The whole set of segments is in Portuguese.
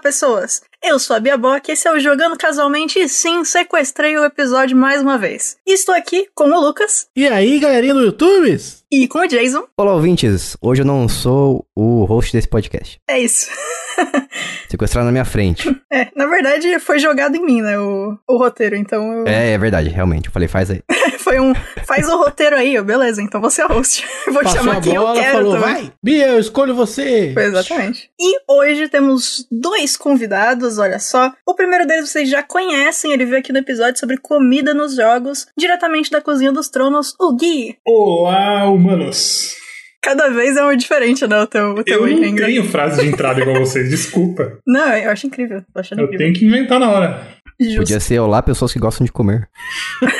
pessoas! Eu sou a Bia Bock, esse é o Jogando Casualmente e sim, sequestrei o episódio mais uma vez. E estou aqui com o Lucas. E aí, galerinha do YouTube? E com o Jason. Olá, ouvintes. Hoje eu não sou o host desse podcast. É isso. Sequestraram na minha frente. É, na verdade foi jogado em mim, né, o, o roteiro, então eu... É, é verdade, realmente. Eu falei, faz aí. foi um, faz o roteiro aí, eu, beleza, então você é host. Vou Passou chamar a quem bola, eu quero falou, também. vai, Bia, eu escolho você. Foi exatamente. E hoje temos dois convidados, olha só. O primeiro deles vocês já conhecem, ele veio aqui no episódio sobre comida nos jogos, diretamente da Cozinha dos Tronos, o Gui. Olá, humanos! Cada vez é um diferente, né, o teu, o teu Eu não engra- tenho frase de entrada igual vocês, desculpa. Não, eu acho incrível, Eu incrível. tenho que inventar na hora. Justo. Podia ser olá, pessoas que gostam de comer.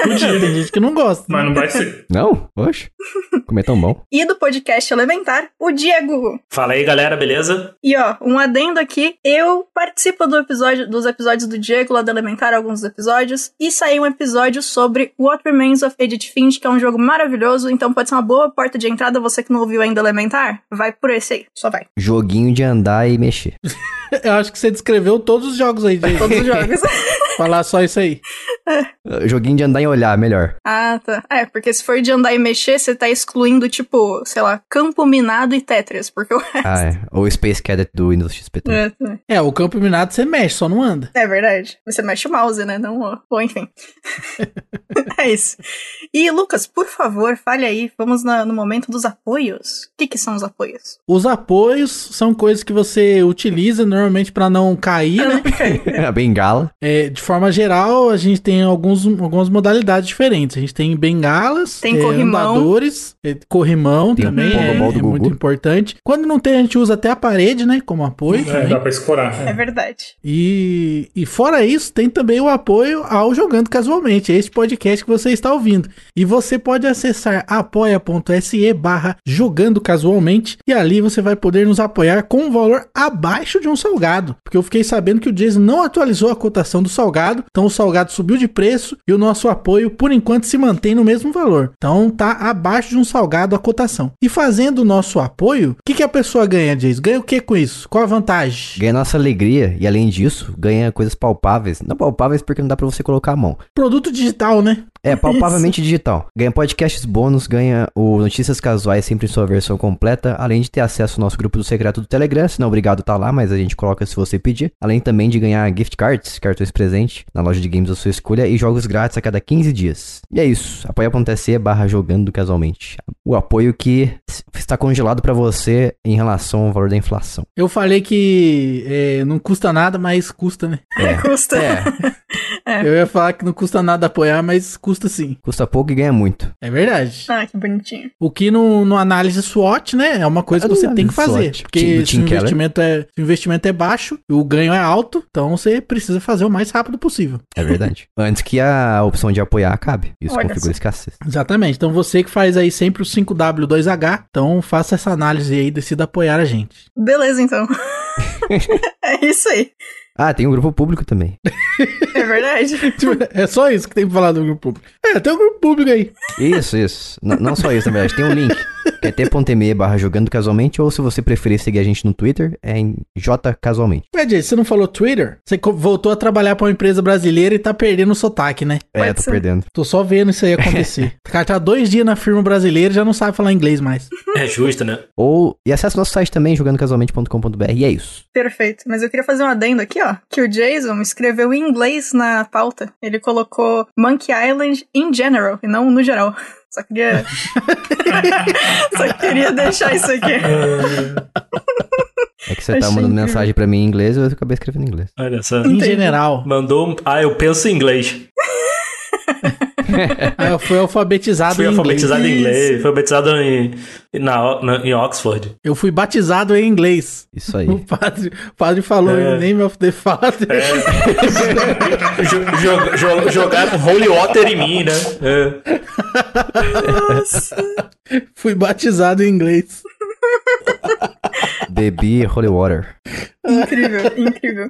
Podia, tem gente que não gosta. Mas não vai ser. Não? Oxe. Comer tão bom. E do podcast Elementar, o Diego. Fala aí, galera, beleza? E ó, um adendo aqui, eu participo do episódio, dos episódios do Diego lá do Elementar, alguns dos episódios, e saiu um episódio sobre What Remains of Edith Finch, que é um jogo maravilhoso, então pode ser uma boa porta de entrada, você que não ouviu ainda Elementar, vai por esse aí, só vai. Joguinho de andar e mexer. Eu acho que você descreveu todos os jogos aí, gente. Todos os jogos. Falar só isso aí. Uh, Joguinho de andar e olhar, melhor. ah, tá. É, porque se for de andar e mexer, você tá excluindo, tipo, sei lá, Campo Minado e Tetris, porque o resto... Ah, é. Ou Space Cadet do Windows XP. É, tá. É, o campo minado você mexe, só não anda. É verdade. Você mexe o mouse, né? Não, o- ou enfim. é isso. E, Lucas, por favor, fale aí. Vamos na- no momento dos apoios. O que, que são os apoios? Os apoios são coisas que você utiliza normalmente pra não cair, né? A bengala. É, de forma geral, a gente tem alguns, algumas modalidades diferentes. A gente tem bengalas, Tem é, corrimão. andadores, é, corrimão Tem também, é, é muito importante. Quando não tem, a gente usa até a parede, né, como apoio. É, dá pra escorar. É verdade. E, e fora isso, tem também o apoio ao Jogando Casualmente, este podcast que você está ouvindo. E você pode acessar apoia.se barra Jogando Casualmente e ali você vai poder nos apoiar com um valor abaixo de um salgado. Porque eu fiquei sabendo que o Jason não atualizou a cotação do salgado, então o salgado subiu de preço e o nosso apoio, por enquanto, se mantém no mesmo valor. Então tá abaixo de um salgado a cotação. E fazendo o nosso apoio, o que, que a pessoa ganha, Jason? Ganha o que com isso? Qual a vantagem? Ganha nossa alegria e, além disso, ganha coisas palpáveis. Não palpáveis porque não dá pra você colocar a mão. Produto digital, né? É, palpavelmente digital. Ganha podcasts bônus, ganha o Notícias Casuais sempre em sua versão completa, além de ter acesso ao nosso grupo do secreto do Telegram, se não é obrigado tá lá, mas a gente coloca se você pedir. Além também de ganhar gift cards, cartões presente, na loja de games da sua escolha e jogos grátis a cada 15 dias. E é isso, apoia.se barra jogando casualmente. O apoio que está congelado pra você em relação ao valor da inflação. Eu falei que é, não custa nada, mas custa, né? É, Custa. é, Eu ia falar que não custa nada apoiar, mas custa sim. custa pouco e ganha muito. É verdade. Ah, que bonitinho. O que no, no análise SWOT, né? É uma coisa que você tem que fazer. SWOT. Porque se o, investimento é, se o investimento é baixo e o ganho é alto, então você precisa fazer o mais rápido possível. É verdade. Antes que a opção de apoiar acabe. Isso Olha configura escassez. Exatamente. Então você que faz aí sempre o 5W2H, então faça essa análise aí e decida apoiar a gente. Beleza, então. é isso aí. Ah, tem um grupo público também. É verdade. É só isso que tem pra falar do grupo público. É, tem um grupo público aí. Isso, isso. N- não só isso, na verdade. Tem um link. É t.me barra jogando casualmente. Ou se você preferir seguir a gente no Twitter, é em J casualmente. Ué, Jay, você não falou Twitter? Você voltou a trabalhar pra uma empresa brasileira e tá perdendo o sotaque, né? É, tô perdendo. Tô só vendo isso aí acontecer. o cara tá dois dias na firma brasileira e já não sabe falar inglês mais. É justo, né? Ou. E acesse nosso site também, jogandocasualmente.com.br. E é isso. Perfeito. Mas eu queria fazer um adendo aqui, ó. Que o Jason escreveu em inglês na pauta. Ele colocou Monkey Island in general, e não no geral. Só queria. Só queria deixar isso aqui. É que você tá Achei mandando incrível. mensagem pra mim em inglês eu acabei escrevendo em inglês. Olha só. Em Entendi. general. Mandou um... Ah, eu penso em inglês. Aí eu fui alfabetizado Fui em alfabetizado inglês. em inglês. Fui alfabetizado em, na, na- em Oxford. Eu fui batizado em inglês. Isso aí. O padre, o padre falou É. em name of the father. Jogaram holy water em mim, né? É. Fui batizado em inglês. Bebi Holy Water. Incrível, incrível.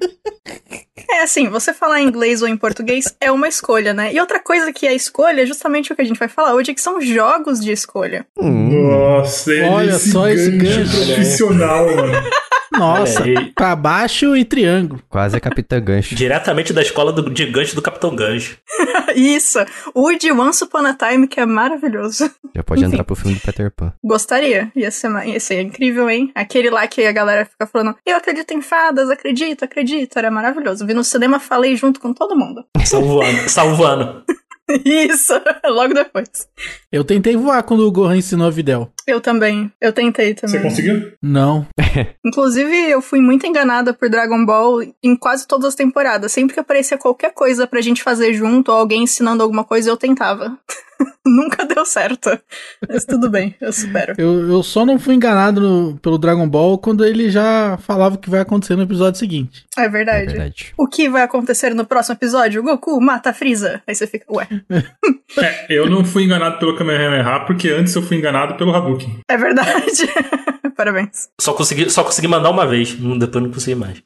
É assim, você falar em inglês ou em português é uma escolha, né? E outra coisa que é escolha é justamente o que a gente vai falar hoje, que são jogos de escolha. Hum. Nossa, ele Olha esse só esse gancho gancho, profissional, mano. Nossa, aí. pra baixo e triângulo. Quase a Capitã Gancho. Diretamente da escola do gigante do Capitão Gancho. Isso. O de Once Upon a Time, que é maravilhoso. Já pode Enfim. entrar pro filme do Peter Pan. Gostaria. Ia ser, ia ser incrível, hein? Aquele lá que a galera fica falando, eu acredito em fadas, acredito, acredito. Era maravilhoso. Vi no cinema, falei junto com todo mundo. Salvando. salvando. Isso. Logo depois. Eu tentei voar quando o Gohan ensinou a Videl. Eu também. Eu tentei também. Você conseguiu? Não. Inclusive, eu fui muito enganada por Dragon Ball em quase todas as temporadas. Sempre que aparecia qualquer coisa pra gente fazer junto, ou alguém ensinando alguma coisa, eu tentava. Nunca deu certo. Mas tudo bem, eu supero. Eu, eu só não fui enganado no- pelo Dragon Ball quando ele já falava o que vai acontecer no episódio seguinte. É É verdade. verdade. O que vai acontecer no próximo episódio? O Goku mata a Freeza. Aí você fica, ué. É, eu não fui enganado pelo Kamehameha, porque antes eu fui enganado pelo Hadouken. É verdade. Parabéns. Só consegui, só consegui mandar uma vez. Depois não consegui mais.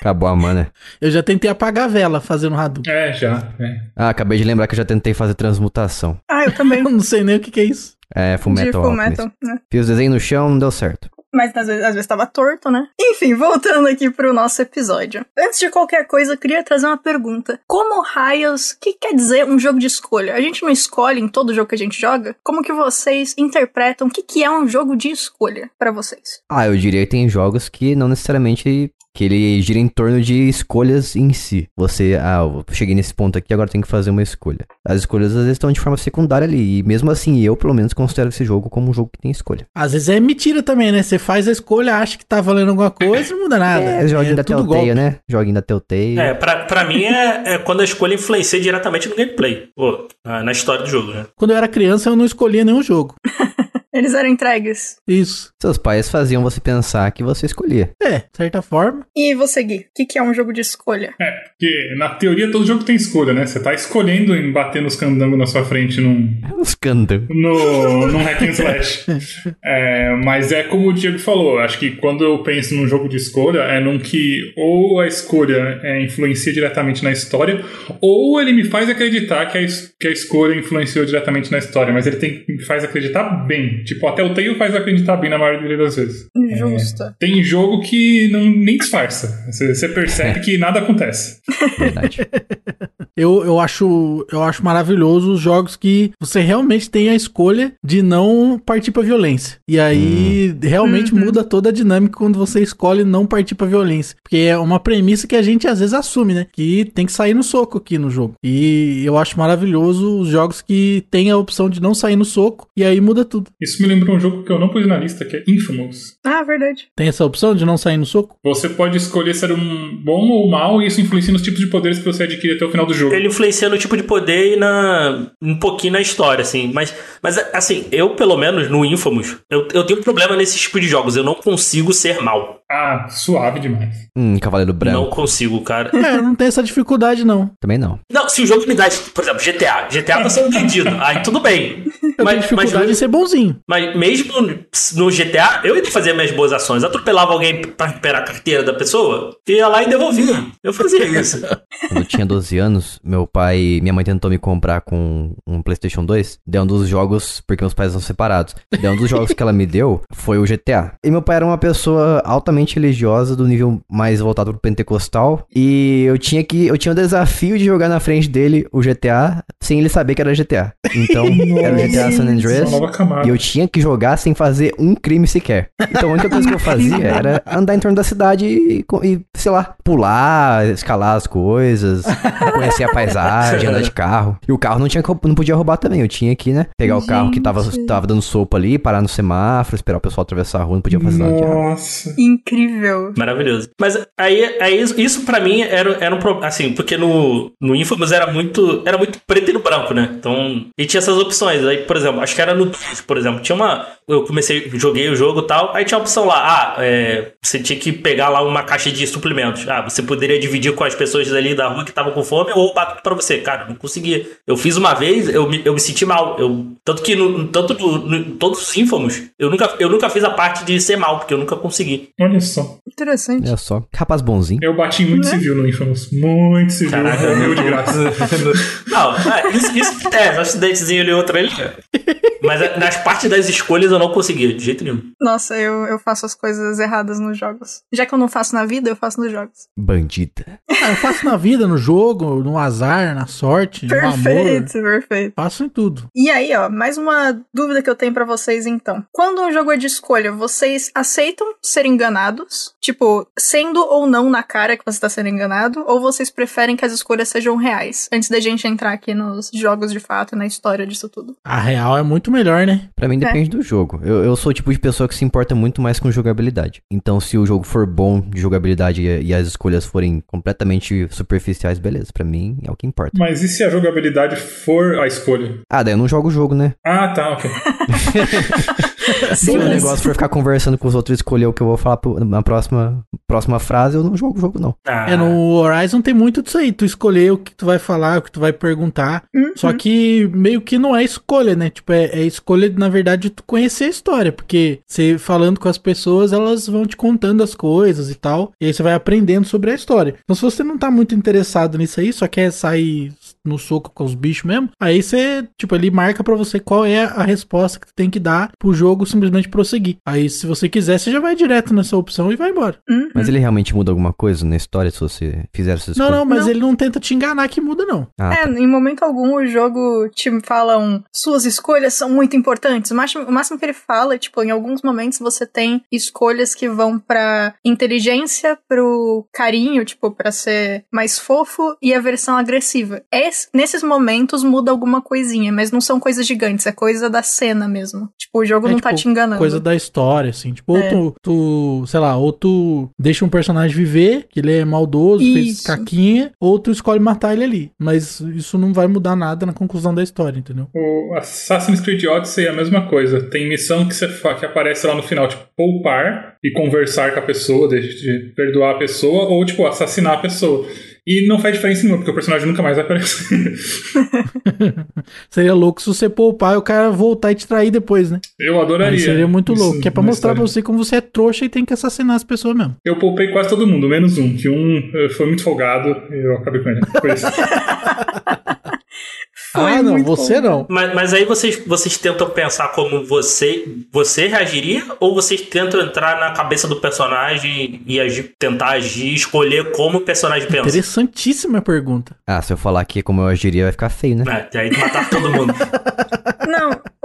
Acabou a mana. Eu já tentei apagar a vela fazendo Hadouken. É, já. É. Ah, acabei de lembrar que eu já tentei fazer transmutação. Ah, eu também. Eu não sei nem o que, que é isso. É, de Fullmetal Full Alchemist. Metal, né? Fiz o desenho no chão, não deu certo. Mas às vezes, às vezes tava torto, né? Enfim, voltando aqui pro nosso episódio. Antes de qualquer coisa, eu queria trazer uma pergunta. Como raios, o que quer dizer um jogo de escolha? A gente não escolhe em todo jogo que a gente joga? Como que vocês interpretam o que, que é um jogo de escolha pra vocês? Ah, eu diria que tem jogos que não necessariamente que ele gira em torno de escolhas em si. Você, ah, eu cheguei nesse ponto aqui, agora tenho que fazer uma escolha. As escolhas às vezes estão de forma secundária ali, e mesmo assim eu, pelo menos, considero esse jogo como um jogo que tem escolha. Às vezes é mentira também, né? Você faz a escolha, acha que tá valendo alguma coisa não muda nada. É, joguinho da tudo Telltale, golpe. né? Joguinho da Telltale. É, pra, pra mim é, é quando a escolha influencia diretamente no gameplay. Pô, na na história do jogo, né? Quando eu era criança, eu não escolhia nenhum jogo. Eles eram entregues. Isso. Seus pais faziam você pensar que você escolhia. É, de certa forma. E você, Gui? O que, que é um jogo de escolha? É, porque na teoria todo jogo tem escolha, né? Você tá escolhendo em bater nos candangos na sua frente num, Uns candangos. no, num hack and slash. É, mas é como o Diego falou, acho que quando eu penso num jogo de escolha, é num que ou a escolha é, influencia diretamente na história, ou ele me faz acreditar que a, que a escolha influenciou diretamente na história, mas ele tem, me faz acreditar bem. Tipo, até o Tail faz acreditar bem na maioria das vezes. Justo. Tem jogo que não, nem disfarça. Você, você percebe que nada acontece. Verdade. Eu, eu, acho, eu acho maravilhoso os jogos que você realmente tem a escolha de não partir pra violência. E aí realmente Uhum. muda toda a dinâmica quando você escolhe não partir pra violência. Porque é uma premissa que a gente às vezes assume, né? Que tem que sair no soco aqui no jogo. E eu acho maravilhoso os jogos que tem a opção de não sair no soco e aí muda tudo. Isso me lembra um jogo que eu não pus na lista, que é Infamous. Ah, verdade. Tem essa opção de não sair no soco? Você pode escolher ser um bom ou mal, e isso influencia nos tipos de poderes que você adquire até o final do jogo. Ele influencia no tipo de poder e na, um pouquinho na história, assim. Mas, mas assim, eu, pelo menos, no Infamous, eu, eu tenho um problema nesse tipo de jogos. Eu não consigo ser mal. Ah, suave demais. Hum, Cavaleiro Branco. Não consigo, cara. É, eu não tenho essa dificuldade não. Também não. Não, se o jogo me dá, por exemplo, GTA. GTA tá sendo vendido. Aí tudo bem. Eu tenho Mas, mas, dificuldade no- em ser bonzinho. Mas mesmo no GTA, eu ia fazer minhas boas ações. Atropelava alguém pra recuperar a carteira da pessoa, ia lá e devolvia. Eu fazia isso. Quando eu tinha 12 anos, meu pai minha mãe tentou me comprar com um PlayStation 2. Deu um dos jogos, porque meus pais são separados. Deu um dos jogos que ela me deu foi o GTA. E meu pai era uma pessoa altamente religiosa, do nível mais voltado pro pentecostal. E eu tinha que. Eu tinha o desafio de jogar na frente dele o GTA sem ele saber que era GTA. Então, era o GTA San Andreas. E eu tinha que jogar sem fazer um crime sequer. Então a única coisa que eu fazia era andar em torno da cidade e, e, sei lá, pular, escalar as coisas, conhecer a paisagem, andar de carro. E o carro não, tinha, não podia roubar também. Eu tinha que, né, pegar o carro que tava, Gente. tava dando sopa ali, parar no semáforo, esperar o pessoal atravessar a rua, não podia fazer nada de errado. Nossa. Incrível. Maravilhoso. Mas aí, aí isso, isso pra mim era, era um problema, assim, porque no, no Infamous era muito, era muito preto e no branco, né? Então, e tinha essas opções. Aí, por exemplo, acho que era no 2, por exemplo, tinha uma, eu comecei, joguei o jogo e tal, aí tinha a opção lá, ah, é, você tinha que pegar lá uma caixa de suplementos. Ah, você poderia dividir com as pessoas ali da rua que estavam com fome ou bato pra você. Cara, não consegui. Eu fiz uma vez, eu me, eu me senti mal. Eu, tanto que no, tanto no, no, todos os ínfomos, eu nunca, eu nunca fiz a parte de ser mal, porque eu nunca consegui. Olha só. Interessante. Olha só. Rapaz bonzinho. Eu bati muito Né? civil no Infamous. Muito civil. Caraca. Morreu de graça. Não, é, isso, isso é, um acidentezinho ali, outro ali. Mas é, nas partes das escolhas eu não conseguia, de jeito nenhum. Nossa, eu, eu faço as coisas erradas nos jogos. Já que eu não faço na vida, eu faço nos jogos. Bandida. Ah, eu faço na vida, no jogo, no azar, na sorte, no amor. Perfeito, perfeito. Faço em tudo. E aí, ó, mais uma dúvida que eu tenho pra vocês então. Quando um jogo é de escolha, vocês aceitam ser enganados? Tipo, sendo ou não na cara que você tá sendo enganado? Ou vocês preferem que as escolhas sejam reais? Antes da gente entrar aqui nos jogos de fato, na história disso tudo. A real é muito melhor, né? Pra mim depende do jogo. Eu, eu sou o tipo de pessoa que se importa muito mais com jogabilidade. Então, se o jogo for bom de jogabilidade e, e as escolhas forem completamente superficiais, beleza. Pra mim é o que importa. Mas e se a jogabilidade for a escolha? Ah, daí eu não jogo o jogo, né? Ah, tá, ok. Se o negócio for ficar conversando com os outros e escolher o que eu vou falar pro- na próxima, próxima frase, eu não jogo o jogo, não. Ah, É, no Horizon tem muito disso aí. Tu escolher o que tu vai falar, o que tu vai perguntar. Uhum. Só que meio que não é escolha, né? Tipo, é, é escolha, na verdade, de tu conhecer a história. Porque você falando com as pessoas, elas vão te contando as coisas e tal. E aí você vai aprendendo sobre a história. Então, se você não tá muito interessado nisso aí, só quer sair no soco com os bichos mesmo, aí você, tipo, ele marca pra você qual é a resposta que tem que dar pro jogo simplesmente prosseguir. Aí, se você quiser, você já vai direto nessa opção e vai embora. Uhum. Mas ele realmente muda alguma coisa na história se você fizer essas Não, escolhas? não, mas Não. ele não tenta te enganar que muda, não. Ah, É, em momento algum o jogo te fala um, suas escolhas são muito importantes. O máximo, o máximo que ele fala é, tipo, em alguns momentos você tem escolhas que vão pra inteligência, pro carinho, tipo, pra ser mais fofo e a versão agressiva. Es- nesses momentos muda alguma coisinha, mas não são coisas gigantes, é coisa da cena mesmo. Tipo, o jogo É, não tá tipo, te enganando. Coisa da história, assim. Tipo, É. ou tu, tu, sei lá, ou tu deixa um personagem viver, que ele é maldoso, fez Isso. caquinha, ou tu escolhe matar ele ali. Mas isso não vai mudar nada na conclusão da história, entendeu? O Assassin's Creed Odyssey é a mesma coisa. Tem missão que, você fa- que aparece lá no final, tipo, poupar e conversar com a pessoa, de, de perdoar a pessoa, ou, tipo, assassinar a pessoa. E não faz diferença nenhuma, porque o personagem nunca mais vai aparecer. Seria louco se você poupar e o cara voltar e te trair depois, né? Eu adoraria. Aí seria muito isso louco. Que é pra mostrar pra história. você como você é trouxa e tem que assassinar as pessoas mesmo. Eu poupei quase todo mundo, menos um, que um eh, foi muito folgado e eu acabei com ele. Foi isso. Foi ah, não, muito você bom. não. Mas, mas aí vocês, vocês tentam pensar como você você reagiria ou vocês tentam entrar na cabeça do personagem e agir, tentar agir, escolher como o personagem pensa? Interessantíssima pergunta. Ah, se eu falar aqui como eu agiria, vai ficar feio, né? É, aí matar todo mundo.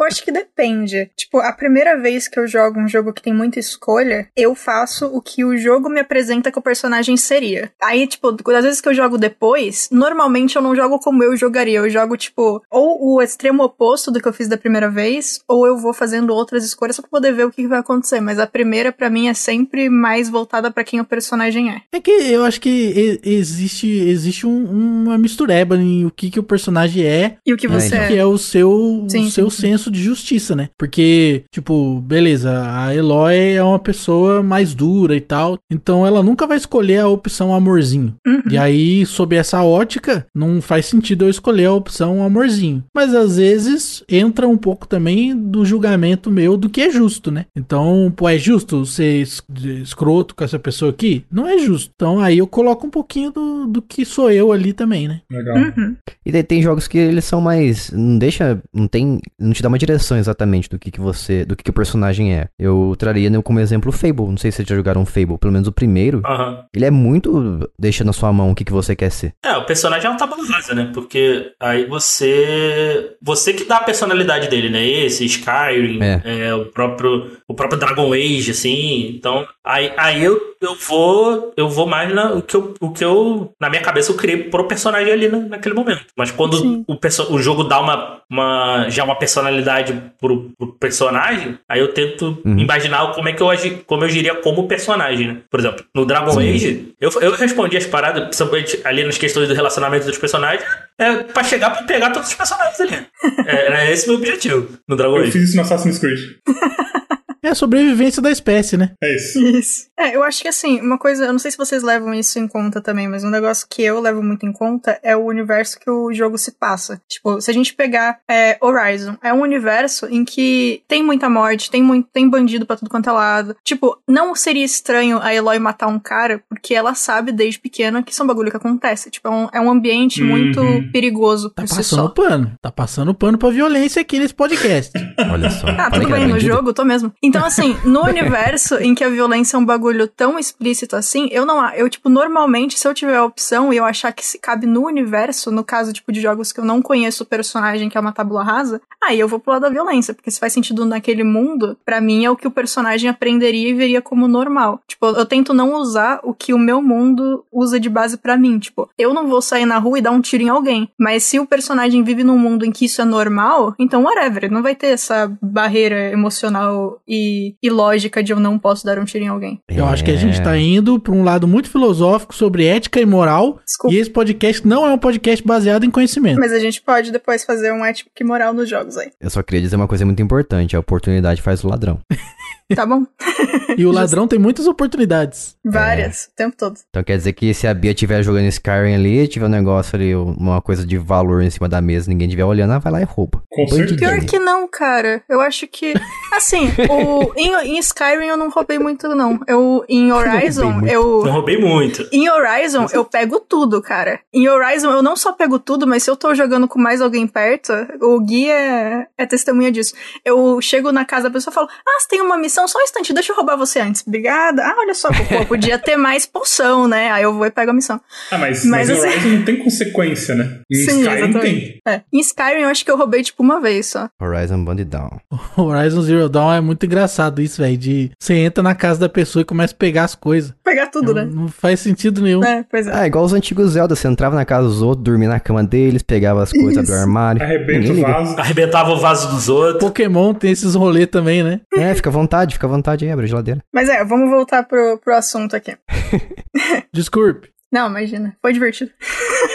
Acho que depende. Tipo, a primeira vez que eu jogo um jogo que tem muita escolha, eu faço o que o jogo me apresenta que o personagem seria. Aí, tipo, às vezes que eu jogo depois, normalmente eu não jogo como eu jogaria. Eu jogo, tipo, ou o extremo oposto do que eu fiz da primeira vez, ou eu vou fazendo outras escolhas só pra poder ver o que vai acontecer. Mas a primeira, pra mim, é sempre mais voltada pra quem o personagem é. É que eu acho que existe, existe um- uma mistureba em o que, que o personagem é E o que você então. que é. é o seu, Sim, o seu senso de justiça, né? Porque, tipo, beleza, a Eloy é uma pessoa mais dura e tal, então ela nunca vai escolher a opção amorzinho. Uhum. E aí, sob essa ótica, não faz sentido eu escolher a opção amorzinho. Mas às vezes entra um pouco também do julgamento meu do que é justo, né? Então, pô, é justo ser es- escroto com essa pessoa aqui? Não é justo. Então aí eu coloco um pouquinho do, do que sou eu ali também, né? Legal. Uhum. E daí tem jogos que eles são mais. Não deixa. Não tem. Não te dá uma direção exatamente do que, que você. Do que, que o personagem é. Eu traria né, como exemplo o Fable. Não sei se vocês já jogaram Fable. Pelo menos o primeiro. Aham. Ele é muito. Deixa na sua mão o que, que você quer ser. É, o personagem é uma tábua rasa, né? Porque aí você. Você que dá a personalidade dele, né? Esse, Skyrim, É. é, o, próprio, o próprio Dragon Age, assim. Então, aí, aí eu, eu vou. Eu vou mais na, o, que eu, o que eu. Na minha cabeça eu criei pro personagem ali na- naquele momento. Mas quando Sim. o, o jogo dá uma, uma. já uma personalidade pro, pro personagem, aí eu tento Uhum. imaginar como é que eu agi, como eu agiria como personagem, né? Por exemplo, no Dragon Sim. Age, eu, eu respondi as paradas, principalmente ali nas questões do relacionamento dos personagens, é pra chegar pra pegar todos os personagens ali. É, Era esse o meu objetivo no Dragon Eu Age. fiz isso no Assassin's Creed. É a sobrevivência da espécie, né? É isso. Isso. É, eu acho que assim, uma coisa, eu não sei se vocês levam isso em conta também, mas um negócio que eu levo muito em conta é o universo que o jogo se passa. Tipo, se a gente pegar é, Horizon, é um universo em que tem muita morte, tem muito, tem bandido pra tudo quanto é lado. Tipo, não seria estranho a Eloy matar um cara, porque ela sabe desde pequena que isso é um bagulho que acontece. Tipo, é um, é um ambiente Uhum. muito perigoso Tá si passando só. pano. Tá passando pano pra violência aqui nesse podcast. Olha só. Ah, tudo era bem, no bandido. jogo, tô mesmo. Então, assim, no universo em que a violência é um bagulho tão explícito assim, eu não. Eu, tipo, normalmente, se eu tiver a opção e eu achar que se cabe no universo, no caso, tipo, de jogos que eu não conheço o personagem, que é uma tabula rasa, aí eu vou pro lado da violência, porque se faz sentido naquele mundo, pra mim é o que o personagem aprenderia e veria como normal. Tipo, eu tento não usar o que o meu mundo usa de base pra mim. Tipo, eu não vou sair na rua e dar um tiro em alguém. Mas se o personagem vive num mundo em que isso é normal, então whatever. Não vai ter essa barreira emocional e, e lógica de eu não posso dar um tiro em alguém. Eu acho que a gente É. tá indo pra um lado muito filosófico sobre ética e moral. Desculpa. E esse podcast não é um podcast baseado em conhecimento. Mas a gente pode depois fazer um ético e moral nos jogos aí. Eu só queria dizer uma coisa muito importante: a oportunidade faz o ladrão. Tá bom? E o ladrão tem muitas oportunidades. Várias, o tempo todo. Então quer dizer que se a Bia estiver jogando Skyrim ali, tiver um negócio ali, uma coisa de valor em cima da mesa, ninguém estiver olhando, ela vai lá e rouba. Com certeza. Pior que não, cara. Eu acho que. Assim, o, em, em Skyrim eu não roubei muito, não. Eu, em Horizon, muito. eu. Eu roubei muito. Em Horizon, eu pego tudo, cara. Em Horizon, eu não só pego tudo, mas se eu tô jogando com mais alguém perto, o Gui é, é testemunha disso. Eu chego na casa da pessoa e falo: Ah, você tem uma missão, só um instante, deixa eu roubar você antes. Obrigada. Ah, olha só, pô, podia ter mais poção, né? Aí eu vou e pego a missão. Ah, mas, Mas mas, em assim- Horizon não tem consequência, né? Em Sim, Skyrim exatamente. tem. É. Em Skyrim, eu acho que eu roubei, tipo, uma vez só. Horizon Band Down. Horizon Zero Dawn é muito engraçado isso, velho. De você entra na casa da pessoa e começa a pegar as coisas. Pegar tudo, não, né? não faz sentido nenhum. É, pois é. Ah, igual os antigos Zelda, você entrava na casa dos outros, dormia na cama deles, pegava as coisas, abria o armário. Arrebenta o vaso. Arrebentava o vaso dos outros. Pokémon tem esses rolês também, né? É, fica à vontade, fica à vontade aí, abre a geladeira. Mas é, vamos voltar pro, pro assunto aqui. Desculpe. Não, imagina. Foi divertido.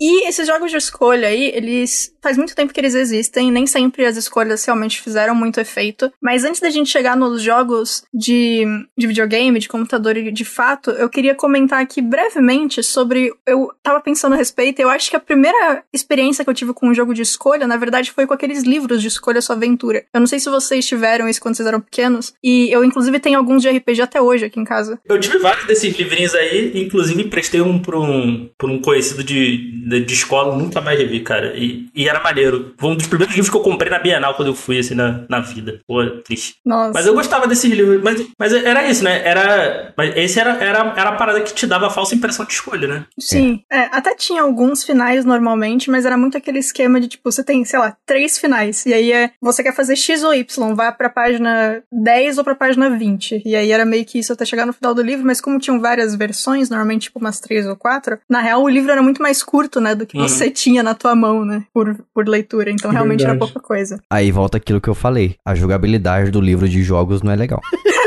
E esses jogos de escolha aí, eles. Faz muito tempo que eles existem, nem sempre as escolhas realmente fizeram muito efeito. Mas antes da gente chegar nos jogos de, de videogame, de computador e de fato, eu queria comentar aqui brevemente sobre. Eu tava pensando a respeito, eu acho que a primeira experiência que eu tive com um jogo de escolha, na verdade, foi com aqueles livros de escolha sua aventura. Eu não sei se vocês tiveram isso quando vocês eram pequenos, e eu, inclusive, tenho alguns de RPG até hoje aqui em casa. Eu tive vários desses livrinhos aí, inclusive emprestei um pra um, pra um conhecido de, de, de escola, nunca mais revi, cara. E, e era maneiro. Foi um dos primeiros livros que eu comprei na Bienal quando eu fui, assim, na, na vida. Pô, triste. Nossa. Mas eu gostava desses livros. Mas, mas era isso, né? Era. Mas esse era, era, era a parada que te dava a falsa impressão de escolha, né? Sim, é, até tinha alguns finais normalmente, mas era muito aquele esquema de tipo, você tem, sei lá, três finais. E aí é, você quer fazer X ou Y, vá pra página 10 ou pra página 20. E aí era meio que isso até chegar no final do livro, mas como tinham várias versões, normalmente tipo umas três ou quatro, na real o livro era muito mais curto, né, do que Uhum. você tinha na tua mão, né, por, por leitura. Então realmente era Verdade. pouca coisa. Aí volta aquilo que eu falei. A jogabilidade do livro de jogos não é legal.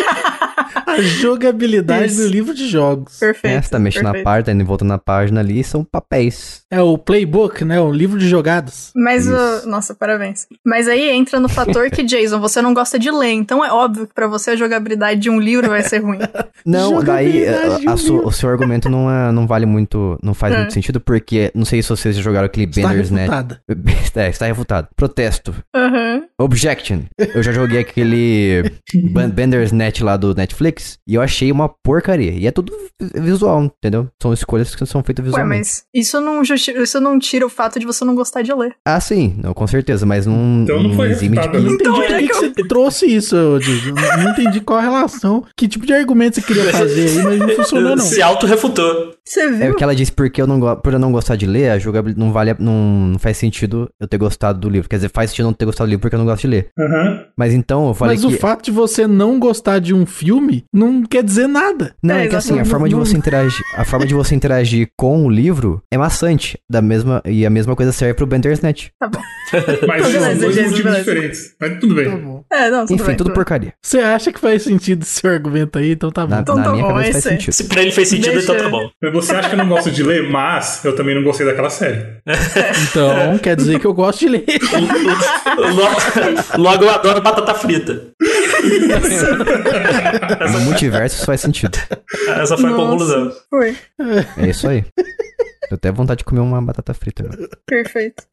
A jogabilidade Isso. do livro de jogos. Perfeito. É, você tá mexendo na perfeito. página, indo e voltando na página ali, são papéis. É o playbook, né? O livro de jogadas. Mas, o- nossa, parabéns. Mas aí entra no fator que, Jason, você não gosta de ler, então é óbvio que pra você a jogabilidade de um livro vai ser ruim. Não, daí Jogabilidade a- a o seu argumento não, é, não vale muito, não faz É. muito sentido, porque não sei se vocês já jogaram aquele Está Bender's Net. refutada. É, está refutado. Protesto. Aham. Objection. Eu já joguei aquele Bender's Net lá do Netflix e eu achei uma porcaria. E é tudo vi- visual, entendeu? São escolhas que são feitas Ué, visualmente. mas isso não, justi- isso não tira o fato de você não gostar de ler. Ah, sim, não, com certeza, mas não, Então não foi exime de Não né? entendi Então, por é que, que que você trouxe isso, Diego. Não entendi qual a relação, que tipo de argumento você queria fazer aí, mas não funcionou não. Se auto-refutou. Você É viu? o que ela disse, porque eu não, go- por eu não gostar de ler, a jogabilidade não vale, não, não faz sentido eu ter gostado do livro. Quer dizer, faz sentido não ter gostado do livro porque eu não gosto de ler. Aham. Mas então, eu falei Mas que... o fato de você não gostar de um filme não quer dizer nada. Não, É, é, que assim, a forma de Não- você interagir, a forma de você interagir com o livro é maçante, da mesma e a mesma coisa serve pro Bender's Net. Tá bom. Mas são dois motivos beleza. diferentes. Mas tudo bem. Tá bom. É, não, tudo Enfim, bem, tudo bem. porcaria. Você acha que faz sentido esse seu argumento aí, então tá bom. Na, Então na tá minha bom, cabeça é faz sentido. Se pra ele fez sentido, Deixa- então tá bom. Mas Você acha que eu não gosto de ler, mas eu também não gostei daquela série. Então, quer dizer que eu gosto de ler. Logo, logo eu adoro batata frita. No multiverso isso faz sentido. Essa foi a Nossa, conclusão. Foi. É isso aí. Tô até vontade de comer uma batata frita agora. Perfeito.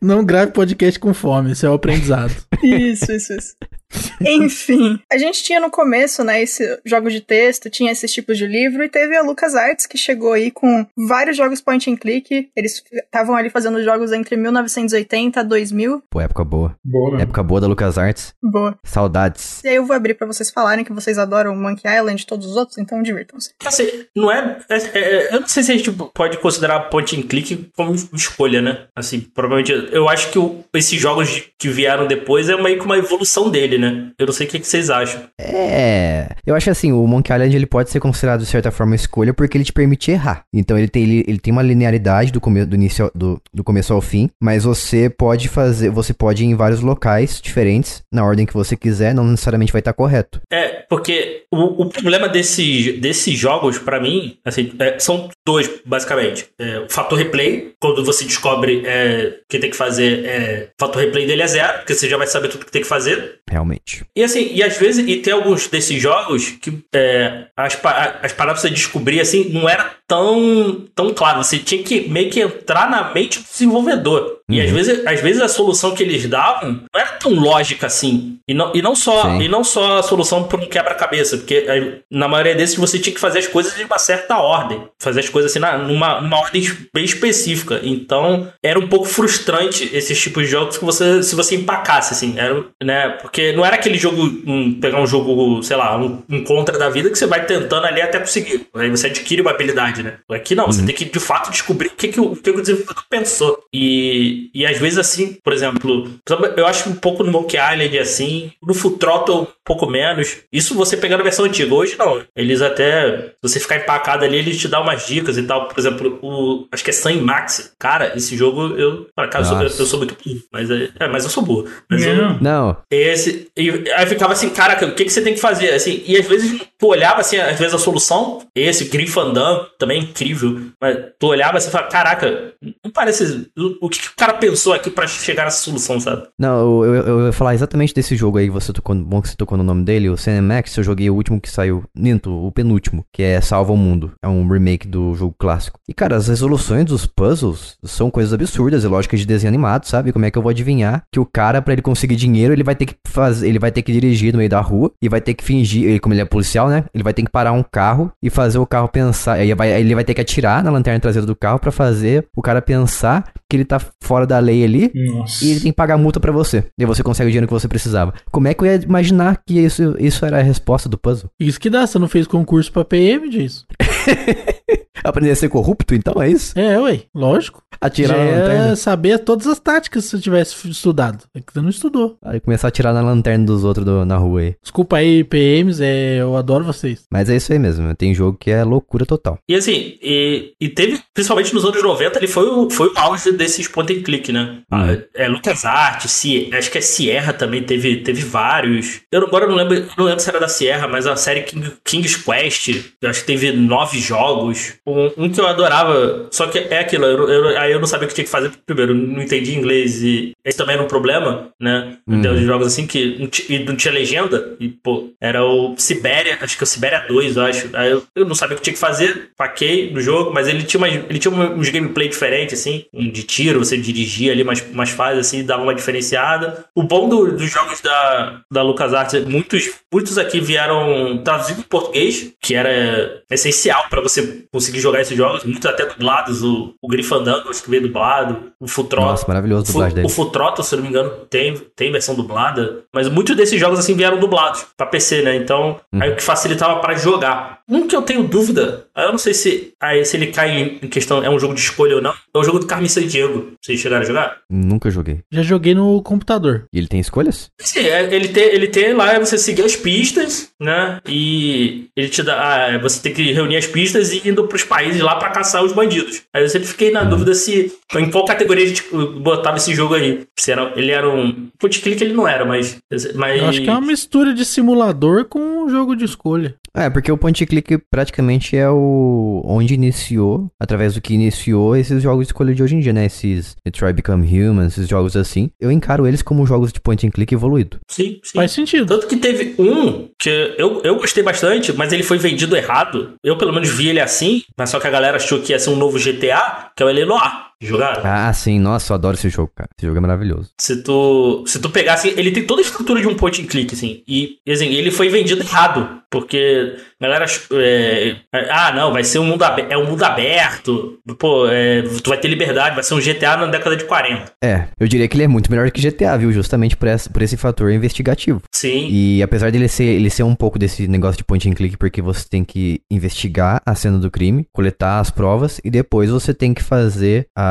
Não grave podcast com fome, esse é o aprendizado. Isso, isso, isso. Enfim, a gente tinha no começo, né, esse jogo de texto, tinha esses tipos de livro, e teve a LucasArts que chegou aí com vários jogos point and click. Eles estavam ali fazendo jogos entre 1980 a 2000. Pô, época boa. Boa, né? Época boa da LucasArts. Boa. Saudades. E aí eu vou abrir pra vocês falarem que vocês adoram Monkey Island e todos os outros, então divirtam-se. Assim, não é, é- é- Eu não sei se a gente pode considerar point and click como escolha, né? Assim, provavelmente. Eu acho que o- esses jogos que vieram depois é meio que uma evolução dele, né? Eu não sei o que, que vocês acham. É. Eu acho assim, o Monkey Island ele pode ser considerado de certa forma escolha porque ele te permite errar. Então ele tem, ele, ele tem uma linearidade do, come, do, início, do, do começo ao fim, mas você pode fazer. Você pode ir em vários locais diferentes, na ordem que você quiser, não necessariamente vai estar correto. É, porque o, o problema desses, desses jogos, pra mim, assim, é, são dois, basicamente. É, o fator replay, quando você descobre é, que tem que fazer, é, o fator replay dele é zero, porque você já vai saber tudo que tem que fazer. Realmente. E assim, e às vezes, e tem alguns desses jogos que é, as, as pra você descobrir, assim, não era tão, tão claro. Você tinha que meio que entrar na mente do desenvolvedor. E às Uhum. vezes, às vezes a solução que eles davam não era tão lógica assim. E não, e não, só, Sim. e não só a solução para um quebra-cabeça, porque é, na maioria desses você tinha que fazer as coisas em uma certa ordem. Fazer as coisas assim na, numa, numa ordem bem específica. Então era um pouco frustrante esses tipos de jogos que você, se você empacasse, assim. Era, né? Porque não era aquele jogo, um, pegar um jogo, sei lá, um, um contra da vida que você vai tentando ali até conseguir. Aí você adquire uma habilidade, né? Aqui não, você tem que de fato descobrir o que, que, o, o que o desenvolvedor pensou. E, e às vezes, assim, por exemplo, eu acho um pouco no Monkey Island assim, no Full Throttle um pouco menos. Isso você pegando a versão antiga. Hoje não. Eles até, se você ficar empacado ali, eles te dão umas dicas e tal. Por exemplo, o acho que é Sun Max. Cara, esse jogo eu, por acaso, eu eu sou muito burro, mas é, é, mas eu sou burro. Mas eu, Não. Não, esse, e aí ficava assim, caraca, o que, que você tem que fazer? Assim, e às vezes tu olhava assim, às vezes a solução, esse Gryffindor também é incrível, mas tu olhava assim e falava, caraca, não parece. O, o que, que o cara pensou aqui pra chegar nessa solução, sabe? Não, eu, eu, eu ia falar exatamente desse jogo aí que você tocou, bom que você tocou no nome dele, o Cinemax, eu joguei o último que saiu, Ninto, o penúltimo, que é Salva o Mundo, é um remake do jogo clássico. E cara, as resoluções dos puzzles são coisas absurdas e lógicas de desenho animado, sabe? Como é que eu vou adivinhar que o cara, pra ele conseguir dinheiro, ele vai ter que fazer, ele vai ter que dirigir no meio da rua e vai ter que fingir, ele, como ele é policial, né? Ele vai ter que parar um carro e fazer o carro pensar, aí vai, ele vai ter que atirar na lanterna traseira do carro pra fazer o cara pensar que ele tá fora da lei ali Nossa. e ele tem que pagar multa pra você. E aí você consegue o dinheiro que você precisava. Como é que eu ia imaginar que isso, isso era a resposta do puzzle? Isso que dá, você não fez concurso pra PM disso? Aprender a ser corrupto, então é isso? É, ué, lógico. Atirar Já na é lanterna. saber todas as táticas se você tivesse estudado. É que você não estudou. Aí começar a atirar na lanterna dos outros do- na rua aí. Desculpa aí, PMs, é, eu adoro vocês. Mas é isso aí mesmo. Tem jogo que é loucura total. E assim, e, e teve, principalmente nos anos 90, ele foi o, foi o auge desses point and click, né? Ah, é, LucasArts, acho que a Sierra também teve, teve vários. Eu agora não lembro, não lembro se era da Sierra, mas a série King, King's Quest, eu acho que teve nove jogos. Um, um que eu adorava, só que é aquilo, eu, eu- aí eu não sabia o que tinha que fazer primeiro, eu não entendi inglês e esse também era um problema, né? Uhum. Tem uns jogos assim que não, e não tinha legenda, e pô, era o Sibéria, acho que é o Sibéria 2, eu acho. Aí eu, eu não sabia o que tinha que fazer, paquei no jogo, mas ele tinha, umas, ele tinha uns gameplay diferentes, assim, um de tiro, você dirigia ali umas, umas fases assim, dava uma diferenciada. O bom do- dos jogos da, da LucasArts, é muitos, muitos aqui vieram traduzidos em português, que era essencial pra você conseguir jogar esses jogos, muitos até dublados, o, o Gryffindor, acho que veio dublado, o Futrot. Nossa, maravilhoso dublagem dele. o Futroto, se eu não me engano, tem, tem versão dublada. Mas muitos desses jogos, assim, vieram dublados pra PC, né? Então, Uhum. aí o que facilitava pra jogar. Um que eu tenho dúvida, eu não sei se, aí, se ele cai em- questão, é um jogo de escolha ou não, é o jogo do Carmen Sandiego. Vocês chegaram a jogar? Nunca joguei. Já joguei no computador. E ele tem escolhas? Sim, é, ele tem, ele tem lá, é você seguir as pistas, né? E ele te dá. ah, você tem que reunir as pistas e ir indo pros países lá pra caçar os bandidos. Aí eu sempre fiquei na dúvida se. Em qual categoria a gente botava esse jogo aí. Se era, ele era um. Point click ele não era, mas. mas Eu acho que é uma mistura de simulador com um jogo de escolha. É, porque o point and click praticamente é o onde iniciou, através do que iniciou esses jogos de escolha de hoje em dia, né? Esses Detroit Become Human, esses jogos assim. Eu encaro eles como jogos de point and click evoluído. Sim, sim. Faz sentido. Tanto que teve um que eu, eu gostei bastante, mas ele foi vendido errado. Eu, pelo menos, vi ele assim, mas só que a galera achou que ia ser um novo GTA, que é o Eleanor. Jogaram? Ah, sim, nossa, eu adoro esse jogo, cara. Esse jogo é maravilhoso. Se tu, se tu pegar assim, ele tem toda a estrutura de um point and click, assim. E, assim, ele foi vendido errado. Porque a galera. é, ah, não, vai ser um mundo aberto. É um mundo aberto. Pô, é, tu vai ter liberdade, vai ser um GTA na década de 40. É, eu diria que ele é muito melhor que GTA, viu? Justamente por, essa, por esse fator investigativo. Sim. E apesar dele ser, ele ser um pouco desse negócio de point and click, porque você tem que investigar a cena do crime, coletar as provas e depois você tem que fazer a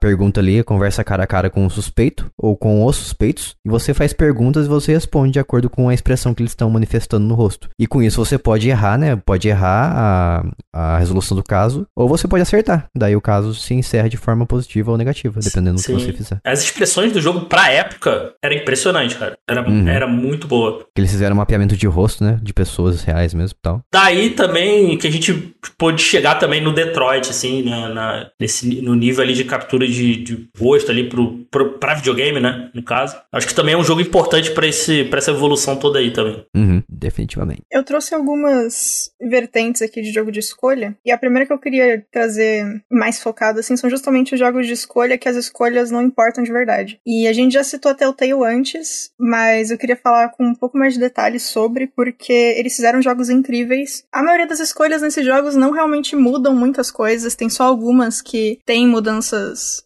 pergunta ali, a conversa cara a cara com o suspeito ou com os suspeitos, e você faz perguntas e você responde de acordo com a expressão que eles estão manifestando no rosto. E com isso você pode errar, né? Pode errar a, a resolução do caso, ou você pode acertar. Daí o caso se encerra de forma positiva ou negativa, dependendo do que Sim. você fizer. As expressões do jogo pra época era impressionante, cara. Era, Uhum. era muito boa. Que eles fizeram um mapeamento de rosto, né? De pessoas reais mesmo e tal. Daí também que a gente pôde chegar também no Detroit, assim, na, na- nesse, no nível ali de captura de, de rosto ali pro, pro, pra videogame, né? No caso. Acho que também é um jogo importante pra essa evolução toda aí também. Uhum, definitivamente. Eu trouxe algumas vertentes aqui de jogo de escolha. E a primeira que eu queria trazer mais focado, assim, são justamente os jogos de escolha que as escolhas não importam de verdade. E a gente já citou até o Telltale antes, mas eu queria falar com um pouco mais de detalhes sobre, porque eles fizeram jogos incríveis. A maioria das escolhas nesses jogos não realmente mudam muitas coisas, tem só algumas que têm mudanças,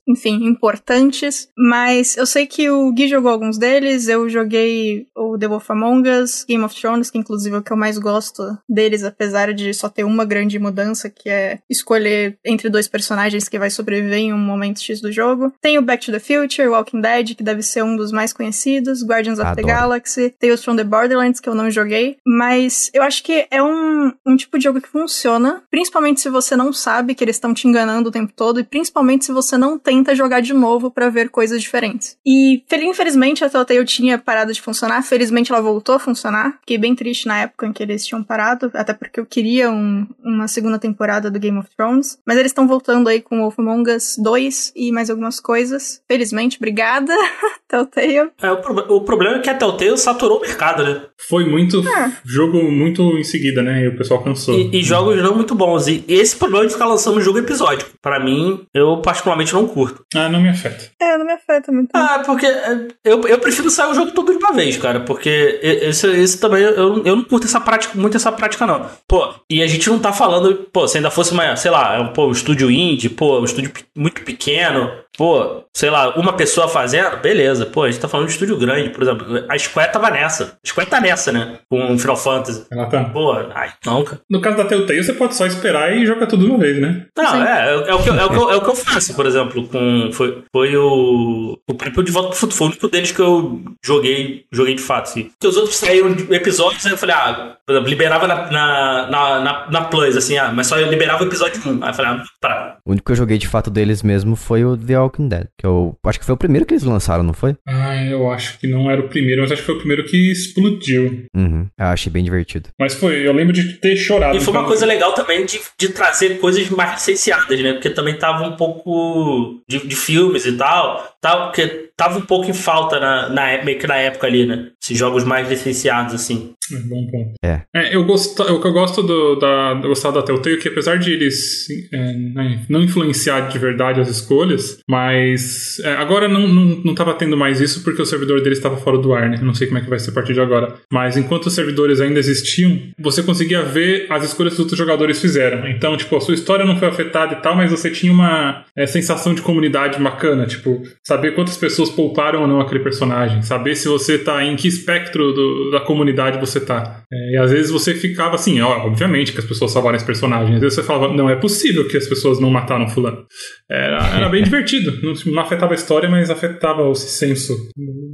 enfim, importantes. Mas eu sei que o Gui jogou alguns deles, eu joguei o The Wolf Among Us, Game of Thrones, que inclusive é o que eu mais gosto deles, apesar de só ter uma grande mudança, que é escolher entre dois personagens que vai sobreviver em um momento X do jogo. Tem o Back to the Future, Walking Dead, que deve ser um dos mais conhecidos, Guardians of the Adoro. Galaxy, Tales from the Borderlands, que eu não joguei, mas eu acho que é um, um tipo de jogo que funciona, principalmente se você não sabe que eles estão te enganando o tempo todo, e principalmente se você não tenta jogar de novo pra ver coisas diferentes. E fel- infelizmente a Telltale tinha parado de funcionar, felizmente ela voltou a funcionar. Fiquei bem triste na época em que eles tinham parado, até porque eu queria um- uma segunda temporada do Game of Thrones, mas eles estão voltando aí com Wolf Among Us 2 e mais algumas coisas. Felizmente, obrigada, Telltale. É, o, prob- o problema é que a Telltale saturou o mercado, né? Foi muito Ah. jogo muito em seguida, né? E o pessoal cansou. E, e jogos não muito bons. E esse problema de ficar lançando jogo episódico. Pra mim, eu particularmente não curto. Ah, não me afeta. É, não me afeta muito. Ah, porque é, eu, eu prefiro sair o jogo todo de uma vez, cara. Porque esse, esse também, eu, eu não curto essa prática, muito essa prática, não. Pô, e a gente não tá falando, pô, se ainda fosse uma, sei lá, um, pô, um estúdio indie, pô, um estúdio muito pequeno, pô, sei lá, uma pessoa fazendo, beleza. Pô, a gente tá falando de estúdio grande, por exemplo. A Square tava nessa. A Square tá nessa, né? Com Final Fantasy. Ela tá. Pô, ai, não, cara. No caso da Telltale, você pode só esperar e jogar tudo de uma vez, né? Não, Sim. é, é, o que, eu- é, o que eu, é o que eu faço, por exemplo, com. Foi, foi o. O próprio De Volta pro Futuro. Foi o único deles que eu joguei, joguei de fato, assim. Porque os outros saíram de episódios, aí eu falei, ah, por exemplo, liberava na, na, na, na, na Plus, assim, ah, mas só eu liberava o episódio 1. Aí eu falei, ah, pra. O único que eu joguei de fato deles mesmo foi o The Walking Dead. Que eu acho que foi o primeiro que eles lançaram, não foi? Ah, eu acho que não era o primeiro, mas acho que foi o primeiro que explodiu. Uhum. Eu achei bem divertido. Mas foi, eu lembro de ter chorado. E foi uma então- coisa legal também de, de trazer coisas mais licenciadas, né? Porque também tava um pouco de, de filmes e tal. Tal, porque tava um pouco em falta na, na, é- meio que na época ali, né? Esses jogos mais licenciados, assim. É, bom ponto. É. eu gosto, o que eu gosto do, da, eu gostar da Telltale é que apesar de eles é, né, não influenciar de verdade as escolhas, mas é, agora não, não, não tava tendo mais isso porque o servidor deles estava fora do ar, né? Não sei como é que vai ser a partir de agora. Mas enquanto os servidores ainda existiam, você conseguia ver as escolhas que os outros jogadores fizeram. Então, tipo, a sua história não foi afetada e tal, mas você tinha uma é, sensação de comunidade bacana, tipo, saber quantas pessoas pouparam ou não aquele personagem, saber se você tá em que espectro do- da comunidade você tá. É, e às vezes você ficava assim, ó, obviamente que as pessoas salvaram esse personagem. Às vezes você falava, não é possível que as pessoas não mataram fulano. Era, era bem divertido. Não, não afetava a história, mas afetava o senso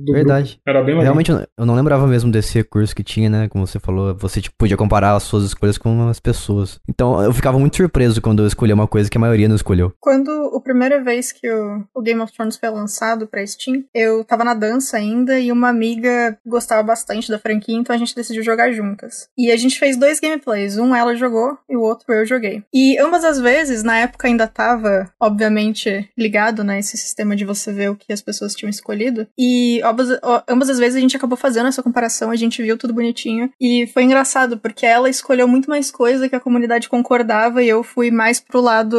do Verdade. grupo. Era bem legal. Realmente, eu não- lembrava mesmo desse recurso que tinha, né? Como você falou, você tipo, podia comparar as suas escolhas com as pessoas. Então, eu ficava muito surpreso quando eu escolhi uma coisa que a maioria não escolheu. Quando a primeira vez que o, o Game of Thrones foi lançado pra Steam, eu tava na dança ainda e uma amiga gostava bastante da franquia, então a gente decidiu jogar juntas. E a gente fez dois gameplays, um ela jogou e o outro eu joguei. E ambas as vezes, na época ainda tava, obviamente, ligado, né, esse sistema de você ver o que as pessoas tinham escolhido. E ambas, ambas as vezes a gente acabou fazendo essa comparação, a gente viu tudo bonitinho. E foi engraçado, porque ela escolheu muito mais coisa que a comunidade concordava e eu fui mais pro lado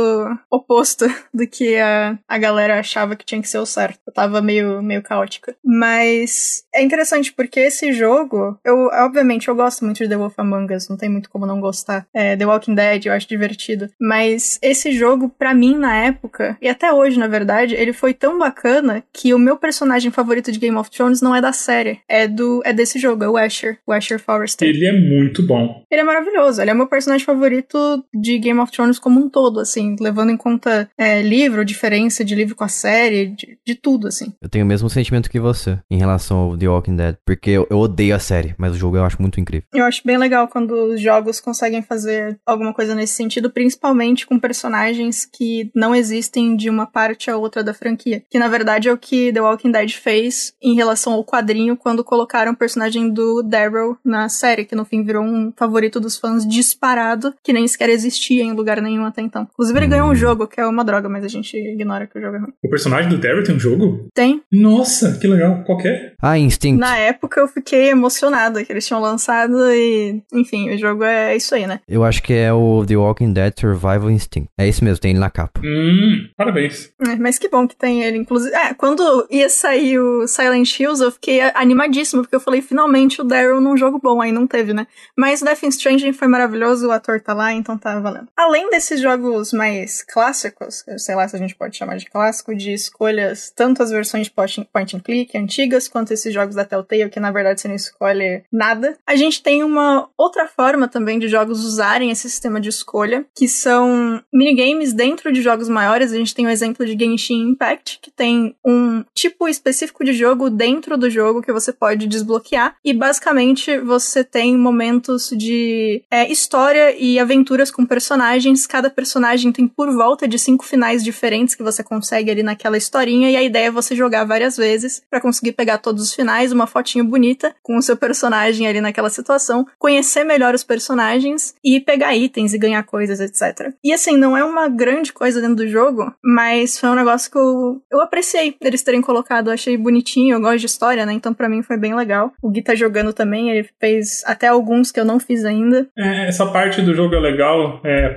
oposto do que a, a galera achava que tinha que ser o certo. Eu tava meio, meio caótica. Mas é interessante porque esse jogo, eu obviamente eu gosto muito de The Wolf Among Us, não tem muito como não gostar. É, The Walking Dead, eu acho divertido. Mas esse jogo, pra mim, na época, e até hoje, na verdade, ele foi tão bacana que o meu personagem favorito de Game of Thrones não é da série, é do é desse jogo, é o Asher, o Asher Forrester. Ele é muito bom. Ele é maravilhoso, ele é meu personagem favorito de Game of Thrones como um todo, assim, levando em conta é, livro, diferença de livro com a série, de, de tudo, assim. Eu tenho o mesmo sentimento que você em relação ao The Walking Dead, porque eu, eu odeio a série, mas o jogo eu acho muito incrível. Eu acho bem legal quando os jogos conseguem fazer alguma coisa nesse sentido, principalmente com personagens que não existem de uma parte a outra da franquia. Que na verdade é o que The Walking Dead fez em relação ao quadrinho quando colocaram o personagem do Daryl na série, que no fim virou um favorito dos fãs disparado, que nem sequer existia em lugar nenhum até então. Inclusive ele ganhou um jogo, que é uma droga, mas a gente ignora que o jogo é ruim. O personagem do Daryl tem um jogo? Tem. Nossa, que legal. Qual que é? Ah, Instinct. Na época eu fiquei emocionada que eles tinham lançado e, enfim, o jogo é isso aí, né? Eu acho que é o The Walking Dead Survival Instinct. É esse mesmo, tem ele na capa. Hum, parabéns. É, mas que bom que tem ele, inclusive. É, quando ia sair o Silent Hills, eu fiquei animadíssima, porque eu falei, finalmente o Daryl num jogo bom, aí não teve, né? Mas Death Stranding foi maravilhoso, o ator tá lá, então tá valendo. Além desses jogos mais clássicos, sei lá se a gente pode chamar de clássico, de escolhas, tanto as versões point point and click antigas, quanto esses jogos da Telltale, que na verdade você não escolhe nada, a gente tem uma outra forma também de jogos usarem esse sistema de escolha, que são minigames dentro de jogos maiores. A gente tem o exemplo de Genshin Impact, que tem um tipo específico de jogo dentro do jogo que você pode desbloquear. E basicamente você tem momentos de é, história e aventuras com personagens. Cada personagem tem por volta de cinco finais diferentes que você consegue ali naquela historinha. E a ideia é você jogar várias vezes para conseguir pegar todos os finais, uma fotinho bonita com o seu personagem ali naquela situação, conhecer melhor os personagens e pegar itens e ganhar coisas, etc. E assim, não é uma grande coisa dentro do jogo, mas foi um negócio que eu, eu apreciei eles terem colocado. Eu achei bonitinho, eu gosto de história, né? Então pra mim foi bem legal. O Gui tá jogando também, ele fez até alguns que eu não fiz ainda. É, essa parte do jogo é legal, é,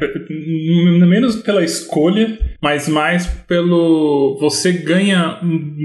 menos pela escolha, mas mais pelo. Você ganha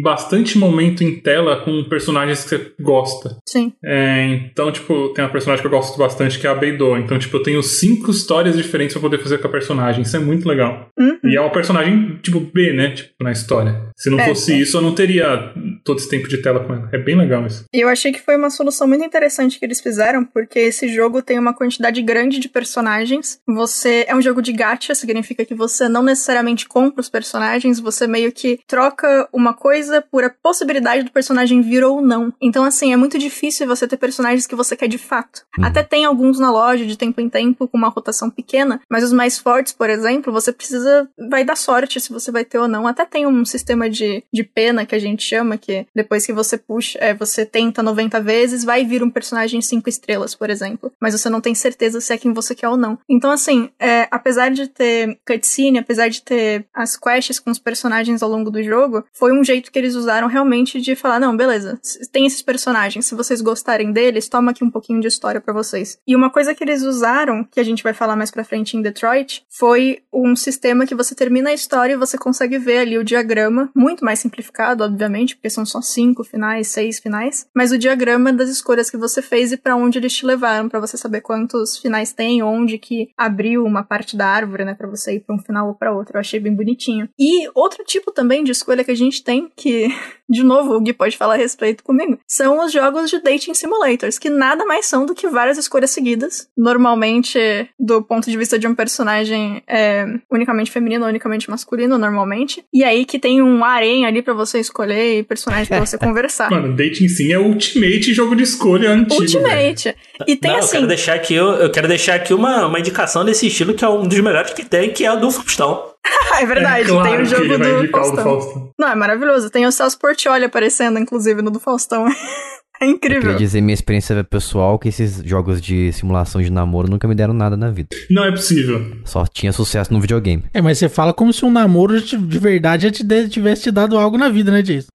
bastante momento em tela com personagens que você gosta. Sim. É, então, tipo, tem uma personagem que eu gosto bastante que é a Beidou. Então, tipo, eu tenho cinco histórias diferentes pra poder fazer com a personagem. Isso é muito legal. Uhum. E é uma personagem, tipo, B, né? Tipo, na história. Se não É, fosse é. isso, eu não teria todo esse tempo de tela com ela. É bem legal isso. E eu achei que foi uma solução muito interessante que eles fizeram, porque esse jogo tem uma quantidade grande de personagens. Você é um jogo de gacha, significa que você não necessariamente compra os personagens, você meio que troca uma coisa por a possibilidade do personagem vir ou não. Então, assim, é muito difícil você ter personagens que você quer de fato. Uhum. Até tem alguns na loja de tempo em tempo com uma rotação pequena, mas os mais fortes, por exemplo, você precisa. Vai dar sorte se você vai ter ou não. Até tem um sistema de, de pena que a gente chama, que depois que você puxa, é, você tenta 90 vezes, vai vir um personagem 5 estrelas, por exemplo. Mas você não tem certeza se é quem você quer ou não. Então, assim, é, apesar de ter cutscene, apesar de ter as quests com os personagens ao longo do jogo, foi um jeito que eles usaram realmente de falar: não, beleza, tem esses personagens, se vocês gostarem deles, toma aqui um pouquinho de história pra vocês. E uma coisa que eles usaram, que a gente vai falar mais pra frente em Detroit, foi um sistema que você termina a história e você consegue ver ali o diagrama, muito mais simplificado, obviamente, porque são só cinco finais, seis finais, mas o diagrama das escolhas que você fez e pra onde eles te levaram, pra você saber quantos finais tem, onde que abriu uma parte da árvore, né, pra você ir pra um final ou pra outro. Eu achei bem bonitinho. E outro tipo também de escolha que a gente tem, que, de novo, o Gui pode falar a respeito comigo, são os jogos de dating simulators, que nada mais são do que várias escolhas seguidas, normalmente do ponto de vista de um personagem é, unicamente feminino unicamente masculino, normalmente, e aí que tem um harém ali pra você escolher e personagens personagens pra você conversar. Mano, Dating Sim é o ultimate jogo de escolha antigo. velho. Ultimate. E tem Não, eu assim. quero deixar aqui, eu, eu quero deixar aqui uma, uma indicação desse estilo que é um dos melhores que tem, que é o do Faustão. é verdade, É claro tem o que jogo do indicar o do Faustão. Faustão. Não, é maravilhoso. Tem o Celso Portioli aparecendo, inclusive, no do Faustão. é incrível. Queria dizer minha experiência pessoal que esses jogos de simulação de namoro nunca me deram nada na vida. Não é possível. Só tinha sucesso no videogame. É, mas você fala como se um namoro de de verdade já te de- tivesse te dado algo na vida, né, Jason?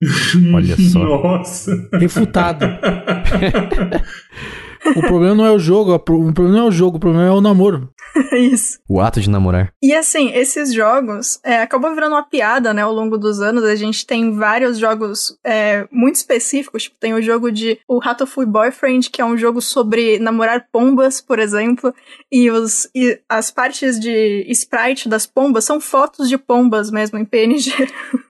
Olha só. Nossa. Refutado. o problema não é o jogo, o pro- o problema não é o jogo, o problema é o namoro. Isso. O ato de namorar. E assim, esses jogos é, acabou virando uma piada, né, ao longo dos anos. A gente tem vários jogos é, muito específicos. Tipo, tem o jogo de O Ratoful Boyfriend, que é um jogo sobre namorar pombas, por exemplo. E, os, e as partes de sprite das pombas são fotos de pombas mesmo, em PNG.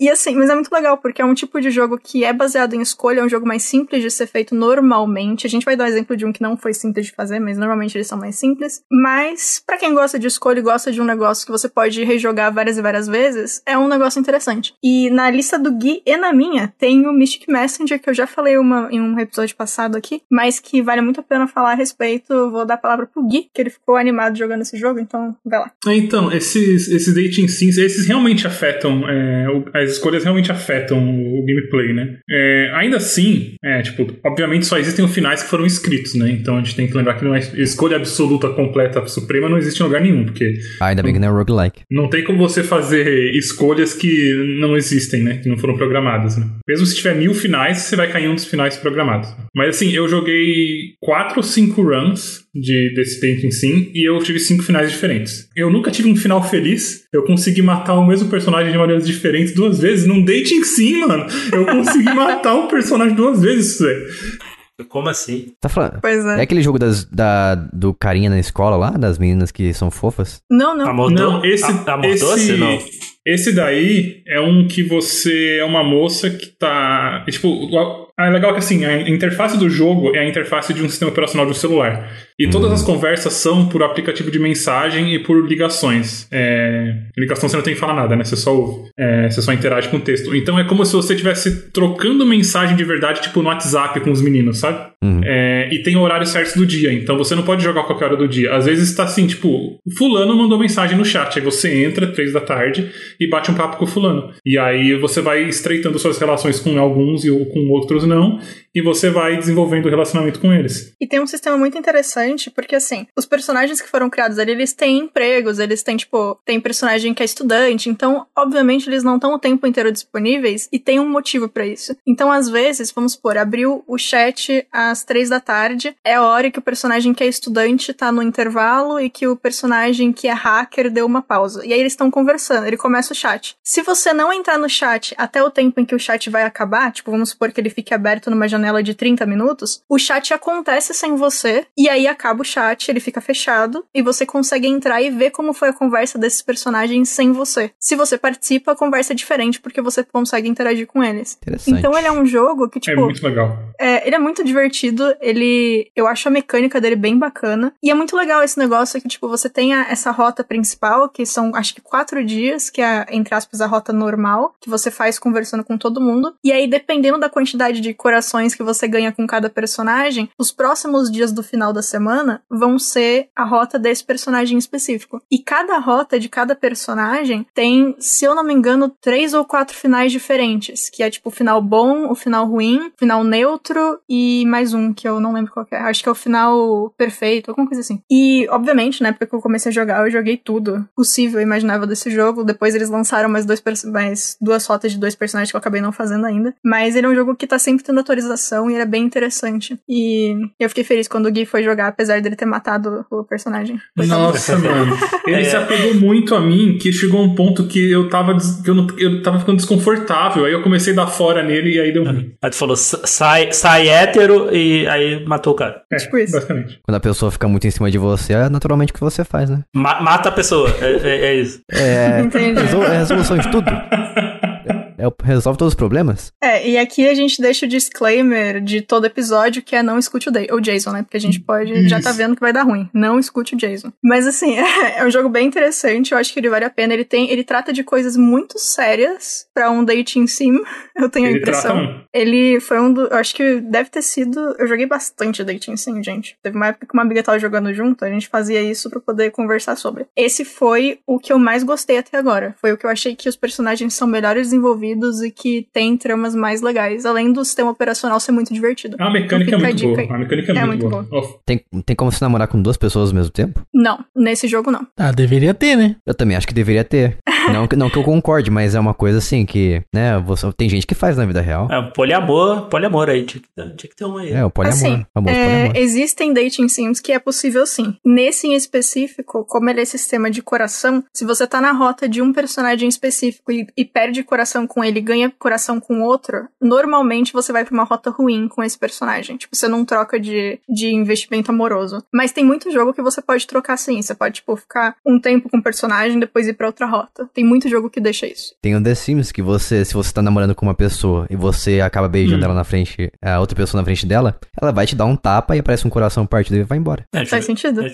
E assim, mas é muito legal, porque é um tipo de jogo que é baseado em escolha, é um jogo mais simples de ser feito normalmente. A gente vai dar um exemplo de um que não foi simples de fazer, mas normalmente eles são mais simples. Mas, pra quem gosta de escolha e gosta de um negócio que você pode rejogar várias e várias vezes, é um negócio interessante. E na lista do Gui e na minha, tem o Mystic Messenger, que eu já falei uma, em um episódio passado aqui, mas que vale muito a pena falar a respeito. Vou dar a palavra pro Gui, que ele ficou animado jogando esse jogo, então vai lá. É, Então, esses, esses dating sims, esses realmente afetam, é, o- as escolhas realmente afetam o gameplay, né? É, ainda assim, é, tipo, obviamente só existem os finais que foram escritos, né? Então a gente tem que lembrar que não é escolha absoluta, completa, suprema não existe em lugar nenhum, porque Ah, ainda bem que não é roguelike. não tem como você fazer escolhas que não existem, né? Que não foram programadas, né? Mesmo se tiver mil finais, você vai cair em um dos finais programados. Mas assim, eu joguei quatro ou cinco runs de desse Dating Sim e eu tive cinco finais diferentes. Eu nunca tive um final feliz. Eu consegui matar o mesmo personagem de maneiras diferentes duas vezes. Num Dating Sim, mano. Eu consegui matar o personagem duas vezes, velho. Como assim? Tá falando. Pois É é. aquele jogo das, da, do carinha na escola lá, das meninas que são fofas? Não, não. Amor, Não, esse, a- amor esse, doce? Não. esse daí é um que você é uma moça que tá. Tipo, o- ah, é legal que assim, a interface do jogo é a interface de um sistema operacional de um celular. E todas as conversas são por aplicativo de mensagem e por ligações. É, ligação você não tem que falar nada, né? Você só ouve. É, você só interage com o texto. Então é como se você estivesse trocando mensagem de verdade, tipo no WhatsApp com os meninos, sabe? Uhum. É, e tem horário certo do dia, então você não pode jogar qualquer hora do dia. Às vezes tá assim, tipo, fulano mandou mensagem no chat, aí você entra três da tarde e bate um papo com o fulano. E aí você vai estreitando suas relações com alguns e ou com outros não, e você vai desenvolvendo o relacionamento com eles. E tem um sistema muito interessante, porque assim, os personagens que foram criados ali, eles têm empregos, eles têm, tipo, tem personagem que é estudante, então, obviamente, eles não estão o tempo inteiro disponíveis e tem um motivo pra isso. Então, às vezes, vamos supor, abriu o chat às três da tarde, é a hora que o personagem que é estudante tá no intervalo e que o personagem que é hacker deu uma pausa. E aí eles estão conversando, ele começa o chat. Se você não entrar no chat até o tempo em que o chat vai acabar, tipo, vamos supor que ele fique aberto numa janela de 30 minutos, o chat acontece sem você, e aí acaba o chat, ele fica fechado, e você consegue entrar e ver como foi a conversa desses personagens sem você. Se você participa, a conversa é diferente, porque você consegue interagir com eles. Interessante. Então ele é um jogo que, é tipo, muito legal. é, ele é muito divertido, ele. Eu acho a mecânica dele bem bacana. E é muito legal esse negócio que, tipo, você tem a- essa rota principal, que são acho que quatro dias, que é, entre aspas, a rota normal, que você faz conversando com todo mundo. E aí, dependendo da quantidade de corações que você ganha com cada personagem, os próximos dias do final da semana vão ser a rota desse personagem específico. E cada rota de cada personagem tem, se eu não me engano, três ou quatro finais diferentes, que é tipo o final bom, o final ruim, o final neutro e mais um que eu não lembro qual é. Acho que é o final perfeito, alguma coisa assim. E, obviamente, na época que eu comecei a jogar, eu joguei tudo possível e imaginável desse jogo. Depois eles lançaram mais, dois mais duas rotas de dois personagens que eu acabei não fazendo ainda. Mas ele é um jogo que tá sempre tendo atualização e ele é bem interessante. E eu fiquei feliz quando o Gui foi jogar, apesar dele ter matado o personagem. Nossa, mano. Ele É. se apegou muito a mim que chegou um ponto que eu tava, que eu, não, eu tava ficando desconfortável. Aí eu comecei a dar fora nele e aí deu ruim. Aí tu falou, sai, sai hétero e aí matou o cara. É, Tipo isso. basicamente. Quando a pessoa fica muito em cima de você, é naturalmente o que você faz, né? Ma- mata a pessoa. É, é- é isso. É, Entendi. é resolução de tudo. é o- resolve todos os problemas? É, e aqui a gente deixa o disclaimer de todo episódio que é não escute o, o Jason, né? Porque a gente pode. Já tá Isso. vendo que vai dar ruim. Não escute o Jason. Mas assim, é, um jogo bem interessante. Eu acho que ele vale a pena. Ele tem. Ele trata de coisas muito sérias pra um dating sim. Eu tenho a Ele impressão. trata um. Ele foi um do. Eu acho que deve ter sido. Eu joguei bastante Dating Sim, gente. Teve uma época que uma amiga tava jogando junto, a gente fazia isso pra poder conversar sobre. Esse foi o que eu mais gostei até agora. Foi o que eu achei que os personagens são melhores desenvolvidos e que tem tramas mais legais, além do sistema operacional ser muito divertido. A mecânica é Então a muito dica boa. aí. A mecânica é, É muito, muito boa. Ó, Tem, tem como se namorar com duas pessoas ao mesmo tempo? Não, nesse jogo não. Ah, deveria ter, né? Eu também acho que deveria ter. não, que- não que eu concorde, mas é uma coisa assim que, né, você, tem gente que faz na vida real. É, poliamor, poliamor aí. Tinha que, ter- tinha que ter um aí. É, o poliamor. Assim, famoso É, poliamor. existem dating sims que é possível sim. Nesse em específico, como ele é sistema de coração, se você tá na rota de um personagem específico e, e perde coração com ele e ganha coração com outro, normalmente você vai pra uma rota ruim com esse personagem. Tipo, você não troca de, de investimento amoroso. Mas tem muito jogo que você pode trocar sim. Você pode, tipo, ficar um tempo com o personagem depois ir pra outra rota. Tem muito jogo que deixa isso. Tem o The Sims que você, se você tá namorando com uma pessoa e você acaba beijando Hum. ela na frente, a outra pessoa na frente dela, ela vai te dar um tapa e aparece um coração partido e vai embora. É, Faz sentido? É.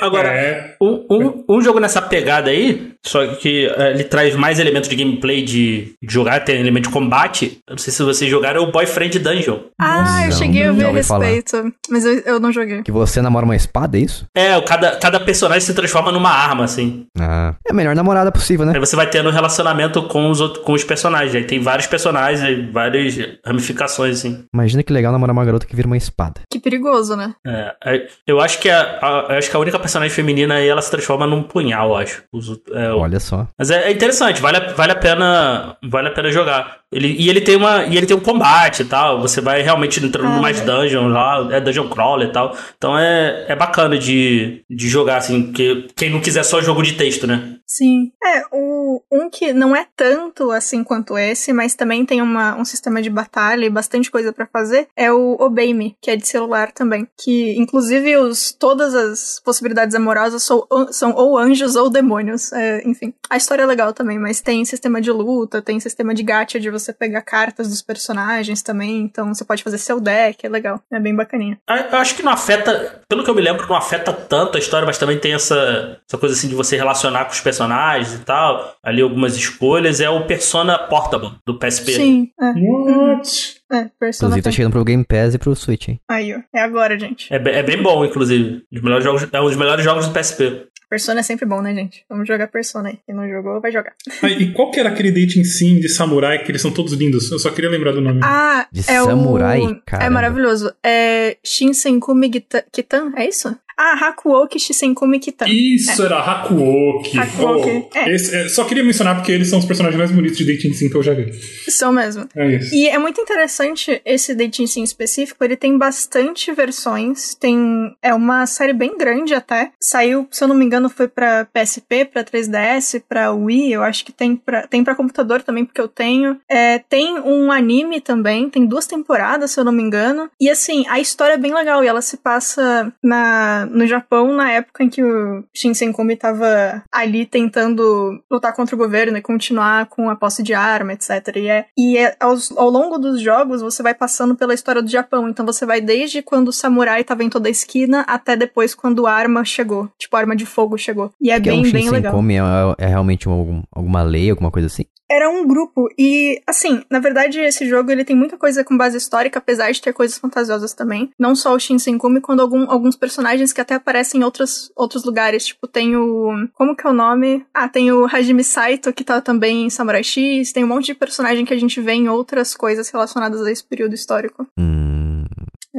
Agora, É, Um, um, um jogo nessa pegada aí, só que eh, ele traz mais elementos de gameplay de, de jogar, tem elemento de combate. Eu não sei se vocês jogaram o Boyfriend Dungeon. Ah, eu Nossa, cheguei a ver a ouvi falar. respeito. Mas eu, eu não joguei. Que você namora uma espada, é isso? É, o cada, cada personagem se transforma numa arma, assim. Ah, é a melhor namorada possível, né? Aí você vai tendo relacionamento com os, outros, com os personagens. Aí tem vários personagens, aí várias ramificações, assim. Imagina que legal namorar uma garota que vira uma espada. Que perigoso, né? É, aí eu acho que a, a- eu acho que a única personagem feminina aí ela se transforma num punhal, eu acho. Os é, Olha só. Mas é, é interessante, vale, a- vale a pena, vale a pena jogar. Ele, e ele tem uma, e ele tem um combate e tal. Você vai realmente entrando Ah, numas dungeons lá, é dungeon crawler e tal. Então é, é bacana de, de jogar assim, que quem não quiser só jogo de texto, né? Sim. É, o, um que não é tanto assim quanto esse, mas também tem uma, um sistema de batalha e bastante coisa pra fazer, é o Obey Me, que é de celular também. Que, inclusive, os, todas as possibilidades amorosas são, são ou anjos ou demônios. É, enfim, a história é legal também, mas tem sistema de luta, tem sistema de gacha de você pegar cartas dos personagens também, então você pode fazer seu deck, é legal. É bem bacaninha. Ah, Eu acho que não afeta, pelo que eu me lembro, não afeta tanto a história, mas também tem essa, essa coisa assim de você relacionar com os personagens e tal. Ali algumas escolhas. É o Persona Portable do PSP. Sim, é. What? É, Persona Inclusive tá chegando pro Game Pass e pro Switch, hein? Aí, ó. É agora, gente. É, bem- é bem bom, inclusive. Os melhores jogos, é um dos melhores jogos do PSP. Persona é sempre bom, né, gente? Vamos jogar Persona aí. Quem não jogou, vai jogar. Ah, e qual que era aquele dating sim de samurai que eles são todos lindos? Eu só queria lembrar do nome. Ah, De é samurai? o... É maravilhoso. É Shinsenkumi Gita- Kitan, é isso? Ah, Hakuoki Shinsenkumi Kitan. Isso, era Hakuoki. Hakuoki, Oh, é. esse- é, só queria mencionar porque eles são os personagens mais bonitos de dating sim que eu já vi. São mesmo. É isso. E é muito interessante esse Dating Sim específico, ele tem bastante versões, tem é uma série bem grande até. Saiu, se eu não me engano, foi pra PSP, pra 3DS, pra Wii, eu acho que tem pra, tem para computador também, porque eu tenho. É, tem um anime também, tem duas temporadas, se eu não me engano. E assim, a história é bem legal e ela se passa na, no Japão na época em que o Shinsenkumi tava ali tentando lutar contra o governo e continuar com a posse de arma, etc. E, é, e é, aos- ao longo dos jogos você vai passando pela história do Japão. Então você vai desde quando o samurai tava em toda a esquina até depois quando a arma chegou. Tipo, a arma de fogo chegou. E é Que é bem, um bem legal. Shinsenkumi, é, é realmente um- alguma lei, alguma coisa assim? Era um grupo e, assim, na verdade esse jogo ele tem muita coisa com base histórica, apesar de ter coisas fantasiosas também. Não só o Shinsenkumi, quando algum, alguns personagens que até aparecem em outros, outros lugares. Tipo, tem o... Como que é o nome? Ah, tem o Hajime Saito, que tá também em Samurai X. Tem um monte de personagem que a gente vê em outras coisas relacionadas a esse período histórico. Hum,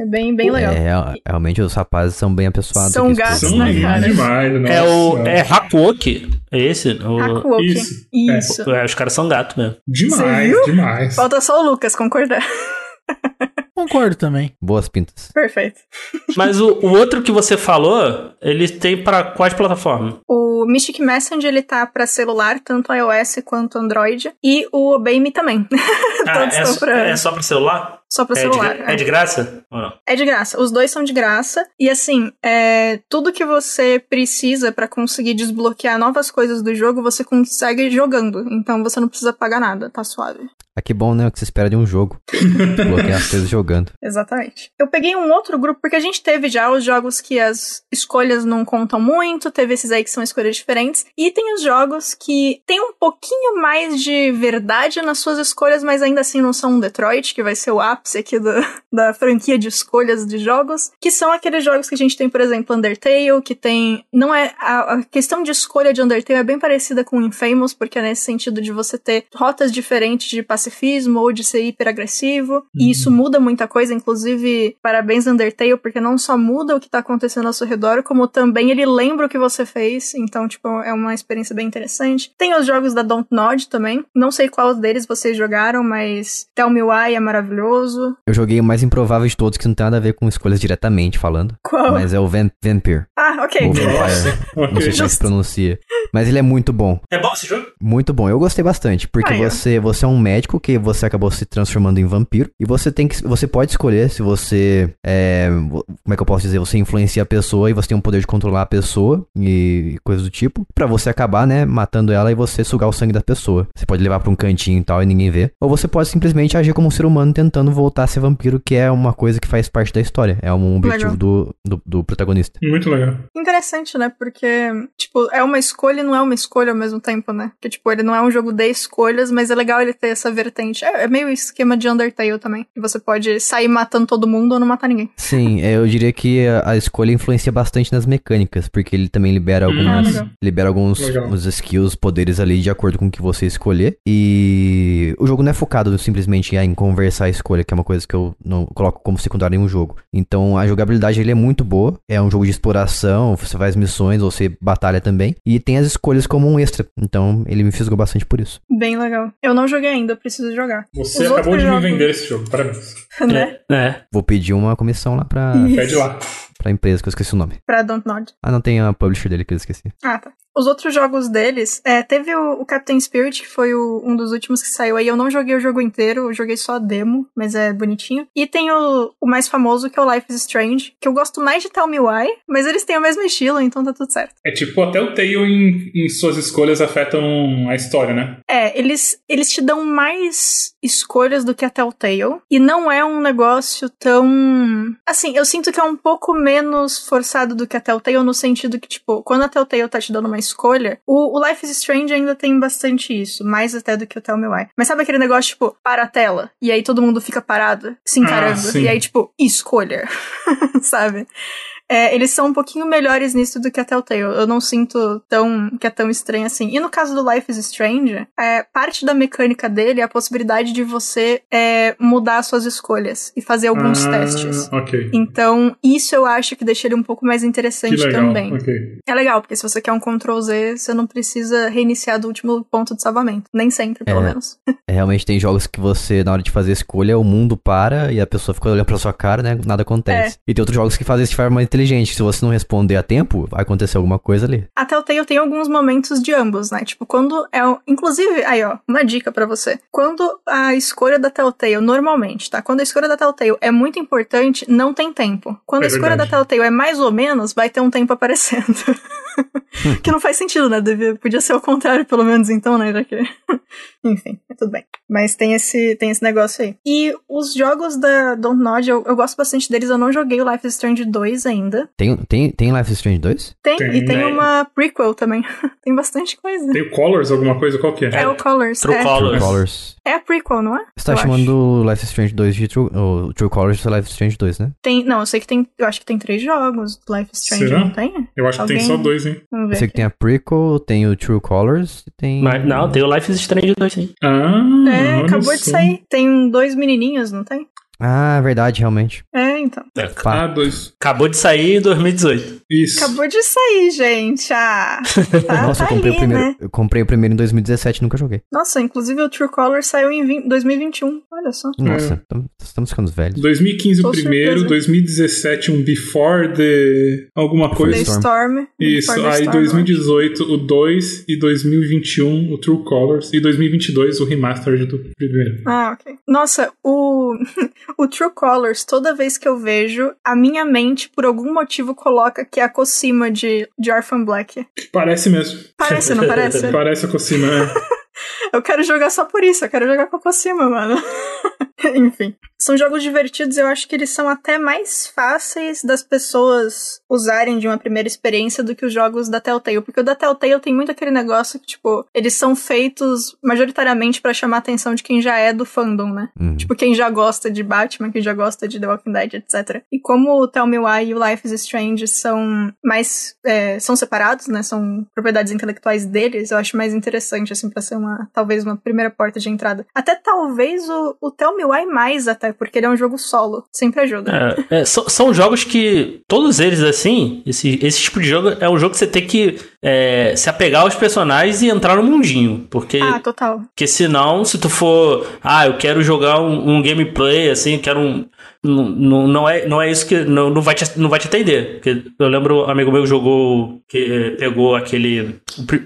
É bem, bem legal. é, realmente os rapazes são bem apessoados. São gatos, povo. São né, lindos cara? demais. É o. É Hakuoki? É esse? O, Hakuoki. Isso. Isso. é, os caras são gatos mesmo. Demais, demais. Falta só o Lucas concordar. Concordo também. Boas pintas. Perfeito. Mas o, o outro que você falou, ele tem pra quais plataformas? O Mystic Messenger ele tá pra celular, tanto iOS quanto Android, e o Obey Me também. Ah, Todos é, estão só- pra- é só pra celular? Só pra É de, celular. gra- é de graça? Ou não? É de graça. Os dois são de graça. E assim, é, tudo que você precisa pra conseguir desbloquear novas coisas do jogo, você consegue jogando. Então você não precisa pagar nada, tá suave. Ah, que bom, né? O que você espera de um jogo. Bloquear as coisas jogando. Exatamente. Eu peguei um outro grupo, porque a gente teve já os jogos que as escolhas não contam muito, teve esses aí que são escolhas diferentes, e tem os jogos que tem um pouquinho mais de verdade nas suas escolhas, mas ainda assim não são um Detroit, que vai ser o ápice aqui do- da franquia de escolhas de jogos, que são aqueles jogos que a gente tem, por exemplo, Undertale, que tem. Não é. A, a questão de escolha de Undertale é bem parecida com Infamous, porque é nesse sentido de você ter rotas diferentes de pacifismo ou de ser hiperagressivo, e isso muda muita coisa, inclusive, parabéns Undertale, porque não só muda o que tá acontecendo ao seu redor, como também ele lembra o que você fez, então, tipo, é uma experiência bem interessante. Tem os jogos da Don't Nod também, não sei qual deles vocês jogaram, mas Tell Me Why é maravilhoso. Eu joguei o mais improvável de todos, que não tem nada a ver com escolhas diretamente falando. Qual? Mas é o Van Vampire. Ah, ok. Ou Vampire. Não sei como é que se pronuncia. Mas ele é muito bom. É bom esse jogo? Muito bom. Eu gostei bastante, porque Aí, ó. você, você é um médico que você acabou se transformando em vampiro e você tem que você pode escolher se você é, como é que eu posso dizer, você influencia a pessoa e você tem o poder de controlar a pessoa e coisas do tipo, Pra você acabar, né, matando ela e você sugar o sangue da pessoa. Você pode levar pra um cantinho e tal e ninguém vê, ou você pode simplesmente agir como um ser humano tentando voltar a ser vampiro, que é uma coisa que faz parte da história, é um objetivo do, do, do protagonista. Muito legal. Interessante, né? Porque, tipo, é uma escolha e não é uma escolha ao mesmo tempo, né? Porque, tipo, ele não é um jogo de escolhas, mas é legal ele ter essa vertente. É, é meio esquema de Undertale também. Que você pode sair matando todo mundo ou não matar ninguém. Sim, é, eu diria que a, a escolha influencia bastante nas mecânicas, porque ele também libera Hum, algumas, legal. libera alguns os skills, poderes ali de acordo com o que você escolher. E o jogo não é focado simplesmente em conversar a escolha, que é uma coisa que eu não coloco como secundária em um jogo. Então a jogabilidade ele é muito boa, é um jogo de exploração, você faz missões, você batalha também, e tem as escolhas como um extra. Então ele me fisgou bastante por isso. Bem legal. Eu não joguei ainda, eu preciso jogar. Você Os acabou de me jogos- vender esse jogo, parabéns. né? É. Vou pedir uma comissão lá pra, Ih. Pede lá. Pra empresa, que eu esqueci o nome. Pra Don't Nod. Ah, não tem a publisher dele que eu esqueci. Ah, tá. Os outros jogos deles, é, teve o, o Captain Spirit, que foi o- um dos últimos que saiu aí. Eu não joguei o jogo inteiro, eu joguei só a demo, mas é bonitinho. E tem o, o mais famoso, que é o Life is Strange, que eu gosto mais de Tell Me Why, mas eles têm o mesmo estilo, então tá tudo certo. É tipo, até o Tail em, em suas escolhas afetam a história, né? É, eles, eles te dão mais escolhas do que a Telltale. E não é um negócio tão. Assim, eu sinto que é um pouco menos forçado do que a Telltale, no sentido que, tipo, quando a Telltale tá te dando uma escolha, o, o Life is Strange ainda tem bastante isso, mais até do que o Tell Me Why. Mas sabe aquele negócio, tipo, para a tela, e aí todo mundo fica parado, se encarando, Ah, e aí, tipo, escolha, sabe? É, eles são um pouquinho melhores nisso do que a Telltale. Eu não sinto tão que é tão estranho assim. E no caso do Life is Strange, é, parte da mecânica dele é a possibilidade de você é, mudar suas escolhas e fazer alguns Ah, testes. Ok. Então, isso eu acho que deixa ele um pouco mais Que interessante legal. também. Ok. É legal, porque se você quer um Ctrl Z, você não precisa reiniciar do último ponto de salvamento. Nem sempre, pelo É. menos. É, Realmente tem jogos que você, na hora de fazer a escolha, o mundo para e a pessoa fica olhando pra sua cara, né? Nada acontece. E tem outros jogos que fazem isso de forma mais inteligente. Se você não responder a tempo, vai acontecer alguma coisa ali. A Telltale tem alguns momentos de ambos, né? Tipo, quando é. o- Inclusive, aí ó, uma dica pra você. Quando a escolha da Telltale, normalmente, tá? Quando a escolha da Telltale é muito importante, não tem tempo. Quando É a escolha verdade. da Telltale é mais ou menos, vai ter um tempo aparecendo. que não faz sentido, né? Devia, podia ser o contrário, pelo menos, então, né? Já que... Enfim, é tudo bem. Mas tem esse, tem esse negócio aí. E os jogos da Don't Nod, eu, eu gosto bastante deles. Eu não joguei o Life is Strange 2 ainda. Tem, tem, tem Life is Strange 2? Tem, Tem, e tem né? uma prequel também. tem bastante coisa. Tem o Colors, alguma coisa? Qual que é? É, o Colors. True é. Colors. True Colors. É a prequel, não é? Você tá Eu chamando Life is Strange 2 de True, o True Colors de Life is Strange 2, né? Tem, não, eu sei que tem. Eu acho que tem três jogos Life is Strange, Será? não tem? Eu acho que tem Alguém- só dois, hein? Vamos Eu ver. sei que tem a prequel, tem o True Colors e tem... Mas não, tem o Life is Strange 2 sim. Ah, É, acabou de sair. Tem dois menininhos, não tem? Ah, verdade, realmente. É, É, então. É, Pá. Ah, dois. acabou de sair em 2018. Isso. Acabou de sair, gente. Ah, tá, Nossa, tá eu comprei aí, o primeiro. né? Eu comprei o primeiro em 2017 e nunca joguei. Nossa, inclusive o True Color saiu em 20 2021. Olha só. Nossa, tam- estamos ficando velhos. 2015 Tô o primeiro, surpresa. 2017 um Before the... alguma The coisa. Storm. Storm. Isso, Before the aí Storm, 2018 o 2 e 2021 o True Colors e 2022 o remastered do primeiro. Ah, ok. Nossa, o, o True Colors, toda vez que eu vejo, a minha mente, por algum motivo, coloca que é a Cosima de, de Orphan Black. Parece mesmo. Parece, não parece? Parece a Cosima, né? Eu quero jogar só por isso, eu quero jogar com a Cosima, mano. Enfim. São jogos divertidos, eu acho que eles são até mais fáceis das pessoas usarem de uma primeira experiência do que os jogos da Telltale. Porque o da Telltale tem muito aquele negócio que, tipo, eles são feitos majoritariamente pra chamar a atenção de quem já é do fandom, né? Uhum. Tipo, quem já gosta de Batman, quem já gosta de The Walking Dead, etc. E como o Tell Me Why e o Life is Strange são mais. é, são separados, né? São propriedades intelectuais deles, eu acho mais interessante, assim, pra ser uma. talvez uma primeira porta de entrada. Até talvez o, o Tell Me Why mais, até, porque ele é um jogo solo. Sempre ajuda. É, é, so- são jogos que, todos eles assim, esse, esse tipo de jogo é um jogo que você tem que é, se apegar aos personagens e entrar no mundinho. Porque, Ah, total. porque senão, se tu for, ah, eu quero jogar um, um gameplay, assim, eu quero um. Não, não, não é, não é isso que. Não, não, vai te, não vai te atender. Porque eu lembro um amigo meu que jogou. que eh, pegou aquele.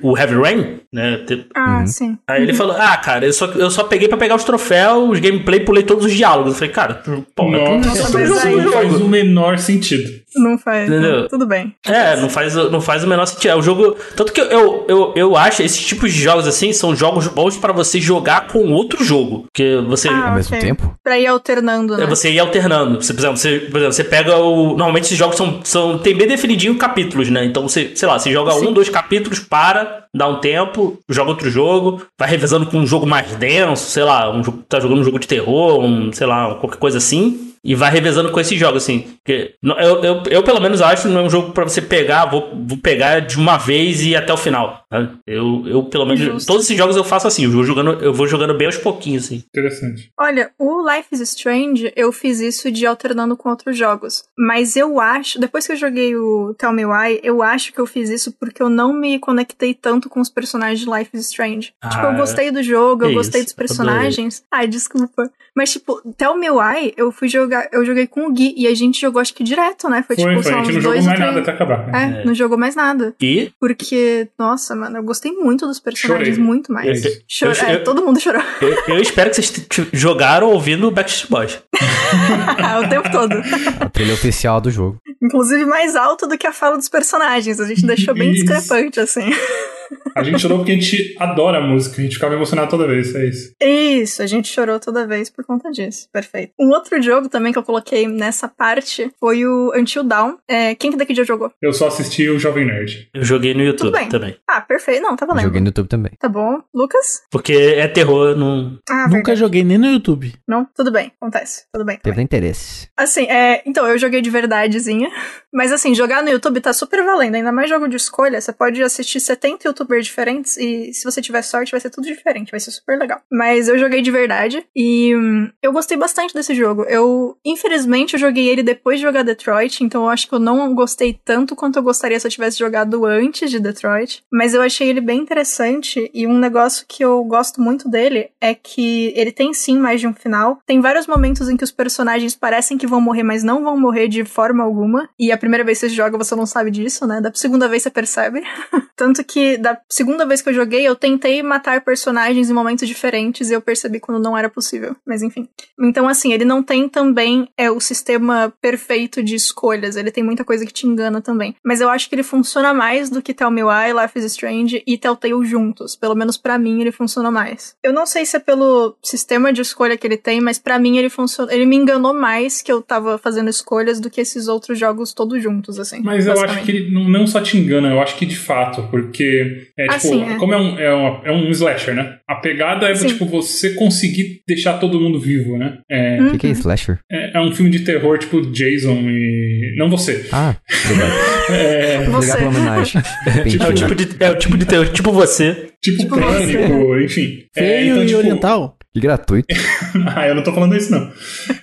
o Heavy Rain, né? Ah, Uhum. sim. Aí ele falou: Ah, cara, eu só, eu só peguei pra pegar os troféus, os gameplay, pulei todos os diálogos. Eu falei, cara, pô, é Nossa, aí- não faz o menor sentido. Não faz. Entendeu? Tudo bem. É, não faz, não faz o menor sentido. É o jogo. Tanto que eu, eu, eu acho esses tipos de jogos assim são jogos bons pra você jogar com outro jogo. Porque você. Ah, Ao mesmo tempo? Pra ir alternando, né? É você ir alternando. Você, por, exemplo, você, por exemplo, você pega o. Normalmente esses jogos são, são. Tem bem definidinho capítulos, né? Então você, sei lá, você joga Sim. um, dois capítulos, para, dá um tempo, joga outro jogo, vai revezando com um jogo mais denso, sei lá, um jogo, tá jogando um jogo de terror, um, sei lá, qualquer coisa assim. E vai revezando com esses jogos, assim. Eu, eu, eu, pelo menos, acho que não é um jogo pra você pegar, vou, vou pegar de uma vez e ir até o final. tá? Eu, eu, pelo menos, Justo. todos esses jogos eu faço assim. Eu vou jogando, eu vou jogando bem aos pouquinhos, assim. Interessante. Olha, o Life is Strange, eu fiz isso de alternando com outros jogos. Mas eu acho, depois que eu joguei o Tell Me Why, eu acho que eu fiz isso porque eu não me conectei tanto com os personagens de Life is Strange. Ah, tipo, eu gostei do jogo, eu que gostei isso, dos personagens. Ai, desculpa. Mas, tipo, Tell Me Why, eu fui jogar, eu joguei com o Gui e a gente jogou acho que direto, né? Foi, Foi, tipo, foi. só A gente não jogou mais nada até acabar. né? É, não jogou mais nada. E Porque, nossa, mano, eu gostei muito dos personagens, Chorei. muito mais. Eu- Chor- eu- é, eu- todo mundo chorou eu, eu espero que vocês jogaram ouvindo o Backstreet Boys. o tempo todo. A trilha oficial do jogo. Inclusive mais alto do que a fala dos personagens. A gente deixou bem discrepante, assim. A gente chorou porque a gente adora a música, a gente ficava emocionado toda vez, é isso. Isso, a gente chorou toda vez por conta disso. Perfeito. Um outro jogo também que eu coloquei nessa parte foi o Until Dawn. É, quem que daqui já jogou? Eu só assisti o Jovem Nerd. Eu joguei no YouTube também. Ah, perfeito. Não, tá valendo. Joguei no YouTube também. Tá bom. Lucas? Porque é terror, não. Ah, Nunca verdade. joguei nem no YouTube. Não? Tudo bem. Acontece. Tudo bem. Teve interesse. Assim, é, então, eu joguei de verdadezinha. Mas assim, jogar no YouTube tá super valendo. Ainda mais jogo de escolha. Você pode assistir 70 youtubers diferentes e se você tiver sorte vai ser tudo diferente. Vai ser super legal. Mas eu joguei de verdade e hum, eu gostei bastante desse jogo. Eu, infelizmente, eu joguei ele depois de jogar Detroit. Então eu acho que eu não gostei tanto quanto eu gostaria se eu tivesse jogado antes de Detroit. Mas eu achei ele bem interessante e um negócio que eu gosto muito dele é que ele tem sim mais de um final. Tem vários momentos em que os personagens parecem que vão morrer, mas não vão morrer de forma alguma. E a primeira vez que você joga, você não sabe disso, né? Da segunda vez você percebe. Tanto que da segunda vez que eu joguei, eu tentei matar personagens em momentos diferentes e eu percebi quando não era possível. Mas enfim. Então, assim, ele não tem também é o sistema perfeito de escolhas. Ele tem muita coisa que te engana também. Mas eu acho que ele funciona mais do que Tell Me Why, Life is Strange e Telltale juntos. Pelo menos pra mim ele funciona mais. Eu não sei se é pelo sistema de escolha que ele tem, mas pra mim ele funciona. Ele me enganou mais que eu tava fazendo escolhas do que esses outros jogos todos juntos, assim. Mas eu acho que ele não só te engana, eu acho que de fato, porque é tipo, sim, é. como é um, é, uma- é um slasher, né? A pegada é Sim. tipo você conseguir deixar todo mundo vivo, né? É, O que, que é Uhum. slasher? é, é um filme de terror tipo Jason e. Não você. Ah, obrigado. É, Você. Obrigado pela homenagem. É o tipo de, é o tipo de terror, tipo você. tipo, Tipo pânico, enfim. É, Feio então, e tipo, oriental. Que gratuito. ah, eu não tô falando isso, não.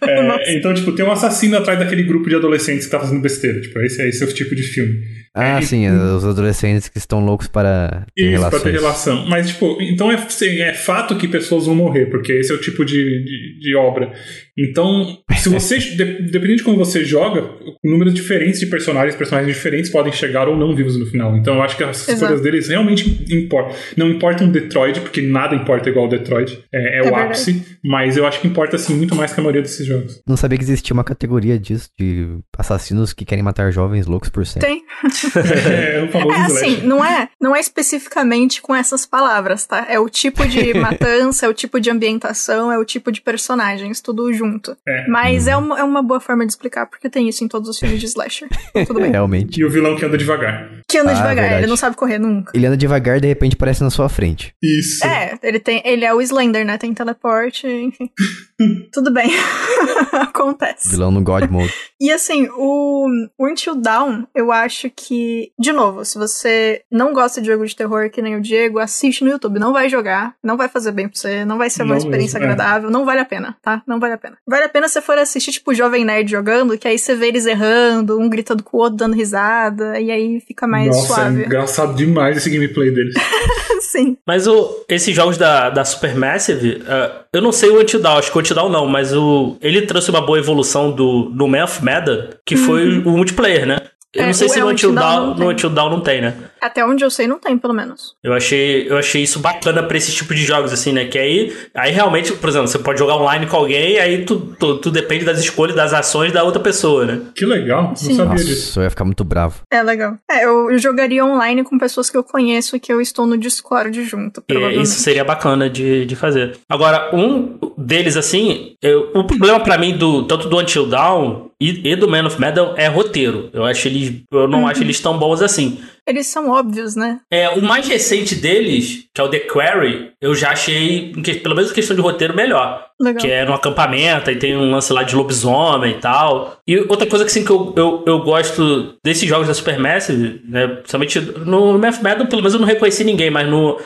É, então, tipo, tem um assassino atrás daquele grupo de adolescentes que tá fazendo besteira. Tipo, esse, esse é o tipo de filme. Ah, É, sim, os adolescentes que estão loucos para ter Isso, relações. pra ter relação. Mas, tipo, então é, é fato que pessoas vão morrer, porque esse é o tipo de, de, de obra. Então, se você, de- dependendo de como você joga, números diferentes de personagens, personagens diferentes podem chegar ou não vivos no final. Então, eu acho que as escolhas deles realmente importam. Não importa um Detroit, porque nada importa igual o Detroit. É, é o verdade. ápice. Mas eu acho que importa, assim, muito mais que a maioria desses jogos. Não sabia que existia uma categoria disso, de assassinos que querem matar jovens loucos por sempre. Tem. é o famoso É assim, não é, não é especificamente com essas palavras, tá? É o tipo de matança, é o tipo de ambientação, é o tipo de personagens, tudo junto. É. Mas é uma, é uma boa forma de explicar, porque tem isso em todos os filmes de slasher. Tudo bem. Realmente. E o vilão que anda devagar. Que anda Ah, devagar, verdade. ele não sabe correr nunca. Ele anda devagar e de repente aparece na sua frente. Isso. É, ele tem, ele é o Slender, né? Tem teleporte, enfim. Tudo bem. Acontece. Vilão no God Mode. E assim, o, o Until Dawn, eu acho que, de novo, se você não gosta de jogo de terror que nem o Diego, assiste no YouTube. Não vai jogar, não vai fazer bem pra você, não vai ser uma Não experiência mesmo, é. agradável, não vale a pena, tá? Não vale a pena. Vale a pena se você for assistir, tipo, o Jovem Nerd jogando, que aí você vê eles errando, um gritando com o outro, dando risada, e aí fica mais Nossa, é suave. engraçado demais esse gameplay deles. Sim. Mas o, esses jogos da, da Supermassive, uh, eu não sei o Antidown, acho que o Antidown não, mas o, ele trouxe uma boa evolução do, do Man of Medan, que foi o multiplayer, né? Eu É, não sei se é, no Until Dawn Antidown não no tem. Antidown não tem, né? Até onde eu sei, não tem, pelo menos. Eu achei, eu achei isso bacana pra esse tipo de jogos, assim, né? Que aí, aí realmente, por exemplo, você pode jogar online com alguém e aí tu, tu, tu depende das escolhas, das ações da outra pessoa, né? Que legal, Sim. não sabia disso. Nossa, eu ia ficar muito bravo. É legal. É, eu, eu jogaria online com pessoas que eu conheço e que eu estou no Discord junto, provavelmente. isso seria bacana de, de fazer. Agora, um deles, assim, eu- o problema pra mim do tanto do Until Dawn e, e do Man of Medan é roteiro. Eu acho eles, eu não acho eles tão bons assim. Eles são óbvios, né? É, o mais recente deles, que é o The Quarry, eu já achei, pelo menos em questão de roteiro, melhor. Legal. Que é no acampamento, e tem um lance lá de lobisomem e tal. E outra coisa que, assim, que eu, eu, eu gosto desses jogos da Supermassive, né? Principalmente no Math Medan, pelo menos eu não reconheci ninguém, mas no,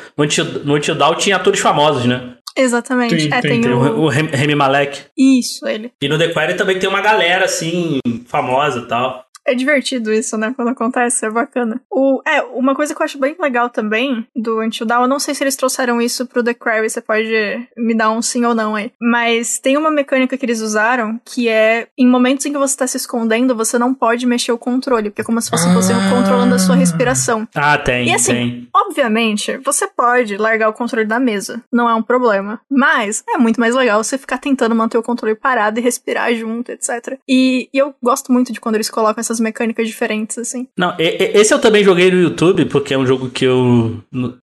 no, Dawn tinha atores famosos, né? Exatamente. Tem- é, tem- tem, Tem o... o, o Rem- Remy Malek. Isso, ele. E no The Quarry também tem uma galera, assim, famosa e tal. É divertido isso, né? Quando acontece, é bacana. O, é, uma coisa que eu acho bem legal também do Until Dawn, eu não sei se eles trouxeram isso pro The Quarry, você pode me dar um sim ou não aí. Mas tem uma mecânica que eles usaram que é, em momentos em que você tá se escondendo, você não pode mexer o controle, porque é como se fosse você Ah. controlando a sua respiração. Ah, tem, E assim, tem. Obviamente, você pode largar o controle da mesa, não é um problema. Mas é muito mais legal você ficar tentando manter o controle parado e respirar junto, etc. E, e eu gosto muito de quando eles colocam essas mecânicas diferentes, assim. Não, esse eu também joguei no YouTube, porque é um jogo que eu.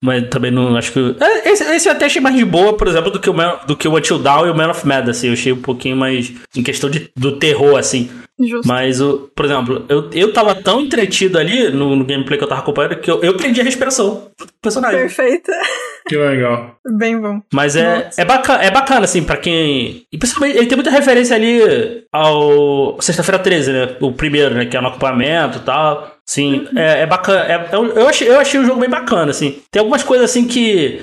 Mas também não acho que. é, Esse, esse eu até achei mais de boa, por exemplo, do que o, Man- do que o Until Dawn e o Man of Mad, assim. Eu achei um pouquinho mais em questão de, do terror, assim. Justo. Mas, o, por exemplo, eu, eu tava tão entretido ali no, no gameplay que eu tava acompanhando que eu, eu prendi a respiração do personagem. Perfeito. Que legal. Bem bom. Mas é, Nossa. é, bacana, é bacana, assim, pra quem. E principalmente, ele tem muita referência ali ao Sexta-feira 13, né? O primeiro, né? Que é no acampamento e tal. Sim, é, é bacana. É, eu, eu, achei, eu achei o jogo bem bacana, assim. Tem algumas coisas, assim, que.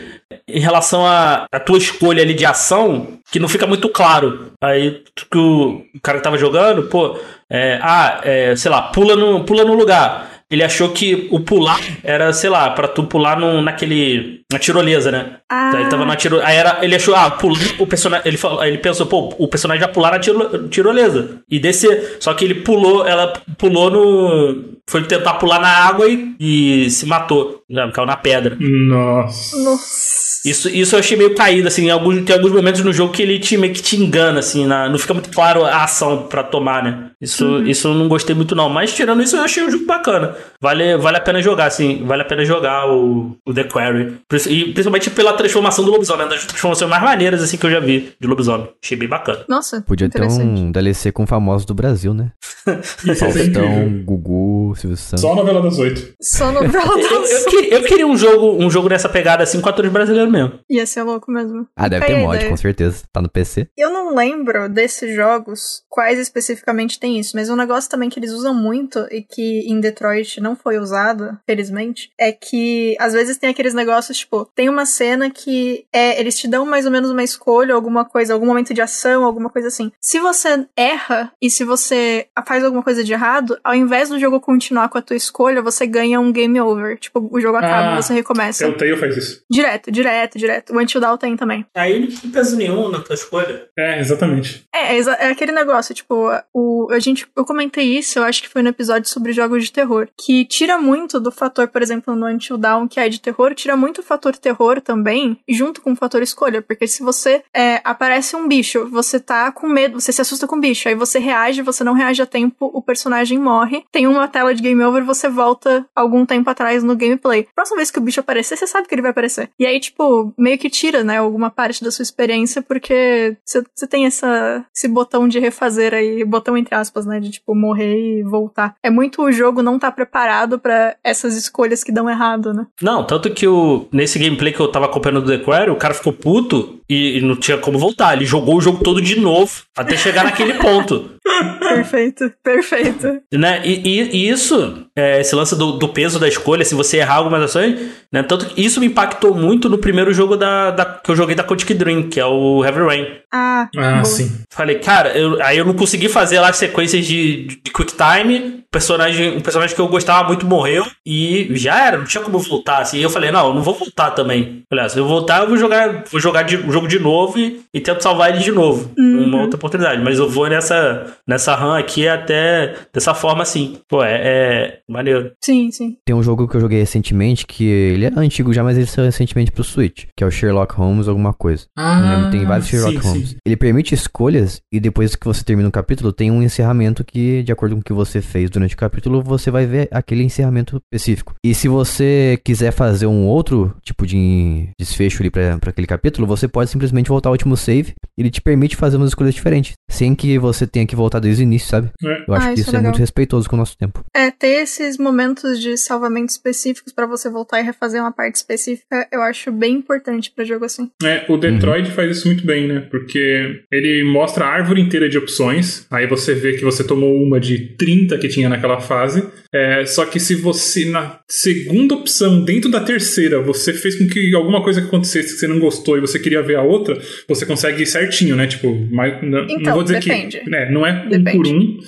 Em relação à tua escolha ali de ação, que não fica muito claro. Aí que o, o cara que tava jogando, pô, é, ah, é, sei lá, pula no, pula no lugar. Ele achou que o pular era, sei lá, pra tu pular no, naquele. Na tirolesa, né? Ah, Aí tava na tiro... Aí era, ele achou, ah, pula, o personagem. Ele, falou, ele pensou, pô, o personagem vai pular na tiro... tirolesa. E descer. Só que ele pulou, ela pulou no. Foi tentar pular na água e, e se matou. Já caiu na pedra. Nossa. Nossa. Isso, isso eu achei meio caído, assim. Em alguns, tem alguns momentos no jogo que ele te, meio que te engana, assim. na- não fica muito claro a ação pra tomar, né? Isso, isso eu não gostei muito, não. Mas tirando isso, eu achei o jogo bacana. Vale, vale a pena jogar, assim. Vale a pena jogar o, o The Quarry. E principalmente pela transformação do lobisomem. Uma das transformações mais maneiras, assim, que eu já vi de lobisomem. Achei bem bacana. Nossa. Podia ter um DLC com famosos do Brasil, né? É Faustão. Gugu, Silvio Santos. Só a novela das oito. Só novela Eu, das... eu, queria, eu queria um jogo, um jogo nessa pegada assim com atores brasileiros mesmo. Ia ser louco mesmo. Ah, deve ter a mod, ideia. com certeza. Tá no PC. Eu não lembro desses jogos quais especificamente tem isso, mas um negócio também que eles usam muito e que em Detroit não foi usado, felizmente, é que às vezes tem aqueles negócios, tipo, tem uma cena que é, eles te dão mais ou menos uma escolha, alguma coisa, algum momento de ação, alguma coisa assim. Se você erra e se você faz alguma coisa de errado, ao invés do jogo continuar com a tua escolha, você ganha um game over. Tipo, o jogo acaba Ah, e você recomeça. Telltale faz isso. Direto, direto, direto. O Until Dawn tem também. Aí não tem peso nenhum na tua escolha. É, exatamente. É, é, exa- é aquele negócio, tipo, o, a gente, eu comentei isso, eu acho que foi no episódio sobre jogos de terror, que tira muito do fator, por exemplo, no Until Dawn, que é de terror, tira muito o fator terror também, junto com o fator escolha, porque se você é, aparece um bicho, você tá com medo, você se assusta com o bicho, aí você reage, você não reage a tempo, o personagem morre, tem uma tela de game over, você volta algum tempo atrás no gameplay. Próxima vez que o bicho aparecer, você sabe que ele vai aparecer. E aí, tipo, meio que tira, né, alguma parte da sua experiência, porque você tem essa, esse botão de refazer aí, botão entre aspas, né, de tipo morrer e voltar. É muito o jogo não tá preparado pra essas escolhas que dão errado, né? Não, tanto que o, nesse gameplay que eu tava acompanhando do The Quarry, o cara ficou puto e, e não tinha como voltar. Ele jogou o jogo todo de novo até chegar naquele ponto. Perfeito, perfeito. Né? E, e- e isso, é, esse lance do, do peso da escolha, se você errar algumas ações, né? Tanto que isso me impactou muito no primeiro jogo da, da- que eu joguei da Quantic Dream, que é o Heavy Rain. Ah, Ah, sim. Falei, cara, eu- aí eu não consegui fazer lá sequências de, de quick time. Personagem, um personagem que eu gostava muito morreu e já era, não tinha como voltar. Assim, E eu falei, não, eu não vou voltar também. Falei, ah, se eu voltar, eu vou jogar, vou jogar de- o jogo de novo e, e tento salvar ele de novo. Uma outra oportunidade. Mas eu vou nessa, nessa run aqui até dessa forma assim. Pô, é, é maneiro. Sim, sim. Tem um jogo que eu joguei recentemente, que ele é antigo já, mas ele saiu recentemente pro Switch, que é o Sherlock Holmes alguma coisa. Ah, Não lembro, tem vários Sherlock sim, sim. Holmes. Ele permite escolhas e depois que você termina o capítulo, tem um encerramento que, de acordo com o que você fez durante o capítulo, você vai ver aquele encerramento específico. E se você quiser fazer um outro tipo de desfecho ali pra aquele capítulo, você pode simplesmente voltar ao último save. Ele te permite fazer umas escolhas diferentes, sem que você tenha que voltar desde o início, sabe? É. Eu acho Ah, que isso é é muito respeitoso com o nosso tempo. É, ter esses momentos de salvamento específicos pra você voltar e refazer uma parte específica, eu acho bem importante pra jogo assim. É, o Detroit faz isso muito bem, né? Porque ele mostra a árvore inteira de opções. Aí você vê que você tomou uma de 30 que tinha naquela fase. É, só que se você, na segunda opção, dentro da terceira, você fez com que alguma coisa que acontecesse que você não gostou e você queria ver a outra, você consegue ir certinho, né? Tipo, mas, não, não Então, vou dizer depende. que. Né, não é um Depende. por um.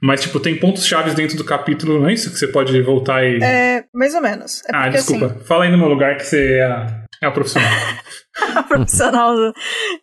Mas, tipo, tem pontos chaves dentro do capítulo, não é isso? Que você pode voltar e. É, mais ou menos. É ah, porque desculpa. assim. Fala aí no meu lugar que você é a, é a profissional. a profissional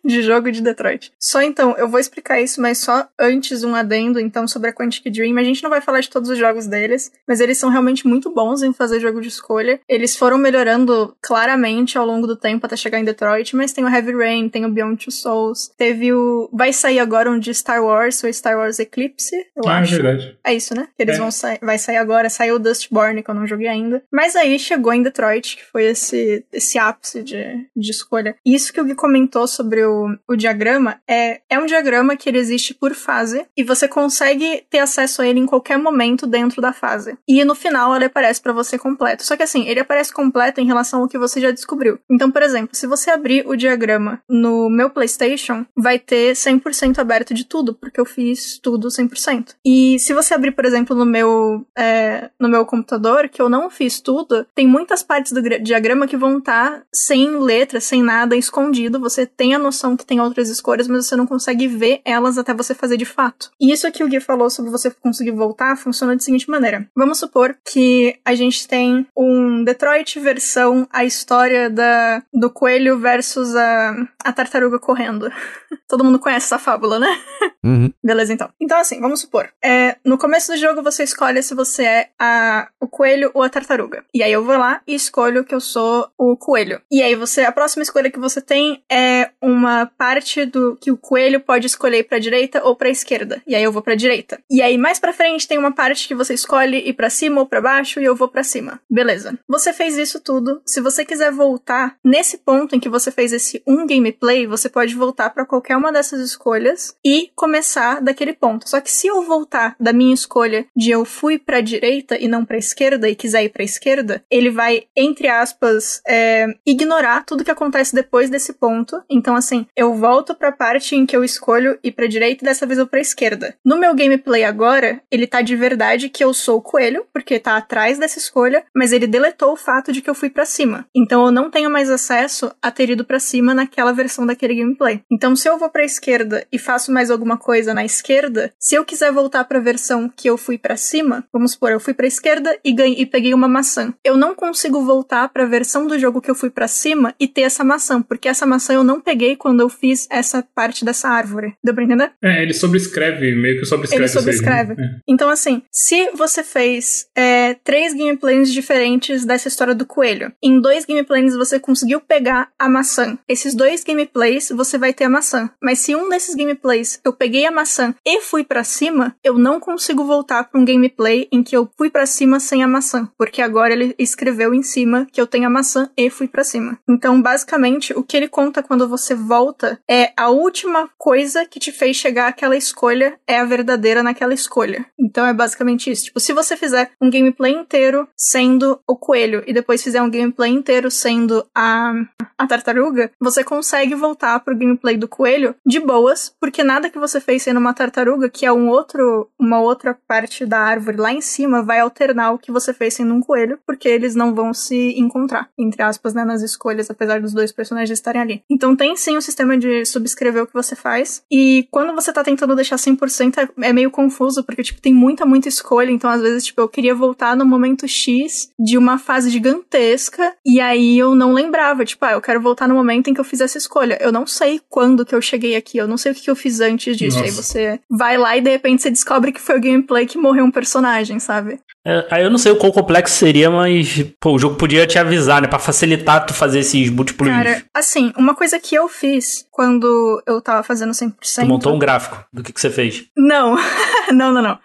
de jogo de Detroit. Só então, eu vou explicar isso, mas só antes um adendo, então, sobre a Quantic Dream. A gente não vai falar de todos os jogos deles, mas eles são realmente muito bons em fazer jogo de escolha. Eles foram melhorando claramente ao longo do tempo até chegar em Detroit, mas tem o Heavy Rain, tem o Beyond Two Souls, teve o... Vai sair agora um de Star Wars, o Star Wars Eclipse, eu ah, é acho. verdade. É isso, né? Que eles É. vão sair. Vai sair agora. Saiu o Dustborn, que eu não joguei ainda. Mas aí chegou em Detroit, que foi esse, esse ápice de, de escolha. E isso que o Gui comentou sobre o, o diagrama é, é um diagrama que ele existe por fase. E você consegue ter acesso a ele em qualquer momento dentro da fase. E no final ele aparece pra você completo. Só que assim, ele aparece completo em relação ao que você já descobriu. Então, por exemplo, se você abrir o diagrama no meu PlayStation, vai ter 100% aberto de tudo, porque eu fiz tudo 100%. E se você abrir, por exemplo, no meu, é, no meu computador, que eu não fiz tudo, tem muitas partes do gra- diagrama que vão estar sem letra, sem nada, escondido. Você tem a noção que tem outras escolhas, mas você não consegue ver elas até você fazer de fato. E isso que o Gui falou sobre você conseguir voltar funciona da seguinte maneira. Vamos supor que a gente tem um Detroit versão a história da, do coelho versus a, a tartaruga correndo. Todo mundo conhece essa fábula, né? Uhum. Beleza, então. Então, assim, vamos supor. É, no começo do jogo, você escolhe se você é a, o coelho ou a tartaruga. E aí eu vou lá e escolho que eu sou o coelho. E aí você, a próxima escolha escolha que você tem é uma parte do que o coelho pode escolher para direita ou para esquerda. E aí eu vou para direita. E aí mais para frente tem uma parte que você escolhe ir para cima ou para baixo e eu vou para cima. Beleza. Você fez isso tudo. Se você quiser voltar nesse ponto em que você fez esse um gameplay, você pode voltar para qualquer uma dessas escolhas e começar daquele ponto. Só que se eu voltar da minha escolha de eu fui para direita e não para esquerda e quiser ir para esquerda, ele vai entre aspas é, ignorar tudo que acontece depois desse ponto. Então assim, eu volto para a parte em que eu escolho ir para direita e dessa vez eu para esquerda. No meu gameplay agora, ele tá de verdade que eu sou o coelho, porque tá atrás dessa escolha, mas ele deletou o fato de que eu fui para cima. Então eu não tenho mais acesso a ter ido para cima naquela versão daquele gameplay. Então se eu vou para esquerda e faço mais alguma coisa na esquerda, se eu quiser voltar para a versão que eu fui para cima, vamos supor, eu fui para esquerda e ganhei e peguei uma maçã. Eu não consigo voltar para a versão do jogo que eu fui para cima e ter essa maçã, porque essa maçã eu não peguei quando eu fiz essa parte dessa árvore. Deu pra entender? É, ele sobrescreve, meio que sobrescreve. Ele sobrescreve. Aí, né? Então, assim, se você fez é, três gameplays diferentes dessa história do coelho, em dois gameplays você conseguiu pegar a maçã. Esses dois gameplays você vai ter a maçã. Mas se um desses gameplays eu peguei a maçã e fui para cima, eu não consigo voltar para um gameplay em que eu fui para cima sem a maçã, porque agora ele escreveu em cima que eu tenho a maçã e fui para cima. Então, basicamente, o que ele conta quando você volta é a última coisa que te fez chegar àquela escolha é a verdadeira naquela escolha. Então é basicamente isso. Tipo, se você fizer um gameplay inteiro sendo o coelho e depois fizer um gameplay inteiro sendo a, a tartaruga, você consegue voltar pro gameplay do coelho de boas, porque nada que você fez sendo uma tartaruga, que é um outro, uma outra parte da árvore lá em cima, vai alternar o que você fez sendo um coelho, porque eles não vão se encontrar, entre aspas, né, nas escolhas, apesar dos dois personagens estarem ali. Então tem sim o sistema de subscrever o que você faz, e quando você tá tentando deixar 100% é, é meio confuso, porque, tipo, tem muita, muita escolha, então às vezes, tipo, eu queria voltar no momento X de uma fase gigantesca, e aí eu não lembrava, tipo, ah, eu quero voltar no momento em que eu fiz essa escolha. Eu não sei quando que eu cheguei aqui, eu não sei o que, que eu fiz antes disso. Nossa. Aí você vai lá e de repente você descobre que foi o gameplay que morreu um personagem, sabe? É, aí eu não sei o quão complexo seria, mas pô, o jogo podia te avisar, né? Pra facilitar tu fazer esses múltiplos. Cara, assim, uma coisa que eu fiz quando eu tava fazendo 100%. Tu montou um gráfico do que, que você fez. Não, não, não, não.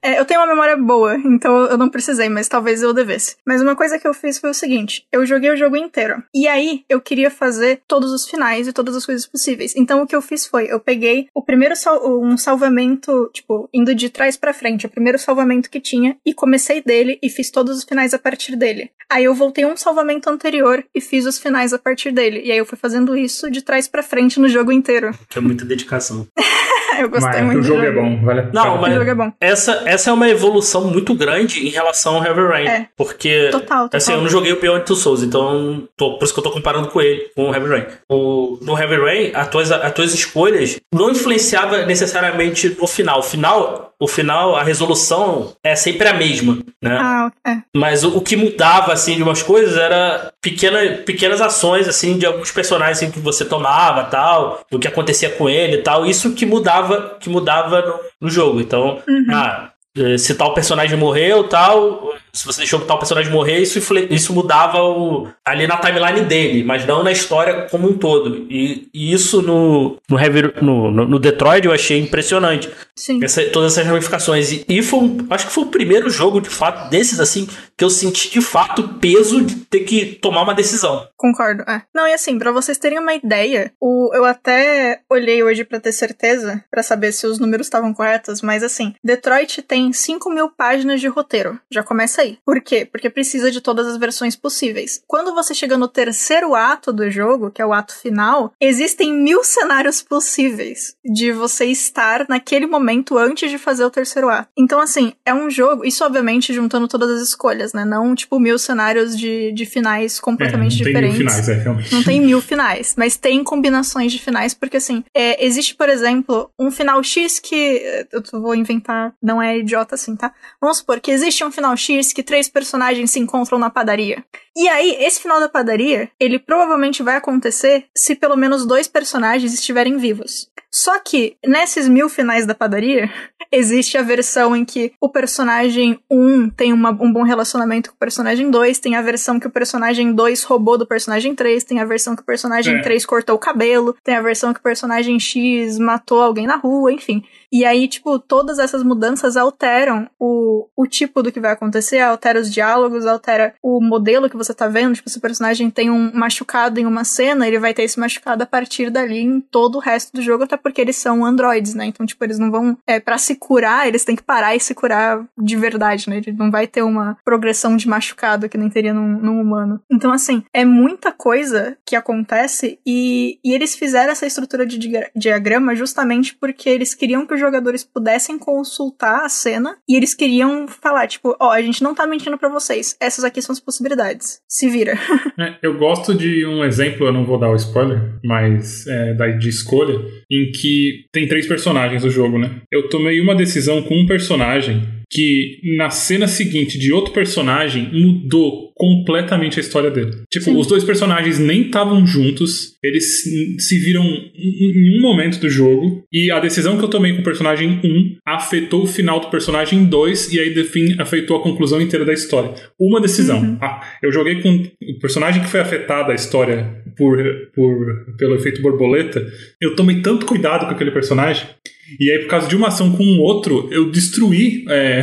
É, eu tenho uma memória boa, então eu não precisei, mas talvez eu devesse. Mas uma coisa que eu fiz foi o seguinte: eu joguei o jogo inteiro. E aí eu queria fazer todos os finais e todas as coisas possíveis. Então o que eu fiz foi: eu peguei o primeiro sal um salvamento, tipo, indo de trás pra frente, o primeiro salvamento que tinha, e comecei dele e fiz todos os finais a partir dele. Aí eu voltei um salvamento anterior e fiz os finais a partir dele. E aí eu fui fazendo isso de trás pra frente no jogo inteiro. Que é muita dedicação. eu gostei Mas muito o do jogo é bom, vale a Não, O mas jogo é bom. essa, essa é uma evolução muito grande em relação ao Heavy Rain. É. Porque, Total, total. assim, eu não joguei o Beyond Two Souls, então tô, por isso que eu tô comparando com ele, com o Heavy Rain. O, no Heavy Rain, as tuas, as tuas escolhas não influenciava necessariamente no final. O final, o final, a resolução é sempre a mesma, né? Ah, é. Mas o, o que mudava, assim, de umas coisas era pequena, pequenas ações, assim, de alguns personagens assim, que você tomava, tal, o que acontecia com ele e tal. Isso que mudava, que mudava no, no jogo. Então, ah, eh, se tal personagem morreu, tal, se você deixou tal personagem morrer, isso, isso mudava o, ali na timeline dele, mas não na história como um todo. E, e isso no, no, Heavy- no, no, Detroit eu achei impressionante. Sim. Essa- todas essas ramificações. E, e foi, acho que foi o primeiro jogo, de fato, desses assim, que eu senti de fato o peso de ter que tomar uma decisão. Concordo, é. Não, e assim, pra vocês terem uma ideia, o, eu até olhei hoje pra ter certeza, pra saber se os números estavam corretos, mas assim, Detroit tem 5 mil páginas de roteiro. Já começa Por quê? Porque precisa de todas as versões possíveis. Quando você chega no terceiro ato do jogo, que é o ato final, existem mil cenários possíveis de você estar naquele momento antes de fazer o terceiro ato. Então, assim, é um jogo, isso obviamente juntando todas as escolhas, né? Não, tipo, mil cenários de, de finais É, não completamente tem mil diferentes. finais, é, realmente. Não tem mil finais, mas tem combinações de finais, porque assim, é, existe, por exemplo, um final X que. Eu vou inventar, não é idiota assim, tá? Vamos supor que existe um final X que três personagens se encontram na padaria. E aí, esse final da padaria, ele provavelmente vai acontecer se pelo menos dois personagens estiverem vivos. Só que, nesses mil finais da padaria, existe a versão em que o personagem 1 tem uma, um bom relacionamento com o personagem 2, tem a versão que o personagem 2 roubou do personagem 3, tem a versão que o personagem É. 3 cortou o cabelo, tem a versão que o personagem X matou alguém na rua, enfim. E aí, tipo, todas essas mudanças alteram o, o tipo do que vai acontecer, altera os diálogos, altera o modelo que você tá vendo. Tipo, se o personagem tem um machucado em uma cena, ele vai ter esse machucado a partir dali em todo o resto do jogo, até porque eles são androides, né? Então, tipo, eles não vão. É, para se curar, eles têm que parar e se curar de verdade, né? Ele não vai ter uma progressão de machucado que nem teria num, num humano. Então, assim, é muita coisa que acontece e, e eles fizeram essa estrutura de diagra- diagrama justamente porque eles queriam que os jogadores pudessem consultar a cena e eles queriam falar, tipo, ó, a gente não tá mentindo pra vocês, essas aqui são as possibilidades. Se vira. É, eu gosto de um exemplo, eu não vou dar o spoiler, mas é, da, de escolha, em que tem três personagens do jogo, né? Eu tomei uma decisão com um personagem que na cena seguinte de outro personagem mudou completamente a história dele. Tipo, Sim. os dois personagens nem estavam juntos, eles se- viram em um momento do jogo, e a decisão que eu tomei com o personagem 1 afetou o final do personagem 2 e aí, de fim, afetou a conclusão inteira da história. Uma decisão. Ah, eu joguei com o personagem que foi afetado a história por, por, pelo efeito borboleta, eu tomei tanto cuidado com aquele personagem. E aí, por causa de uma ação com um outro, eu destruí é,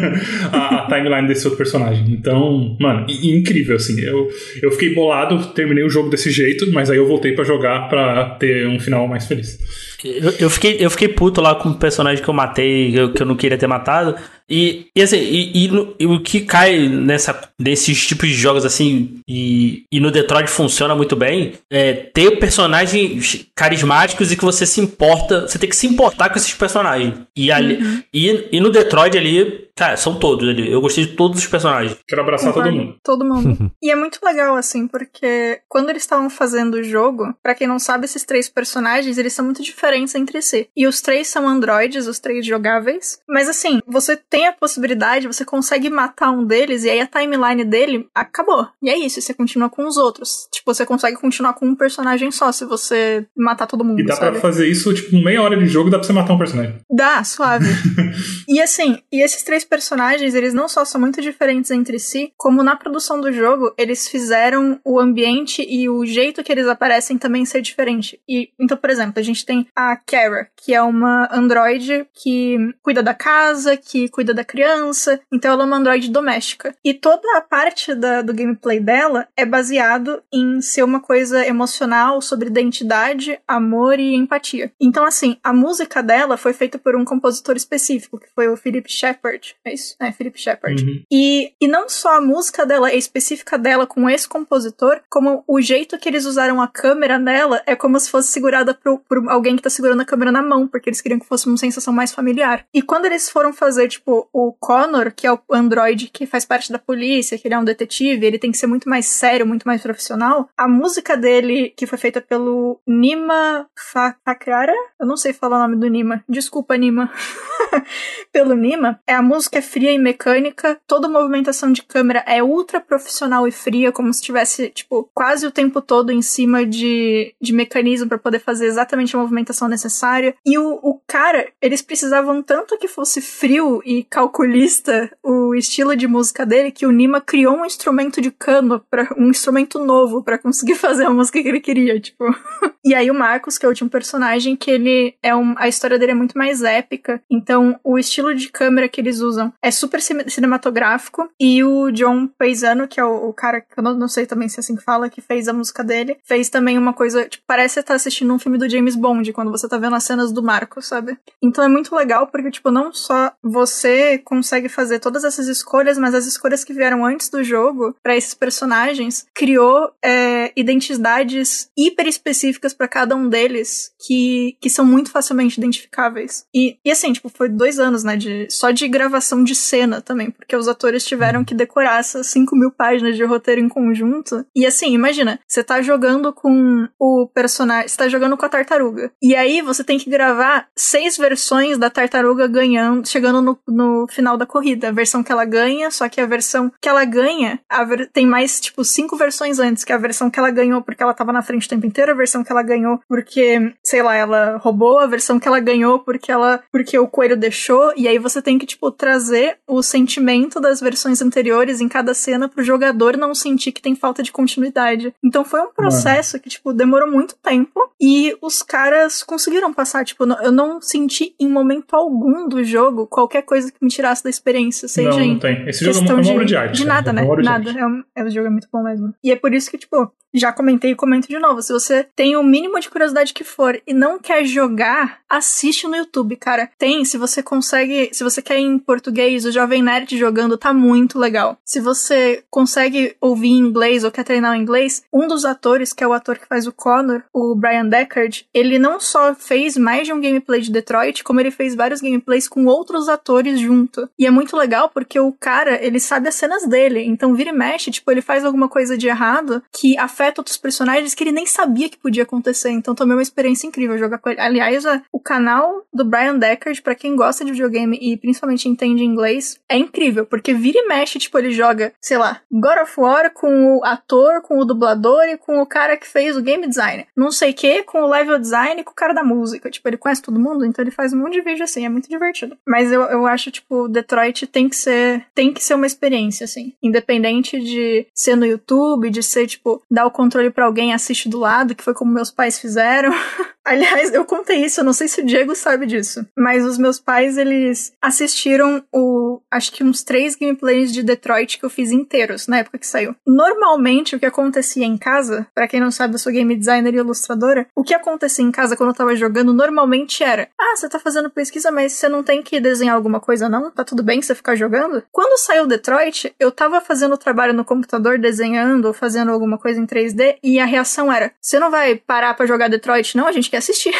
a, a timeline desse outro personagem. Então, mano, incrível, assim. Eu, eu fiquei bolado, terminei o jogo desse jeito, mas aí eu voltei pra jogar pra ter um final mais feliz. Eu, eu fiquei, eu fiquei puto lá com o personagem que eu matei, que eu não queria ter matado. E, e assim, e, e e o que cai nessa, nesses tipos de jogos assim, e, e no Detroit funciona muito bem, é ter personagens carismáticos e que você se importa, você tem que se importar com esses personagens. E, ali, e, e no Detroit ali, cara, são todos ali. Eu gostei de todos os personagens. Quero abraçar todo mundo. Todo mundo. e é muito legal, assim, porque quando eles estavam fazendo o jogo, pra quem não sabe, esses três personagens, eles são muito diferentes entre si. E os três são androides, os três jogáveis. Mas assim, você tem a possibilidade, você consegue matar um deles, e aí a timeline dele acabou. E é isso, você continua com os outros. Tipo, você consegue continuar com um personagem só, se você matar todo mundo, E dá sabe? pra fazer isso, tipo, meia hora de jogo dá pra você matar um personagem. Dá, suave. e assim, e esses três personagens, eles não só são muito diferentes entre si, como na produção do jogo, eles fizeram o ambiente e o jeito que eles aparecem também ser diferente. E então, por exemplo, a gente tem a Kara, que é uma androide que cuida da casa, que cuida da criança, então ela é uma androide doméstica. E toda a parte da- do gameplay dela é baseado em ser uma coisa emocional sobre identidade, amor e empatia. Então, assim, a música dela foi feita por um compositor específico, que foi o Philip Shepard. É isso? É, Philip Shepard. Uhum. E, e não só a música dela é específica dela com esse compositor, como o jeito que eles usaram a câmera nela é como se fosse segurada por, por alguém que tá segurando a câmera na mão, porque eles queriam que fosse uma sensação mais familiar. E quando eles foram fazer, tipo, o Connor, que é o androide que faz parte da polícia, que ele é um detetive, ele tem que ser muito mais sério, muito mais profissional, a música dele, que foi feita pelo Nima Fa- Fakrara, eu não sei falar o nome do Nima, desculpa, Nima. pelo Nima, é a música é fria e mecânica, toda movimentação de câmera é ultra profissional e fria, como se tivesse, tipo, quase o tempo todo em cima de, de mecanismo para poder fazer exatamente a movimentação necessária. E o, o cara, eles precisavam tanto que fosse frio e calculista o estilo de música dele que o Nima criou um instrumento de cano, para um instrumento novo para conseguir fazer a música que ele queria, tipo. E aí o Marcos, que é o último personagem, que ele é um, a história dele é muito mais épica. Então, o estilo de câmera que eles usam é super cine- cinematográfico. E o John Paisano, que é o, o cara que eu não, não sei também se é assim que fala, que fez a música dele, fez também uma coisa, tipo, parece tá assistindo um filme do James Bond, quando você tá vendo as cenas do Marcos, sabe? Então é muito legal, porque, tipo, não só você consegue fazer todas essas escolhas, mas as escolhas que vieram antes do jogo para esses personagens criou é, identidades hiper específicas para cada um deles que, que são muito facilmente identificáveis. E, e assim, tipo, foi dois anos, né, de, só de gravação de cena também, porque os atores tiveram que decorar essas 5 mil páginas de roteiro em conjunto. E assim, imagina, você tá jogando com o personagem, você tá jogando com a tartaruga. E aí você tem que gravar seis versões da tartaruga ganhando, chegando no, no final da corrida. A versão que ela ganha, só que a versão que ela ganha, ver, tem mais, tipo, cinco versões antes, que é a versão que ela ganhou porque ela tava na frente o tempo inteiro, a versão que ela ganhou porque, sei lá, ela roubou, a versão que ela ganhou porque ela, porque o coelho deixou, e aí você tem que, tipo, trazer o sentimento das versões anteriores em cada cena pro jogador não sentir que tem falta de continuidade. Então foi um processo Mano. que, tipo, demorou muito tempo e os caras conseguiram passar, tipo, eu não senti em momento algum do jogo qualquer coisa que me tirasse da experiência, seja não, não tem. Esse jogo é uma de arte. De nada, né? É nada. É, um, é, o jogo é muito bom mesmo. E é por isso que, tipo, já comentei e comento de novo. Se você tem o mínimo de curiosidade que for e não quer jogar, assiste no YouTube, cara. Tem, se você consegue, se você quer em português, o Jovem Nerd jogando tá muito legal. Se você consegue ouvir em inglês ou quer treinar em inglês, um dos atores, que é o ator que faz o Connor, o Brian Deckard, ele não só fez mais de um gameplay de Detroit, como ele fez vários gameplays com outros atores junto. E é muito legal porque o cara, ele sabe as cenas dele. Então vira e mexe, tipo, ele faz alguma coisa de errado que afeta outros personagens que ele nem sabia que podia acontecer. Então também é uma experiência incrível jogar com ele. Aliás, o canal do Brian Deckard, para quem gosta de videogame e principalmente entende inglês, é incrível, porque vira e mexe, tipo, ele joga, sei lá, God of War com o ator, com o dublador e com o cara que fez o game design. Não sei o que, com o level design e com o cara da música. Tipo, ele conhece todo mundo, então ele faz um monte de vídeo assim, é muito divertido. Mas eu, eu acho, tipo, Detroit tem que ser. Tem que ser uma experiência, assim. Independente de ser no YouTube, de ser, tipo, dar o controle para alguém assiste do lado, que foi como meus pais fizeram. Aliás, eu contei isso, eu não sei se o Diego sabe disso. Mas os meus pais, eles assistiram o. Acho que uns três gameplays de Detroit que eu fiz inteiros na época que saiu. Normalmente, o que acontecia em casa, para quem não sabe, eu sou game designer e ilustradora. O que acontecia em casa quando eu tava jogando normalmente era: Ah, você tá fazendo pesquisa, mas você não tem que desenhar alguma coisa, não? Tá tudo bem você ficar jogando? Quando saiu Detroit, eu tava fazendo trabalho no computador, desenhando ou fazendo alguma coisa em 3D, e a reação era: Você não vai parar para jogar Detroit, não? A gente quer assistir.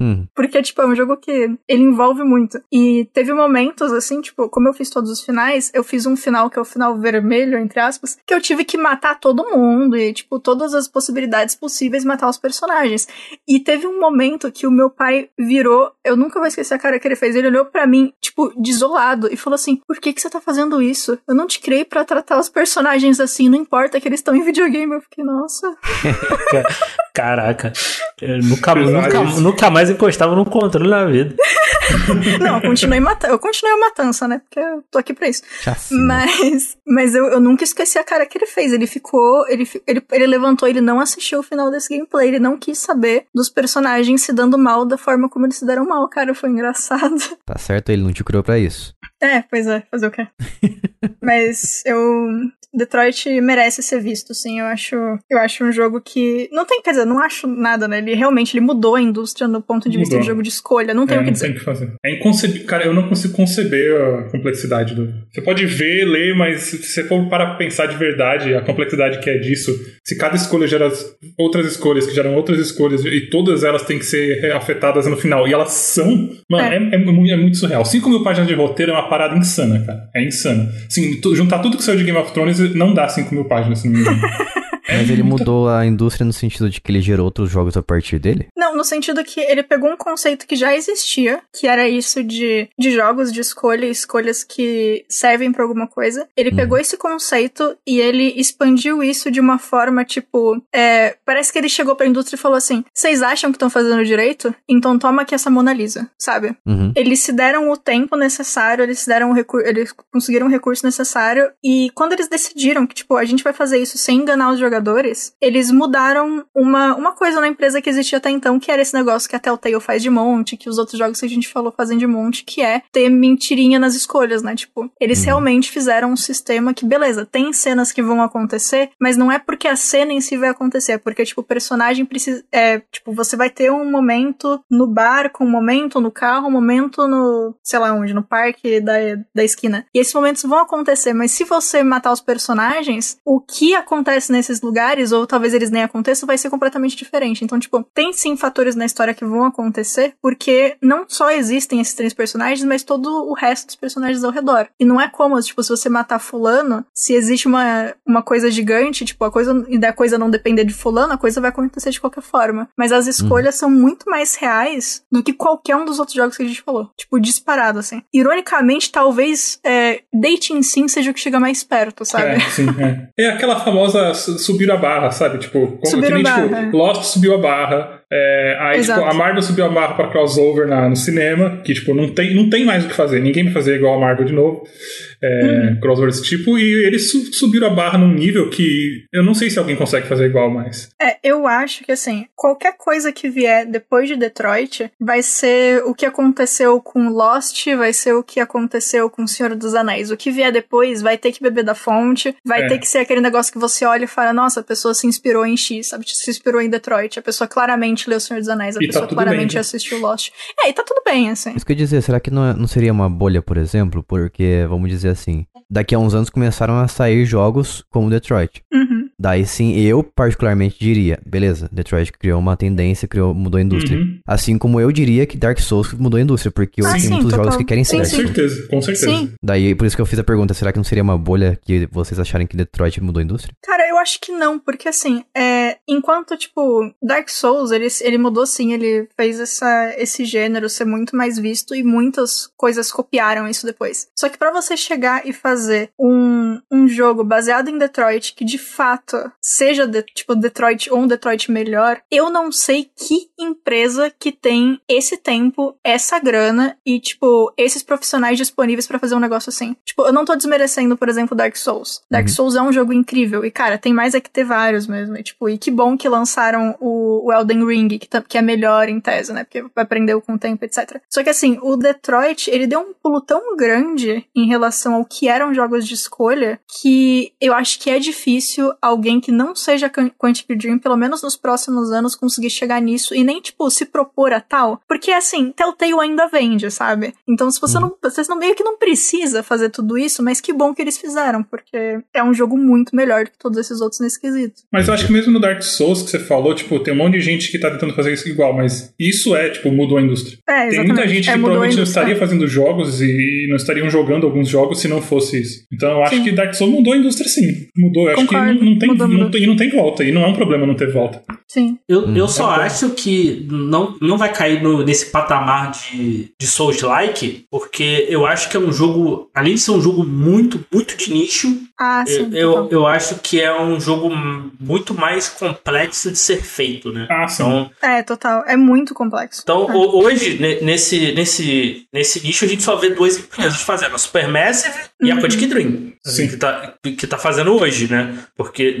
Hum. Porque, tipo, é um jogo que ele envolve muito. E teve momentos, assim, tipo, como eu fiz todos os finais, eu fiz um final que é o final vermelho, entre aspas, que eu tive que matar todo mundo e, tipo, todas as possibilidades possíveis matar os personagens. E teve um momento que o meu pai virou, eu nunca vou esquecer a cara que ele fez, ele olhou para mim, tipo, desolado, e falou assim: Por que, que você tá fazendo isso? Eu não te criei para tratar os personagens assim, não importa que eles estão em videogame. Eu fiquei, nossa. Caraca. Eu nunca, nunca, nunca mais encostava no controle na vida. Não, eu continuei, mata eu continuei a matança, né? Porque eu tô aqui pra isso. Mas, mas eu, eu nunca esqueci a cara que ele fez. Ele ficou. Ele, ele, ele levantou, ele não assistiu o final desse gameplay. Ele não quis saber dos personagens se dando mal da forma como eles se deram mal. Cara, foi engraçado. Tá certo, ele não te criou pra isso. É, pois é, fazer o quê? Mas eu. Detroit merece ser visto, sim. Eu acho, eu acho um jogo que. Não tem, quer dizer, não acho nada, né? Ele realmente ele mudou a indústria no ponto de mudou. vista de jogo de escolha. Não tem é, o que dizer. Tem que fazer. É inconcebível. Cara, eu não consigo conceber a complexidade do. Você pode ver, ler, mas se você for para pensar de verdade a complexidade que é disso, se cada escolha gera outras escolhas, que geram outras escolhas, e todas elas têm que ser afetadas no final, e elas são. Mano, é, é, é, é muito surreal. 5 mil páginas de roteiro é uma parada insana, cara. É insana. Sim, juntar tudo que saiu de Game of Thrones não dá 5 mil páginas, se não me engano. Mas ele mudou a indústria no sentido de que ele gerou outros jogos a partir dele? Não, no sentido que ele pegou um conceito que já existia, que era isso de, de jogos de escolha, escolhas que servem para alguma coisa. Ele hum. pegou esse conceito e ele expandiu isso de uma forma, tipo, é, parece que ele chegou pra indústria e falou assim: vocês acham que estão fazendo direito? Então toma aqui essa Mona Lisa, sabe? Uhum. Eles se deram o tempo necessário, eles se deram o recurso, eles conseguiram o recurso necessário e quando eles decidiram que, tipo, a gente vai fazer isso sem enganar os jogadores jogadores, eles mudaram uma, uma coisa na empresa que existia até então, que era esse negócio que a Telltale faz de monte, que os outros jogos que a gente falou fazem de monte, que é ter mentirinha nas escolhas, né? Tipo, eles uhum. realmente fizeram um sistema que, beleza, tem cenas que vão acontecer, mas não é porque a cena em si vai acontecer, é porque, tipo, o personagem precisa. É, tipo, você vai ter um momento no barco, um momento no carro, um momento no. sei lá onde, no parque da, da esquina. E esses momentos vão acontecer, mas se você matar os personagens, o que acontece nesses lugares, ou talvez eles nem aconteçam, vai ser completamente diferente. Então, tipo, tem sim fatores na história que vão acontecer, porque não só existem esses três personagens, mas todo o resto dos personagens ao redor. E não é como, tipo, se você matar fulano, se existe uma, uma coisa gigante, tipo, a coisa e da coisa não depender de fulano, a coisa vai acontecer de qualquer forma. Mas as escolhas são muito mais reais do que qualquer um dos outros jogos que a gente falou. Tipo, disparado, assim. Ironicamente, talvez é, Dating Sim seja o que chega mais perto, sabe? É, sim, é. É aquela famosa su- subir a barra, sabe? Tipo, como que nem, tipo, é. Lost subiu a barra. é, aí, tipo, Exato. a Marvel subiu a barra pra crossover na, no cinema, que, tipo, não tem, não tem mais o que fazer. Ninguém vai fazer igual a Marvel de novo. É, Uhum. Crossover desse tipo. E eles su- subiram a barra num nível que eu não sei se alguém consegue fazer igual mais. É, eu acho que assim, qualquer coisa que vier depois de Detroit vai ser o que aconteceu com Lost, vai ser o que aconteceu com Senhor dos Anéis. O que vier depois vai ter que beber da fonte, vai É. ter que ser aquele negócio que você olha e fala, nossa, a pessoa se inspirou em X, sabe? Se inspirou em Detroit. A pessoa claramente leu Senhor dos Anéis, a E tá pessoa tudo claramente bem, né? assistiu Lost. É, e tá tudo bem, assim. Isso que eu ia dizer, será que não, é- não seria uma bolha, por exemplo? Porque, vamos dizer assim, daqui a uns anos começaram a sair jogos como Detroit. Uhum. Daí sim, eu particularmente diria, beleza, Detroit criou uma tendência, criou, mudou a indústria. Uhum. Assim como eu diria que Dark Souls mudou a indústria, porque Ah, hoje tem sim, muitos total. jogos que querem ser Com certeza, com certeza. Sim. Daí, por isso que eu fiz a pergunta, será que não seria uma bolha que vocês acharem que Detroit mudou a indústria? Cara, acho que não, porque assim, é, enquanto, tipo, Dark Souls, ele, ele mudou sim, ele fez essa, esse gênero ser muito mais visto e muitas coisas copiaram isso depois. Só que pra você chegar e fazer um, um jogo baseado em Detroit que de fato seja, de- tipo, Detroit ou um Detroit melhor, eu não sei que empresa que tem esse tempo, essa grana e, tipo, esses profissionais disponíveis pra fazer um negócio assim. Tipo, eu não tô desmerecendo, por exemplo, Dark Souls. Dark Uhum. Souls é um jogo incrível. E, cara, tem mais é que ter vários mesmo. E, tipo, e que bom que lançaram o, o Elden Ring, que, tá- que é melhor em tese, né? Porque aprendeu com o tempo, etc. Só que, assim, o Detroit, ele deu um pulo tão grande em relação ao que eram jogos de escolha que eu acho que é difícil alguém que não seja Quan- Quantic Dream, pelo menos nos próximos anos, conseguir chegar nisso e nem, tipo, se propor a tal. Porque, assim, Telltale ainda vende, sabe? Então, se você não. Vocês não meio que não precisa fazer tudo isso, mas que bom que eles fizeram, porque é um jogo muito melhor do que todos esses outros nesse quesito. Mas eu acho que mesmo no Dark Souls que você falou, tipo, tem um monte de gente que tá tentando fazer isso igual, mas isso é, tipo, mudou a indústria. É, Tem muita gente É, que provavelmente não estaria fazendo jogos e não estariam jogando alguns jogos se não fosse isso. Então eu acho Sim. que Dark Souls mudou a indústria sim. Mudou. Eu acho que Concordo. não, não tem, Mudou, não mudou. e não tem volta. E não é um problema não ter volta. Sim. Eu, Hum. eu só É acho que não, não vai cair no- nesse patamar de, de Souls-like, porque eu acho que é um jogo, além de ser um jogo muito, muito de nicho, Ah, sim. eu, eu, total. eu acho que é um jogo muito mais complexo de ser feito, né? Ah, sim. Então, É, total. É muito complexo. então É. ho- hoje, ne- nesse, nesse, nesse nicho, a gente só vê duas empresas fazendo, a Supermassive e a Uhum. Quantic Dream. Sim. Que tá, que tá fazendo hoje, né? Porque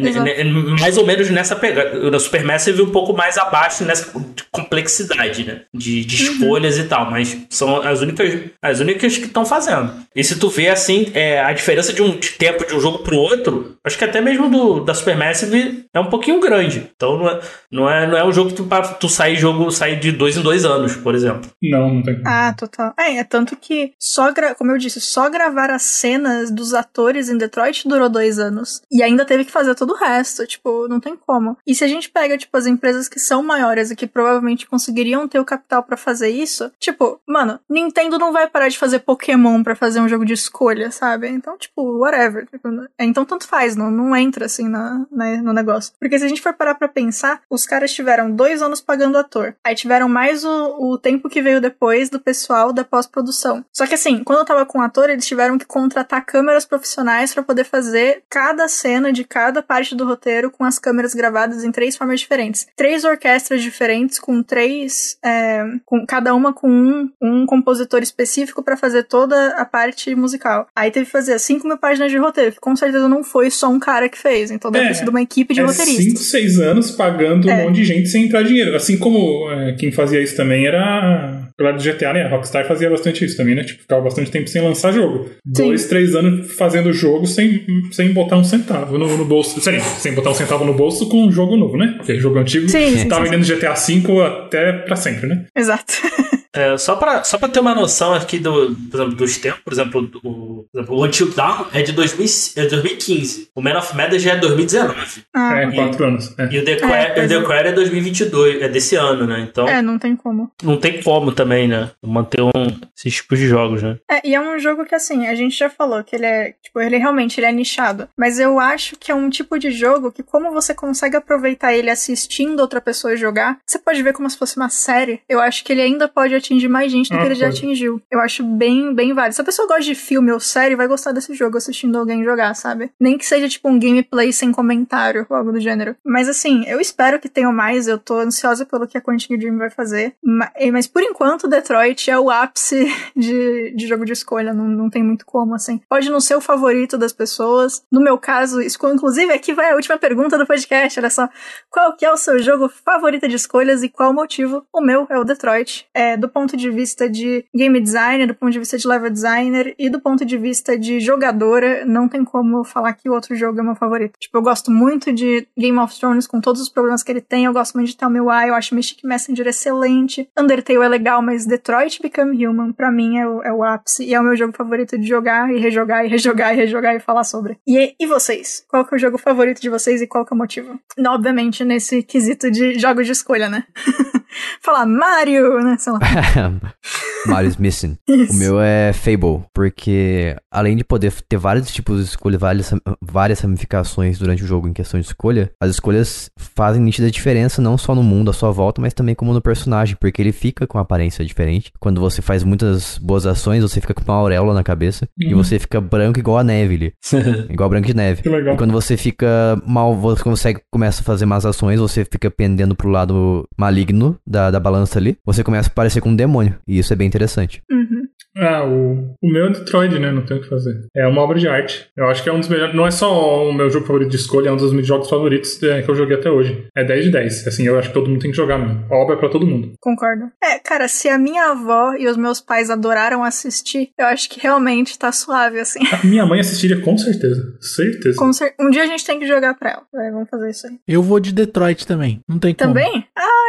mais ou menos nessa pegada. Na Supermassive um pouco mais abaixo nessa complexidade, né? De, de Uhum. escolhas e tal. Mas são as únicas, as únicas que estão fazendo. E se tu vê assim, é, a diferença de um de tempo de um jogo pro outro, acho que até mesmo do, da Supermassive é um pouquinho grande. Então não é, não é, não é um jogo que tu, pra tu sair jogo sair de dois em dois anos, por exemplo. Não, não tem. Ah, total. É, é tanto que só, gra- como eu disse, só gravar as cenas dos atores em Detroit durou dois anos. E ainda teve que fazer todo o resto, tipo, não tem como. E se a gente pega, tipo, as empresas que são maiores e que provavelmente conseguiriam ter o capital pra fazer isso, tipo, mano, Nintendo não vai parar de fazer Pokémon pra fazer um jogo de escolha, sabe? Então, tipo, whatever. Tipo, então tanto faz, não, não entra assim na, na- no negócio. Porque se a gente for parar pra pensar, os caras tiveram dois anos pagando ator. Aí tiveram mais o, o tempo que veio depois do pessoal da pós-produção. Só que assim, quando eu tava com o ator, eles tiveram que contratar câmeras profissionais pra poder fazer cada cena de cada parte do roteiro com as câmeras gravadas em três formas diferentes. Três orquestras diferentes, com três. é, com cada uma com um, um compositor específico pra fazer toda a parte musical. Aí teve que fazer 5 mil páginas de roteiro, com certeza não foi só um cara que fez. Então deve É, ter sido uma equipe de é roteiristas. 5, 6 anos pagando É. um monte de gente sem entrar dinheiro. Assim como é, quem fazia isso também era. Lá do GTA, né? A Rockstar fazia bastante isso também, né? Tipo, ficava bastante tempo sem lançar jogo. Sim. Dois, três anos fazendo jogo sem, sem botar um centavo no, no bolso. Sério, sem botar um centavo no bolso com um jogo novo, né? Porque jogo antigo Sim, sim, sim, vendendo GTA V até pra sempre, né? Exato. É, só, pra, só pra ter uma noção aqui do, por exemplo, dos tempos, por exemplo, o, por exemplo, o Until Dawn é de 2000, é 2015. O Man of Madness já é 2019. Ah, É, quatro anos. É. E o The, É, Quer, pois o The é. Quer é 2022, é desse ano, né? Então é, não tem como. não tem como também, né? Manter um, esses tipos de jogos, né? É, e é um jogo que, assim, a gente já falou que ele é, tipo, ele realmente ele é nichado. Mas eu acho que é um tipo de jogo que, como você consegue aproveitar ele assistindo outra pessoa jogar, você pode ver como se fosse uma série. Eu acho que ele ainda pode atingir mais gente do Ah, que ele já pode. atingiu. Eu acho bem, bem válido. Se a pessoa gosta de filme ou série, vai gostar desse jogo assistindo alguém jogar, sabe? Nem que seja, tipo, um gameplay sem comentário ou algo do gênero. Mas, assim, eu espero que tenham mais. Eu tô ansiosa pelo que a Quantic Dream vai fazer. Ma- Mas, por enquanto, Detroit é o ápice de, de jogo de escolha. Não, não tem muito como, assim. Pode não ser o favorito das pessoas. No meu caso, isso, inclusive, aqui vai a última pergunta do podcast. Olha só. Qual que é o seu jogo favorito de escolhas e qual o motivo? O meu é o Detroit. É, do ponto de vista de game designer, do ponto de vista de level designer e do ponto de vista de jogadora, não tem como falar que o outro jogo é meu favorito. Tipo, eu gosto muito de Game of Thrones com todos os problemas que ele tem. Eu gosto muito de Tell Me Why. Eu acho Mystic Messenger excelente. Undertale é legal, mas Detroit Become Human, pra mim, é o, é o ápice. E é o meu jogo favorito de jogar e rejogar e rejogar e rejogar e falar sobre. E, e vocês? Qual que é o jogo favorito de vocês e qual que é o motivo? Obviamente, nesse quesito de jogos de escolha, né? falar Mario, né? Sei lá. Mario's Missing. Isso. O meu é Fable, porque além de poder ter vários tipos de escolha, várias, várias ramificações durante o jogo em questão de escolha, as escolhas fazem nítida diferença não só no mundo à sua volta, mas também como no personagem, porque ele fica com aparência diferente. Quando você faz muitas boas ações, você fica com uma auréola na cabeça e Uhum. você fica branco igual a neve ali, igual branco de neve. Que legal. E quando você fica mal, você consegue, começa a fazer más ações, você fica pendendo pro lado maligno da, da balança ali, você começa a parecer com um demônio. E isso é bem interessante. Uhum. Ah, o, o meu é Detroit, né? Não tem o que fazer. É uma obra de arte. Eu acho que é um dos melhores. Não é só o meu jogo favorito de escolha, é um dos meus jogos favoritos é, que eu joguei até hoje. É 10 de 10. Assim, eu acho que todo mundo tem que jogar mesmo. A obra é pra todo mundo. Concordo. É, cara, se a minha avó e os meus pais adoraram assistir, eu acho que realmente tá suave, assim. A minha mãe assistiria com certeza. Certeza. Com cer- Um dia a gente tem que jogar pra ela. Vai, vamos fazer isso aí. Eu vou de Detroit também. Não tem como. Também?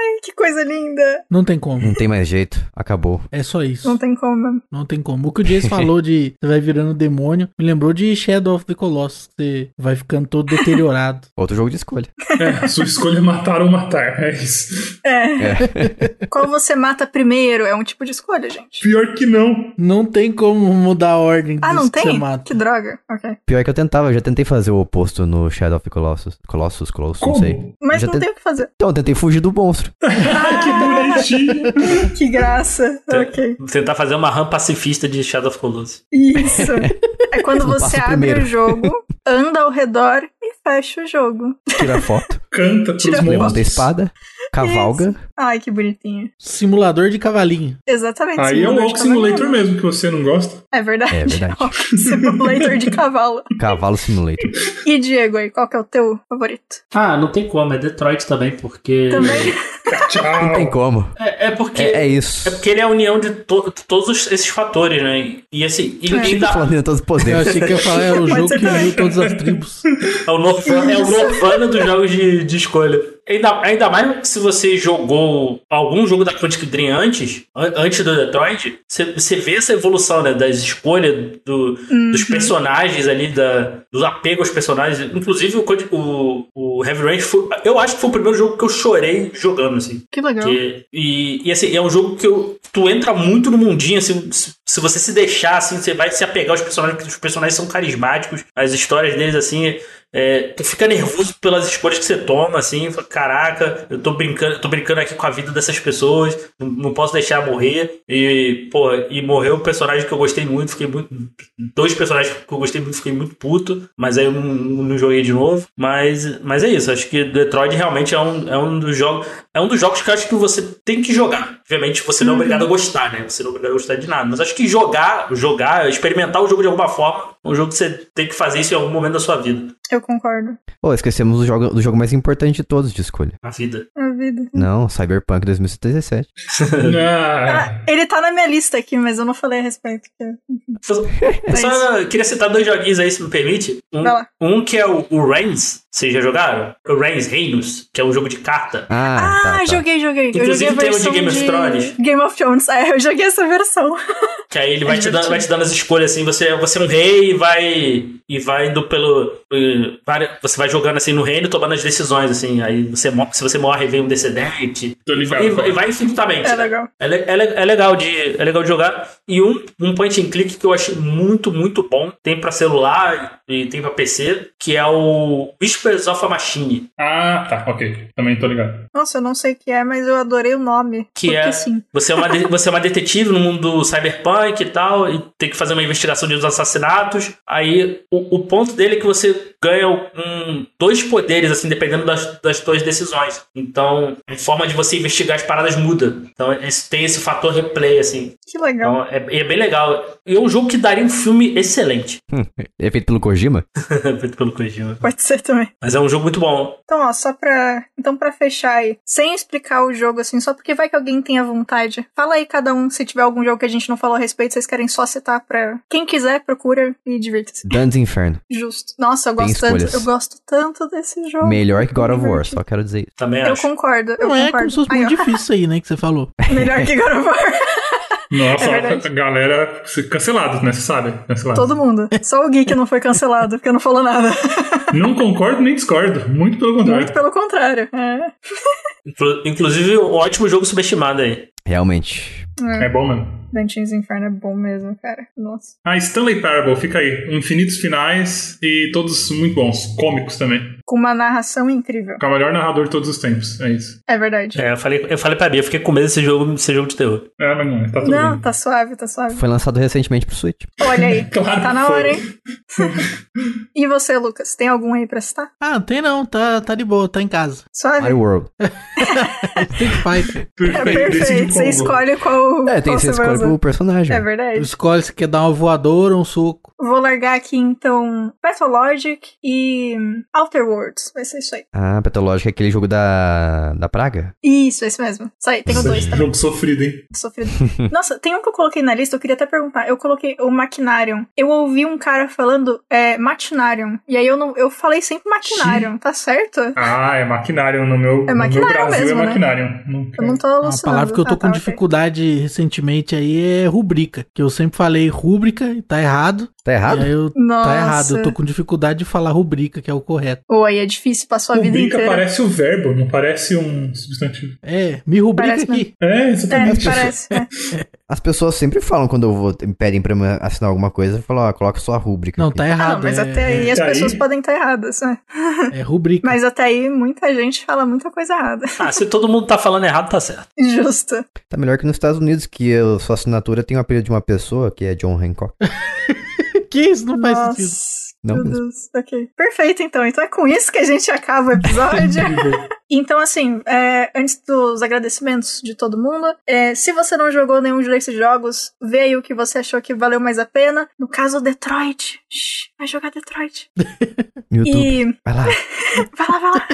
Ai, que coisa linda. Não tem como. Não tem mais jeito, acabou. É só isso. Não tem como. Não tem como. O que o Jace falou de você vai virando demônio me lembrou de Shadow of the Colossus. Você vai ficando todo deteriorado. Outro jogo de escolha. É, sua escolha é matar ou matar. É isso. É. Qual você mata primeiro? É um tipo de escolha, gente. Pior que não. Não tem como mudar a ordem Ah, não que você tem? mata. Que droga. Ok. Pior que eu tentava, eu já tentei fazer o oposto no Shadow of the Colossus. Colossus, Colossus, não Como? sei. Mas Já não tem- tem o que fazer. Então, eu tentei fugir do monstro. Que bonitinho. Que graça. ok. Tentar fazer uma RAM pacifista de Shadow of Colossus. Isso. É quando você abre primeiro. o jogo, anda ao redor e fecha o jogo. Tira foto, Canta pros Tira levanta a espada, cavalga. Ai, que bonitinho. Simulador de cavalinho. Exatamente. Aí é o Walk Simulator mesmo, que você não gosta. É verdade. É verdade. Simulator de cavalo. Cavalo Simulator. E Diego aí, qual que é o teu favorito? Ah, não tem como, é Detroit também, porque. Também? Não tem Tchau. como. É, é porque. É, é É isso. porque ele é a união de to- todos os- esses fatores, né? E assim, e, É. e dá- Falando de todos os Eu poderes. achei que ia falar era o jogo que uniu todas as tribos. é o Nirvana, é o dos jogos de, de escolha. Ainda, ainda mais se você jogou algum jogo da Quantic Dream antes, an- antes do Detroit, você, você vê essa evolução, né? Das escolhas, do, dos personagens ali, da, do apego aos personagens. Inclusive, o, o, o Heavy Rain foi, eu acho que foi o primeiro jogo que eu chorei jogando, assim. Que legal. Que- e, e assim, é um jogo que eu- tu entra muito no mundinho, assim, se, se você se deixar, assim, você vai se apegar aos personagens, porque os personagens são carismáticos, as histórias deles, assim, é, tu fica nervoso pelas escolhas que você toma, assim, fala, caraca, eu tô brincando, eu tô brincando aqui com a vida dessas pessoas, não, não posso deixar morrer. E, pô, e morreu um personagem que eu gostei muito, fiquei muito. Dois personagens que eu gostei muito, fiquei muito puto, mas aí eu não, não joguei de novo. Mas, mas é isso, acho que Detroit realmente é um, é um dos jogos. É um dos jogos que eu acho que você tem que jogar. Obviamente, você não é obrigado a gostar, né? Você não é obrigado a gostar de nada. Mas acho que jogar, jogar, experimentar o jogo de alguma forma, é um jogo que você tem que fazer isso em algum momento da sua vida. Eu concordo. Pô, esquecemos do jogo, do jogo mais importante de todos de escolha. A vida. Vida. Não, Cyberpunk 2077. Ah, Ah, ele tá na minha lista aqui, mas eu não falei a respeito. porque- Eu só queria citar dois joguinhos aí, se me permite. Um, um que é o, o Reigns. Vocês já jogaram? O Reigns Reinos, que é um jogo de carta. Ah, Ah, tá, tá. joguei, joguei. Inclusive joguei a tem o de Game of Thrones. Game of Thrones. É, eu joguei essa versão. Que aí ele vai, É te dando, vai te dando as escolhas assim, você, você é um rei e vai. E vai indo pelo. várias- Você vai jogando assim no reino, tomando as decisões, assim. Aí você, se você morre, vem um descendente. Tô E, ligado. vai- e vai infinitamente. É legal. É, é, é legal de, é legal de jogar. E um, um point and click que eu achei muito, muito bom. Tem pra celular e tem pra PC, que é o Whispers of a Machine. Ah, tá, ok. Também tô ligado. Nossa, eu não sei o que é, mas eu adorei o nome. Que é- sim. Você é, uma de- você é uma detetive no mundo cyberpunk e tal, e tem que fazer uma investigação de uns assassinatos. Aí o, o ponto dele é que você ganha um, dois poderes, assim, dependendo das, das suas decisões. Então, a forma de você investigar as paradas muda. Então, esse- tem esse fator replay, assim. Que legal. Então, é, é bem legal. E é um jogo que daria um filme excelente. É feito pelo Kojima? Feito pelo Kojima. Pode ser também. Mas é um jogo muito bom. Então, ó, só pra. Então, pra fechar aí, sem explicar o jogo assim, só porque vai que alguém tenha vontade. Fala aí cada um, se tiver algum jogo que a gente não falou a respeito, vocês querem só citar pra. Quem quiser, procura e divirta-se. Dantes Inferno. Justo. Nossa, eu gosto tanto. Eu gosto tanto desse jogo. Melhor que God of War, só quero dizer isso. Também Eu acho. concordo, eu Não é concordo. como se fosse Aí, muito difícil isso aí, né, que você falou. Melhor que God of War. Nossa, É a galera cancelado, né? Você sabe? Cancelado. Todo mundo. Só o Gui que não foi cancelado, porque não falou nada. Não concordo nem discordo. Muito pelo contrário. Muito pelo contrário. É. Inclu- Inclusive, um ótimo jogo subestimado aí. Realmente. É bom, mano. Dante's Inferno é bom mesmo, cara. Nossa. Ah, Stanley Parable, fica aí. Infinitos finais e todos muito bons. Cômicos também. Com uma narração incrível. Com o melhor narrador de todos os tempos. É isso. É verdade. É, eu falei, eu falei pra Bia, eu fiquei com medo desse jogo ser jogo de terror. É, mas não, tá tudo Não, bem. tá suave, tá suave. Foi lançado recentemente pro Switch. Olha aí. Claro Tá que na foi. hora, hein? e você, Lucas? Tem algum aí pra citar? Ah, não tem não, tá, tá de boa, tá em casa. Suave? Mario World. Fighter. É Perfeito. decide perfeito. Você escolhe qual. É, tem qual que você vai usar. Pro personagem. É verdade. Escolhe se quer dar uma voadora ou um soco. Vou largar aqui então Pathologic e Outer Worlds. Vai ser isso aí. Ah, Petológica é aquele jogo da, da praga? Isso, esse mesmo. Isso aí, tenho dois também. Jogo sofrido, hein? Sofrido. Nossa, tem um que eu coloquei na lista, eu queria até perguntar. Eu coloquei o Machinarium. Eu ouvi um cara falando é, Machinarium. E aí eu não. Eu falei sempre Machinarium, tá certo? Ah, é maquinário. No meu, É no meu Brasil mesmo, é né? maquinário. Não- Eu não tô A alucinando. palavra que eu tô Ah, com tá, dificuldade recentemente aí é rubrica. Que eu sempre falei rúbrica e tá errado. Tá errado? Aí eu, Nossa. tá errado. Eu tô com dificuldade de falar rubrica, que é o correto. Oi, é difícil, passou a vida Rubrica inteira. parece o verbo, não parece um substantivo. É, me rubrica Parece aqui. É, É, exatamente. parece. é. As pessoas sempre falam quando eu vou, me pedem pra eu assinar alguma coisa, falam, ó, coloca sua rúbrica. Não, aqui. tá Ah, errado. não, mas é, até aí as Até pessoas aí- podem estar erradas, né? é rubrica. Mas até aí muita gente fala muita coisa errada. Ah, se todo mundo tá falando errado, tá certo. Justo. Tá melhor que nos Estados Unidos, que a sua assinatura tem o apelido de uma pessoa, que é John Hancock. que isso? Não faz sentido. Nossa. Não Meu mesmo. Deus, ok. Perfeito, então. Então é com isso que a gente acaba o episódio. então, assim, é, antes dos agradecimentos de todo mundo, é, se você não jogou nenhum desses jogos, vê aí o que você achou que valeu mais a pena. No caso, Detroit. Shhh, vai jogar Detroit. YouTube. E. Vai lá. Vai lá, vai lá.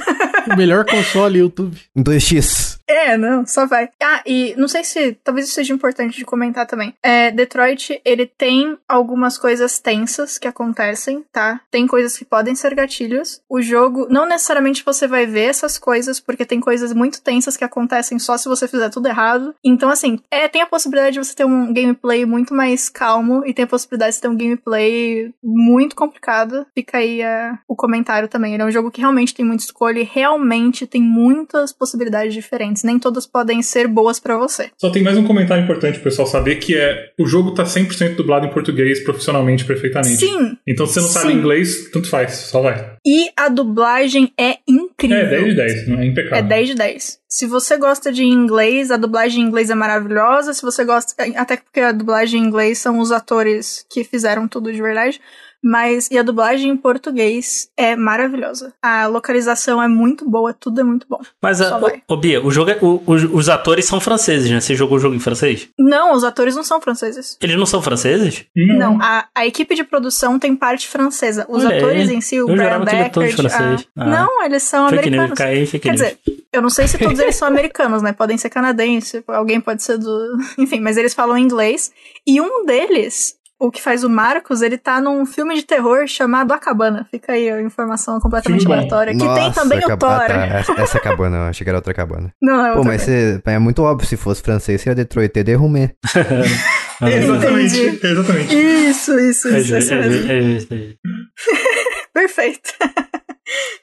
O melhor console YouTube. Em 2x. É, não, só vai. Ah, e não sei se talvez isso seja importante de comentar também. É, Detroit, ele tem algumas coisas tensas que acontecem, tá? Tem coisas que podem ser gatilhos. O jogo, não necessariamente você vai ver essas coisas, porque tem coisas muito tensas que acontecem só se você fizer tudo errado. Então, assim, é, tem a possibilidade de você ter um gameplay muito mais calmo e tem a possibilidade de ter um gameplay muito complicado. Fica aí é, o comentário também. Ele é um jogo que realmente tem muita escolha e realmente tem muitas possibilidades diferentes. Nem todas podem ser boas pra você. Só tem mais um comentário importante pro pessoal saber que é o jogo tá 100% dublado em português profissionalmente, perfeitamente. Sim, Então se você não sabe Sim. inglês, tanto faz, só vai. e a dublagem é incrível. É 10 de 10, não é impecável. É 10 de 10. Se você gosta de inglês, a dublagem em inglês é maravilhosa. Se você gosta. Até porque a dublagem em inglês são os atores que fizeram tudo de verdade. Mas e a dublagem em português é maravilhosa. A localização é muito boa, tudo é muito bom. Mas, a, ô, ô, Bia, o jogo é- o- os, os atores são franceses, né? Você jogou o jogo em francês? Não, os atores não são franceses. Eles não são franceses? Não, a, a equipe de produção tem parte francesa. Os Olha aí. atores em si, o Eu Brian Deckard... a- Ah. Não, eles são Fake news, americanos. caí, Quer news. dizer, eu não sei se todos eles são americanos, né? Podem ser canadenses, alguém pode ser do. Enfim, mas eles falam inglês. E um deles, o que faz o Marcos, ele tá num filme de terror chamado A Cabana. Fica aí a informação completamente bom. aleatória. Que tem Nossa, também o Thor. ah, tá, essa, essa é cabana, eu achei que era outra cabana. Não, é Pô, outra mas coisa. você- é muito óbvio, se fosse francês, seria Detroit de Rumé. Exatamente, Entendi. exatamente. Isso, isso, É isso. é mesmo. ju- é é justo. Perfeito.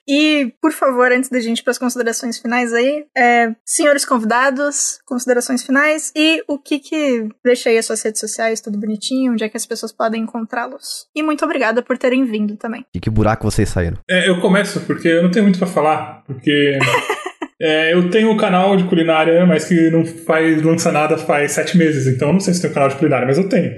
E, por favor, antes da gente ir para as considerações finais aí, é, senhores convidados, considerações finais e o que que. Deixa aí as suas redes sociais, tudo bonitinho, onde é que as pessoas podem encontrá-los. E muito obrigada por terem vindo também. E que buraco vocês saíram? É, eu começo porque eu não tenho muito pra falar, porque é, eu tenho um canal de culinária, mas que não faz lança nada faz sete meses, então eu não sei se tem um canal de culinária, mas eu tenho.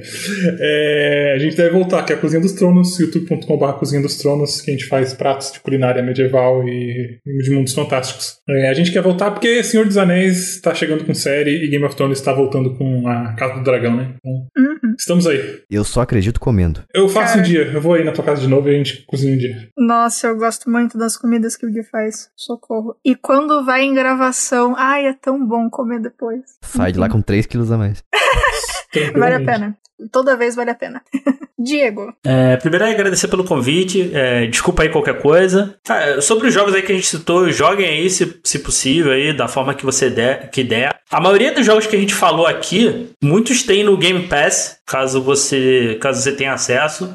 É, a gente deve voltar, que é a Cozinha dos Tronos, youtube.com.br Cozinha dos Tronos, que a gente faz pratos de culinária medieval e, e de mundos fantásticos. É, a gente quer voltar porque Senhor dos Anéis está chegando com série e Game of Thrones está voltando com a Casa do Dragão, né? Então, Uhum. estamos aí. Eu só acredito comendo. Eu faço Cara. um dia, eu vou aí na tua casa de novo e a gente cozinha um dia. Nossa, eu gosto muito das comidas que o Gui faz. Socorro. E quando vai em gravação, ai, é tão bom comer depois. Sai de lá com 3 quilos a mais. Vale a pena. Toda vez vale a pena. Diego. É, primeiro é agradecer pelo convite. é, desculpa aí qualquer coisa. Ah, sobre os jogos aí que a gente citou, joguem aí, se, se possível, aí, da forma que você der, que der. A maioria dos jogos que a gente falou aqui, muitos tem no Game Pass, caso você, caso você tenha acesso.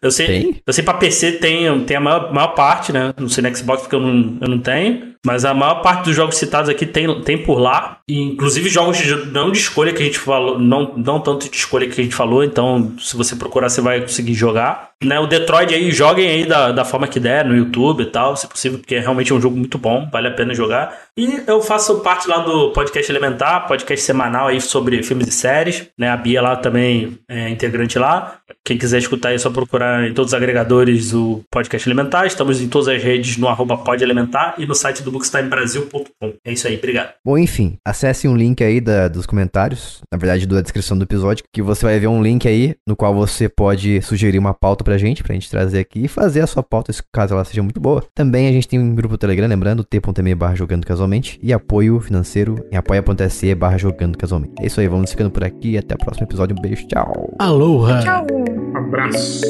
Eu sei, Tem? eu sei pra PC tem, tem a maior, maior parte, né? Não sei no Xbox porque eu não, eu não tenho. Mas a maior parte dos jogos citados aqui tem, tem por lá. E, inclusive jogos de- não de escolha que a gente falou, não, não tanto de escolha que a gente falou. Então, se você procurar, você vai conseguir jogar. Né, o Detroit aí, joguem aí da, da forma que der, no YouTube e tal, se possível, porque realmente é um jogo muito bom, vale a pena jogar. E eu faço parte lá do podcast Elementar, podcast semanal aí sobre filmes e séries. Né, a Bia lá também é integrante lá. Quem quiser escutar é só procurar em todos os agregadores o podcast Elementar. Estamos em todas as redes no arroba podelementar e no site do bookstimebrasil.com. É isso aí, obrigado. Bom, enfim, acesse um link aí da- dos comentários, na verdade, da descrição do episódio, que você vai ver um link aí no qual você pode sugerir uma pauta pra gente, pra gente trazer aqui e fazer a sua pauta, caso ela seja muito boa. Também a gente tem um grupo Telegram, lembrando, t.me barra jogando casualmente, e apoio financeiro em apoia.se barra jogando casualmente. É isso aí, vamos ficando por aqui, até o próximo episódio, um beijo, tchau! Aloha! Tchau. Abraço.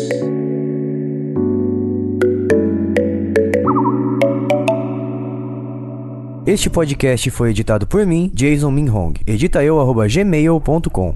Este podcast foi editado por mim, Jason Minhong. Edita eu, arroba gmail.com.